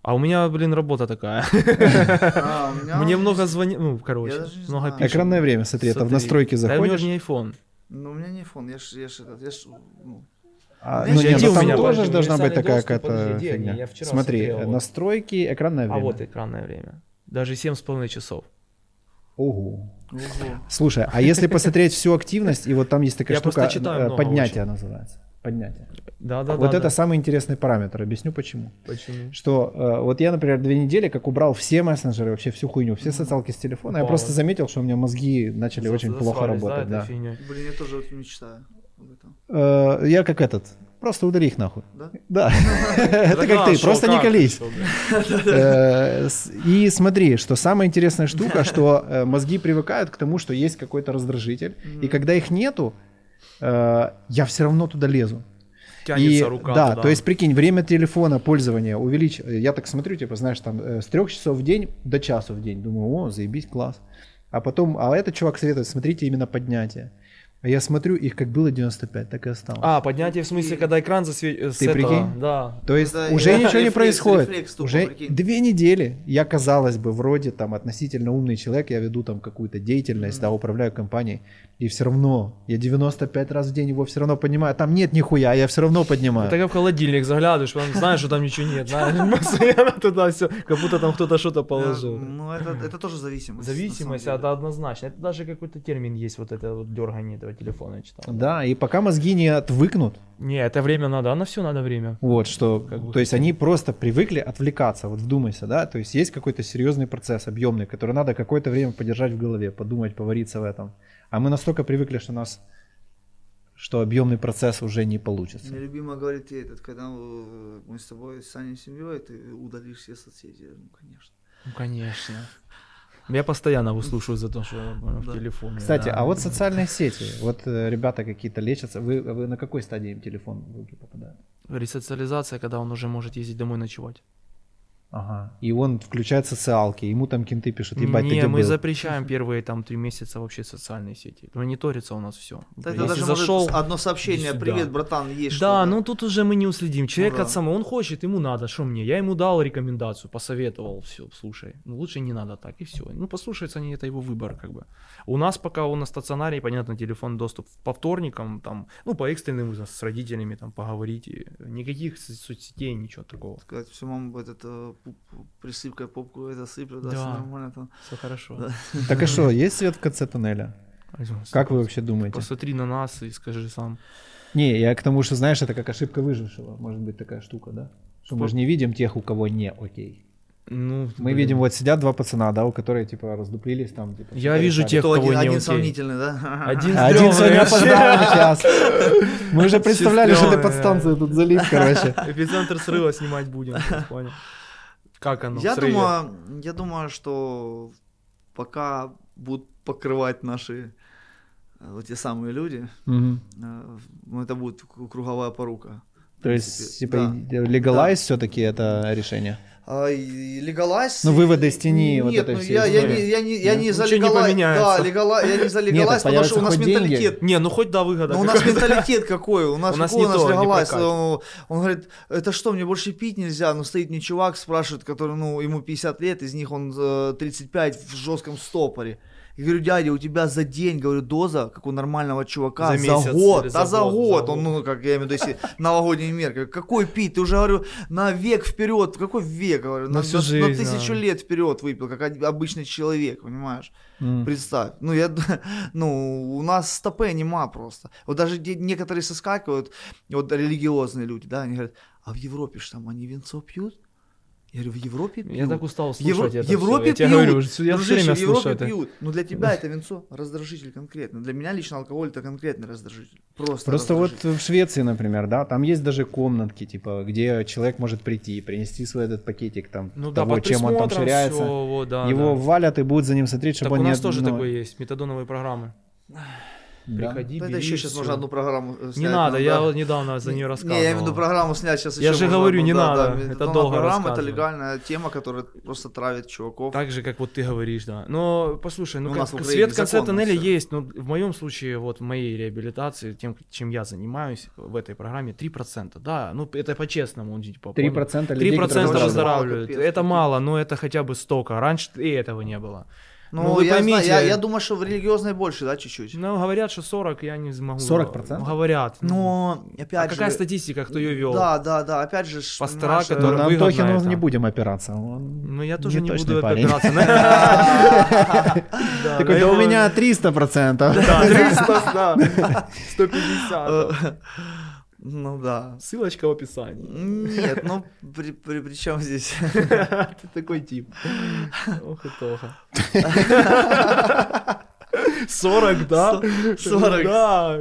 А у меня, блин, работа такая. А, Мне много звонит, ну, короче, много пишут. Экранное время, смотри, это в настройки Да, у меня заходишь. же не iPhone. Ну, у меня не iPhone, я ж, я ж, этот, я ж, ну, А, ну нет, ну там меня, тоже подожди, должна быть такая какая-то фигня. Смотри, смотрел, настройки, экранное А время. вот экранное время. Даже 7,5 часов. Ого. ого. Слушай, а если посмотреть всю активность, и вот там есть такая Я штука, э, поднятие называется. Поднятие. Да, да, вот да. это да. самый интересный параметр. Объясню почему. Почему? Что э, вот я, например, две недели как убрал все мессенджеры, вообще всю хуйню, все социалки с телефона, я Упало. просто заметил, что у меня мозги начали За- очень плохо работать. да, Да. Блин, я тоже вот мечтаю об этом. Э, Я как этот, просто удали их нахуй. Да? Да. Это как ты, просто не колись. Э, И смотри, что самая интересная штука, что э, мозги привыкают к тому, что есть какой-то раздражитель, и когда их нету, э, я все равно туда лезу. Тянется И, рука да, туда. то есть прикинь, время телефона пользования увеличь. Я так смотрю, типа, знаешь, там э, с трех часов в день до часу в день. Думаю, о, заебись, класс. А потом, а этот чувак советует, смотрите именно поднятие. А я смотрю, их как было 95, так и осталось. А, поднятие в смысле, когда экран засвечивается. Ты прикинь? Да. То есть Это уже ничего не рефлекс, происходит. рефлекс тупо, уже прикинь. две недели я, казалось бы, вроде там относительно умный человек, я веду там какую-то деятельность, да, управляю компанией, и все равно я 95 раз в день его все равно поднимаю. Там нет нихуя, а я все равно поднимаю. Это как в холодильник заглядываешь, потом знаешь, что там ничего нет. Постоянно туда все, как будто там кто-то что-то положил. Ну, это, это тоже зависимость. Зависимость, это однозначно. Это даже какой-то термин есть, вот это вот дергание этого телефона, я читал. Да, и пока мозги не отвыкнут, Не, это время надо, на все надо время. вот что, Как бы то есть они просто привыкли отвлекаться, вот вдумайся, да, то есть есть какой-то серьезный процесс объемный, который надо какое-то время подержать в голове, подумать, повариться в этом. А мы настолько привыкли, что нас, что объемный процесс уже не получится. Мне любимо говорит этот, когда э, мы с тобой станем семьей, ты удалишь все соцсети. Ну, конечно. Ну, конечно. Я постоянно выслушиваю за то, что в Да. телефоне. Кстати, да. а вот социальные сети, вот э, ребята какие-то лечатся, вы, вы на какой стадии им телефон в руки попадает? Ресоциализация, когда он уже может ездить домой ночевать. Ага. И он включает социалки, ему там кенты пишут, ебать, ты не, где мы был?» запрещаем первые там три месяца вообще социальные сети. Мониторится у нас все. Да это даже может одно сообщение, привет, братан, есть Да, что-то». ну тут уже мы не уследим. Человек да. от самого, он хочет, ему надо, что мне? Я ему дал рекомендацию, посоветовал, все, слушай. Ну лучше не надо так, и все. Ну послушаются они, это его выбор, как бы. У нас пока он на стационаре, понятно, телефон доступ по вторникам, там, ну по экстренным вызовам с родителями там поговорить. и Никаких со- соцсетей, ничего такого. сказать всему этот, присыпкой попку это сыплю, да, Да. все нормально там. Все хорошо. Да. Так а что, есть свет в конце туннеля? Как вы вообще думаете? Посмотри на нас и скажи сам. Не, я к тому, что, знаешь, это как ошибка выжившего. Может быть такая штука, да? Что мы же не видим тех, у кого не окей. Ну, Мы блин. видим, вот сидят два пацана, да, у которых, типа, раздуплились там, типа... Я вижу тех, Кто кого один, не один окей. сомнительный, да? Один А Один сегодня вообще. опоздал на час. Мы уже представляли, что ты Сестрёмный, подстанцию тут залить, короче. Эпицентр срыва снимать будем, понял. Как оно? Я думаю, я думаю, что пока будут покрывать наши э, вот те самые люди, ну, это будет круговая порука. То есть, типа, Да. легалайз все-таки это решение? А, и легалайз... Ну, выводы из тени, вот Нет, этой ну, всей я, я, не, я, не, я Ну, не за поменяется. Да, легала, я не за Нет, легалайз, потому что у нас менталитет. Не, ну хоть да, выгода. Ну, у нас менталитет какой? У нас, У нас какой не у нас то, не легалайз? прокатит. Он, он говорит, это что, мне больше пить нельзя? Ну, стоит мне чувак, спрашивает, который, ну, ему 50 лет, из них он э, 35 в жестком стопоре. Я говорю, дядя, у тебя за день, говорю, доза, как у нормального чувака, За за, месяц год, или да за за год, год. за Он, год. ну, как я имею в виду, если новогодний мер. Говорю, какой пить? Ты уже, говорю, на век вперед. Какой век? Говорю, На на, всю на- на жизнь, тысячу да. лет вперед выпил, как обычный человек, понимаешь? М. Представь. Ну, я, ну, у нас стопе нема просто. Вот даже некоторые соскакивают, вот религиозные люди, да, они говорят, а в Европе ж там они винцо пьют? Я говорю, в Европе пьют. Я так устал слушать это в Европе. Я тебе пьют. говорю, я все Дружище, время в Европе это. пьют. Но для тебя это винцо раздражитель конкретно. Для меня лично алкоголь это конкретный раздражитель. Просто Просто вот раздражитель. в Швеции, например, да, там есть даже комнатки, типа, где человек может прийти, принести свой этот пакетик там, Ну да, того, под чем он там ширяется. всё, вот, да, Его да. валят и будут за ним смотреть, чтобы Так он у не... нас тоже ну, такое есть, метадоновые программы. Да. Приходи, Ну, это бери, еще сейчас можно одну программу снять. Не надо, нам, я да. недавно за нее Не, рассказывал. Не, я имею в виду программу снять сейчас Я же говорю, одну, не да, надо, да, это долго программа, это легальная тема, которая просто травит чуваков. Так же, как вот ты говоришь, да. Но послушай, ну У как свет в конце тоннеля есть. Ну, в моем случае, вот в моей реабилитации, тем, чем я занимаюсь в этой программе, 3%. Да, ну это по-честному. Типа, 3% людей, 3% которые выздоравливают. Это капец. мало, но это хотя бы столько. Раньше и этого не было. Ну, Ну, вы я, знаю, поймите- я, я думаю, что в религиозной больше, да, чуть-чуть. Ну, говорят, что 40, я не смогу. 40%? Ну, Говорят. Но, опять а же... какая статистика, кто ее вел? Да, да, да, опять же... Пастора, Ну, которые- на Антохину это. не будем опираться. Он Ну, я тоже не, точный буду парень. опираться. Да, Такой, да у меня 300%. Да, 300, да. 150. Ну да. Ссылочка в описании. Нет, ну при, при, при чем здесь? Ты такой тип. Ох и Тоха. 40, да? 40. Да.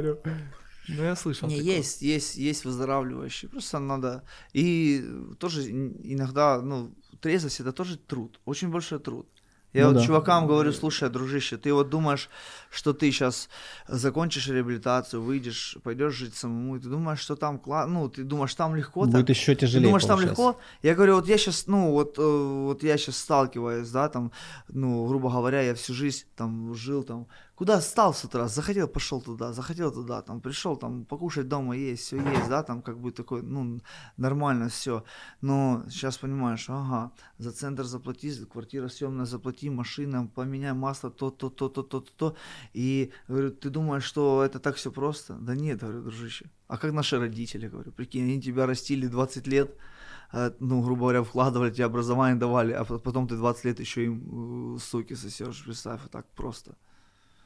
Ну, я слышал. Не, такое. есть, есть, есть выздоравливающие. Просто надо... И тоже ин- иногда, ну, трезвость это тоже труд. Очень большой труд. Я Ну вот да. чувакам говорю, слушай, дружище, ты вот думаешь, что ты сейчас закончишь реабилитацию, выйдешь, пойдешь жить самому, и ты думаешь, что там, кла- ну, ты думаешь, там легко так? Будет еще Ты тяжелее думаешь, там получается. легко? Я говорю, вот я сейчас, ну, вот, э, вот я сейчас сталкиваюсь, да, там, ну, грубо говоря, я всю жизнь там жил, там, куда встал с утра, захотел, пошел туда, захотел туда, там, пришел, там, покушать дома есть, все есть, да, там, как бы такой, ну, нормально все. Но сейчас понимаешь, ага, за центр заплати, за квартира съемная заплати, машина, поменяй масло, то, то, то, то, то, то, то. И, говорю, ты думаешь, что это так все просто? Да нет, говорю, дружище. А как наши родители, говорю, прикинь, они тебя растили 20 лет, э, ну, грубо говоря, вкладывали, тебе образование давали, а по- потом ты 20 лет еще им э, суки сосешь, представь, так просто.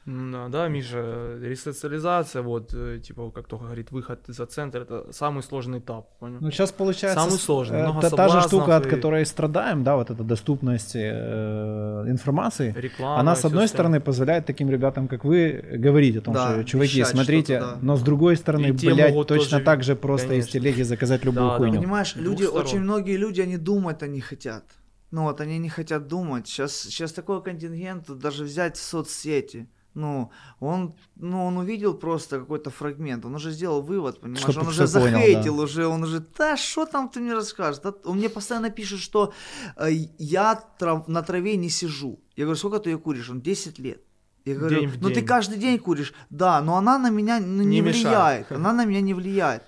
Да, да, Миша, ресоциализация, вот, э, типа, как только говорит, выход за центр, это самый сложный этап, понял? Ну, сейчас получается... Самый сложный, э, много та, та же штука, от и- которой страдаем, да, вот эта доступность э, информации, Реклама. она, с одной стороны, позволяет таким ребятам, как вы, говорить о том, Да, что, чуваки, вещать смотрите, да. но с другой стороны, И блядь, точно тоже, так же просто из конечно. телеги заказать любую Да, да. хуйню. Понимаешь, С двух люди, сторон. очень многие люди, они думать они хотят. Ну вот, они не хотят думать. Сейчас, сейчас такой контингент, даже взять соцсети. Ну, он, ну, он увидел просто какой-то фрагмент, он уже сделал вывод, понимаешь, Чтоб он уже понял, захейтил, да. уже, он уже, да, что там ты мне расскажешь? Да, он мне постоянно пишет, что э, я трав- на траве не сижу. Я говорю, сколько ты ее куришь? Он 10 лет. Я говорю, День ну ты день. каждый день куришь. Да, но она на меня ну, не, Не мешает. влияет, она на меня не влияет.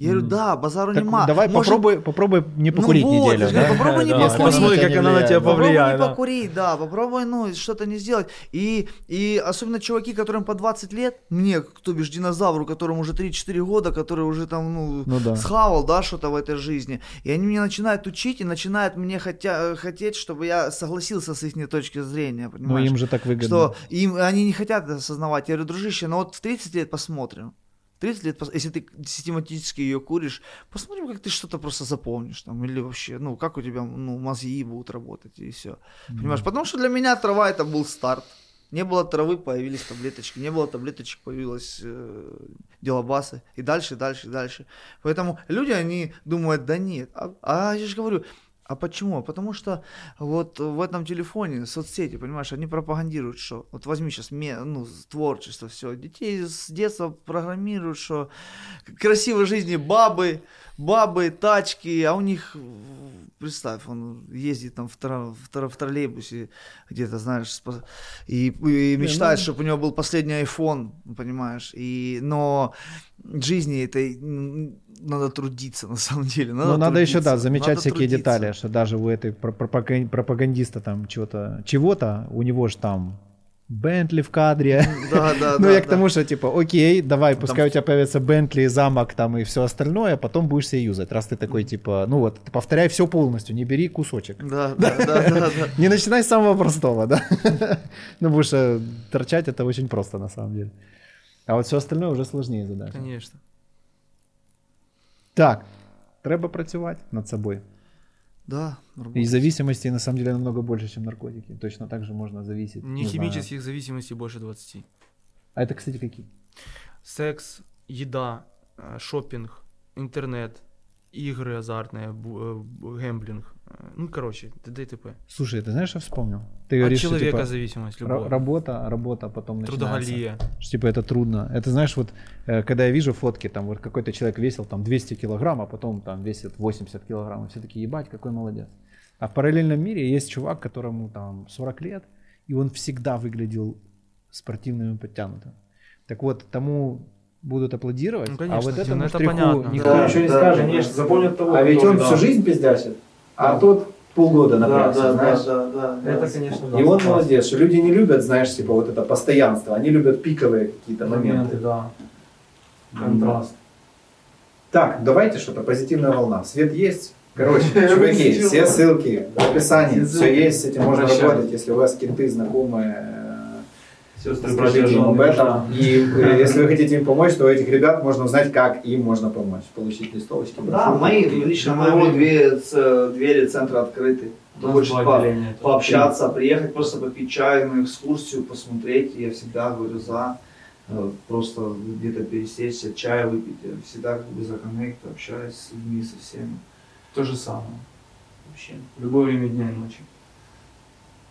Я говорю, да, базару Так нема. давай Может, попробуй, попробуй не ну покурить вот, неделю. да? попробуй не Да, покурить. посмотри, как она на тебя да. Попробуй повлияет, не покурить, да, попробуй, ну, что-то не сделать. И, и особенно чуваки, которым по 20 лет, мне, кто бишь динозавру, которому уже 3-4 года, который уже там, ну, Ну да. схавал, да, что-то в этой жизни. И они меня начинают учить и начинают мне хотя, хотеть, чтобы я согласился с их точки зрения, Ну понимаешь? им же так выгодно. что им, они не хотят это осознавать. Я говорю, дружище, ну вот в 30 лет посмотрим. 30 лет, если ты систематически ее куришь, посмотрим, как ты что-то просто запомнишь там, или вообще, ну, как у тебя, ну, мозги будут работать, и все. Понимаешь? Потому что для меня трава это был старт. Не было травы, появились таблеточки. Не было таблеточек, появилась э, делобасы. И дальше, дальше, дальше. Поэтому люди, они думают, да нет. А, а я же говорю, а почему? Потому что вот в этом телефоне соцсети, понимаешь, они пропагандируют, что вот возьми сейчас ну, творчество, все, детей с детства программируют, что красивой жизни бабы, бабы, тачки, а у них, представь, он ездит там в, тро- в, тро- в троллейбусе где-то, знаешь, и, и мечтает, ну- чтобы у него был последний iPhone, понимаешь, и, но в жизни этой надо трудиться, на самом деле. Надо Ну, надо еще, да, замечать надо всякие трудиться. детали, что даже у этой про- пропаган- пропагандиста там чего-то, чего-то, у него же там Бентли в кадре. Да, да, Ну, да, я к тому, что типа, окей, давай, Там- пускай у тебя появится Бентли, замок там и все остальное, а потом будешь себе юзать, раз ты такой, типа, ну вот, повторяй все полностью, не бери кусочек. Да, да, да, да, да. Не начинай с самого простого, да? Ну, потому что торчать это очень просто на самом деле. А вот все остальное уже сложнее задача. Конечно. Так, треба працювати над собою. Да, И работать. зависимости на самом деле намного больше, чем наркотики. Точно так же можно зависеть. Не знаю. химических зависимостей больше 20. А это, кстати, какие? Секс, еда, э, шопинг, интернет, игры азартные, э, гэмблинг. Ну, короче, т.д. и т.п. Слушай, ты знаешь, что вспомнил? Ты От говоришь, что, человека типа, зависимость любая. работа, работа потом начинается. Трудоголия. Что, типа это трудно. Это знаешь, вот э, когда я вижу фотки, там вот какой-то человек весил там 200 килограмм, а потом там весит 80 килограмм, и все такие, ебать, какой молодец. А в параллельном мире есть чувак, которому там 40 лет, и он всегда выглядел спортивным и подтянутым. Так вот, тому будут аплодировать, Ну, а конечно, вот ну, этому это штриху понятно. никто Да, ничего не да, скажет. конечно, запомнят того, А ведь он да. всю жизнь пиздячит, а тот полгода Да, напрягся, да, знаешь. да, да, да. Это, да. конечно, да. И он молодец, что люди не любят, знаешь, типа вот это постоянство, они любят пиковые какие-то моменты. моменты, да. Контраст. Так, давайте что-то, позитивная волна. Свет есть? Короче, чуваки, все ссылки в описании, все есть, с этим можно работать, если у вас кенты знакомые, Сестры скажите им об этом. И э, если вы хотите им помочь, то у этих ребят можно узнать, как им можно помочь. Получить листовочки. Да, мои, лично моего двери центра открыты. Кто хочет по- пообщаться, приехать просто попить чай на экскурсию, посмотреть. Я всегда говорю за. Э, Просто где-то пересечься, чай выпить. Я всегда как бы за коннект, общаюсь с людьми, со всеми. То же самое. Вообще. В любое время дня и ночи.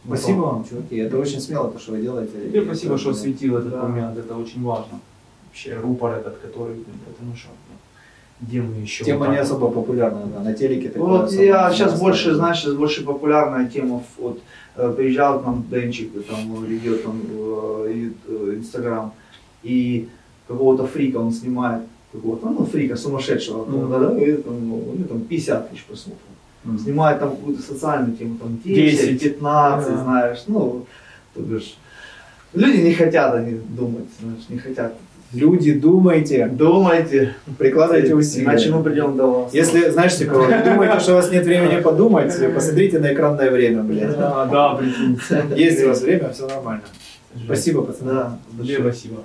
Спасибо вам, чуваки. Это очень смело, то, что вы делаете. Тебе спасибо, Это- что осветил этот Да. момент, это очень важно. Вообще рупор этот, который, это ну что, ну, где мы еще? Тема вот не особо популярна, да, на телеке такое Вот я сейчас больше, знаешь, сейчас больше популярная тема. Вот э, приезжал к нам Денчик, там ведет там э, и- э, Инстаграм, и какого-то фрика он снимает, какого-то, ну, фрика сумасшедшего, Мгм. да, да, и там, ну, у него там 50 тысяч просмотров. Мгм. Снимает там какую-то социальную тему, там 10, 10. 15, Ага. знаешь, ну, то бишь, люди не хотят они думать, знаешь, не хотят. Люди, думайте, Думайте, прикладывайте усилия. иначе мы придем до вас. Если, знаешь, типа, вы думаете, что у вас нет времени подумать, посмотрите на экранное время, блин. Да, да, прикинь. Есть у вас время, все нормально. Спасибо, пацаны. Да, спасибо.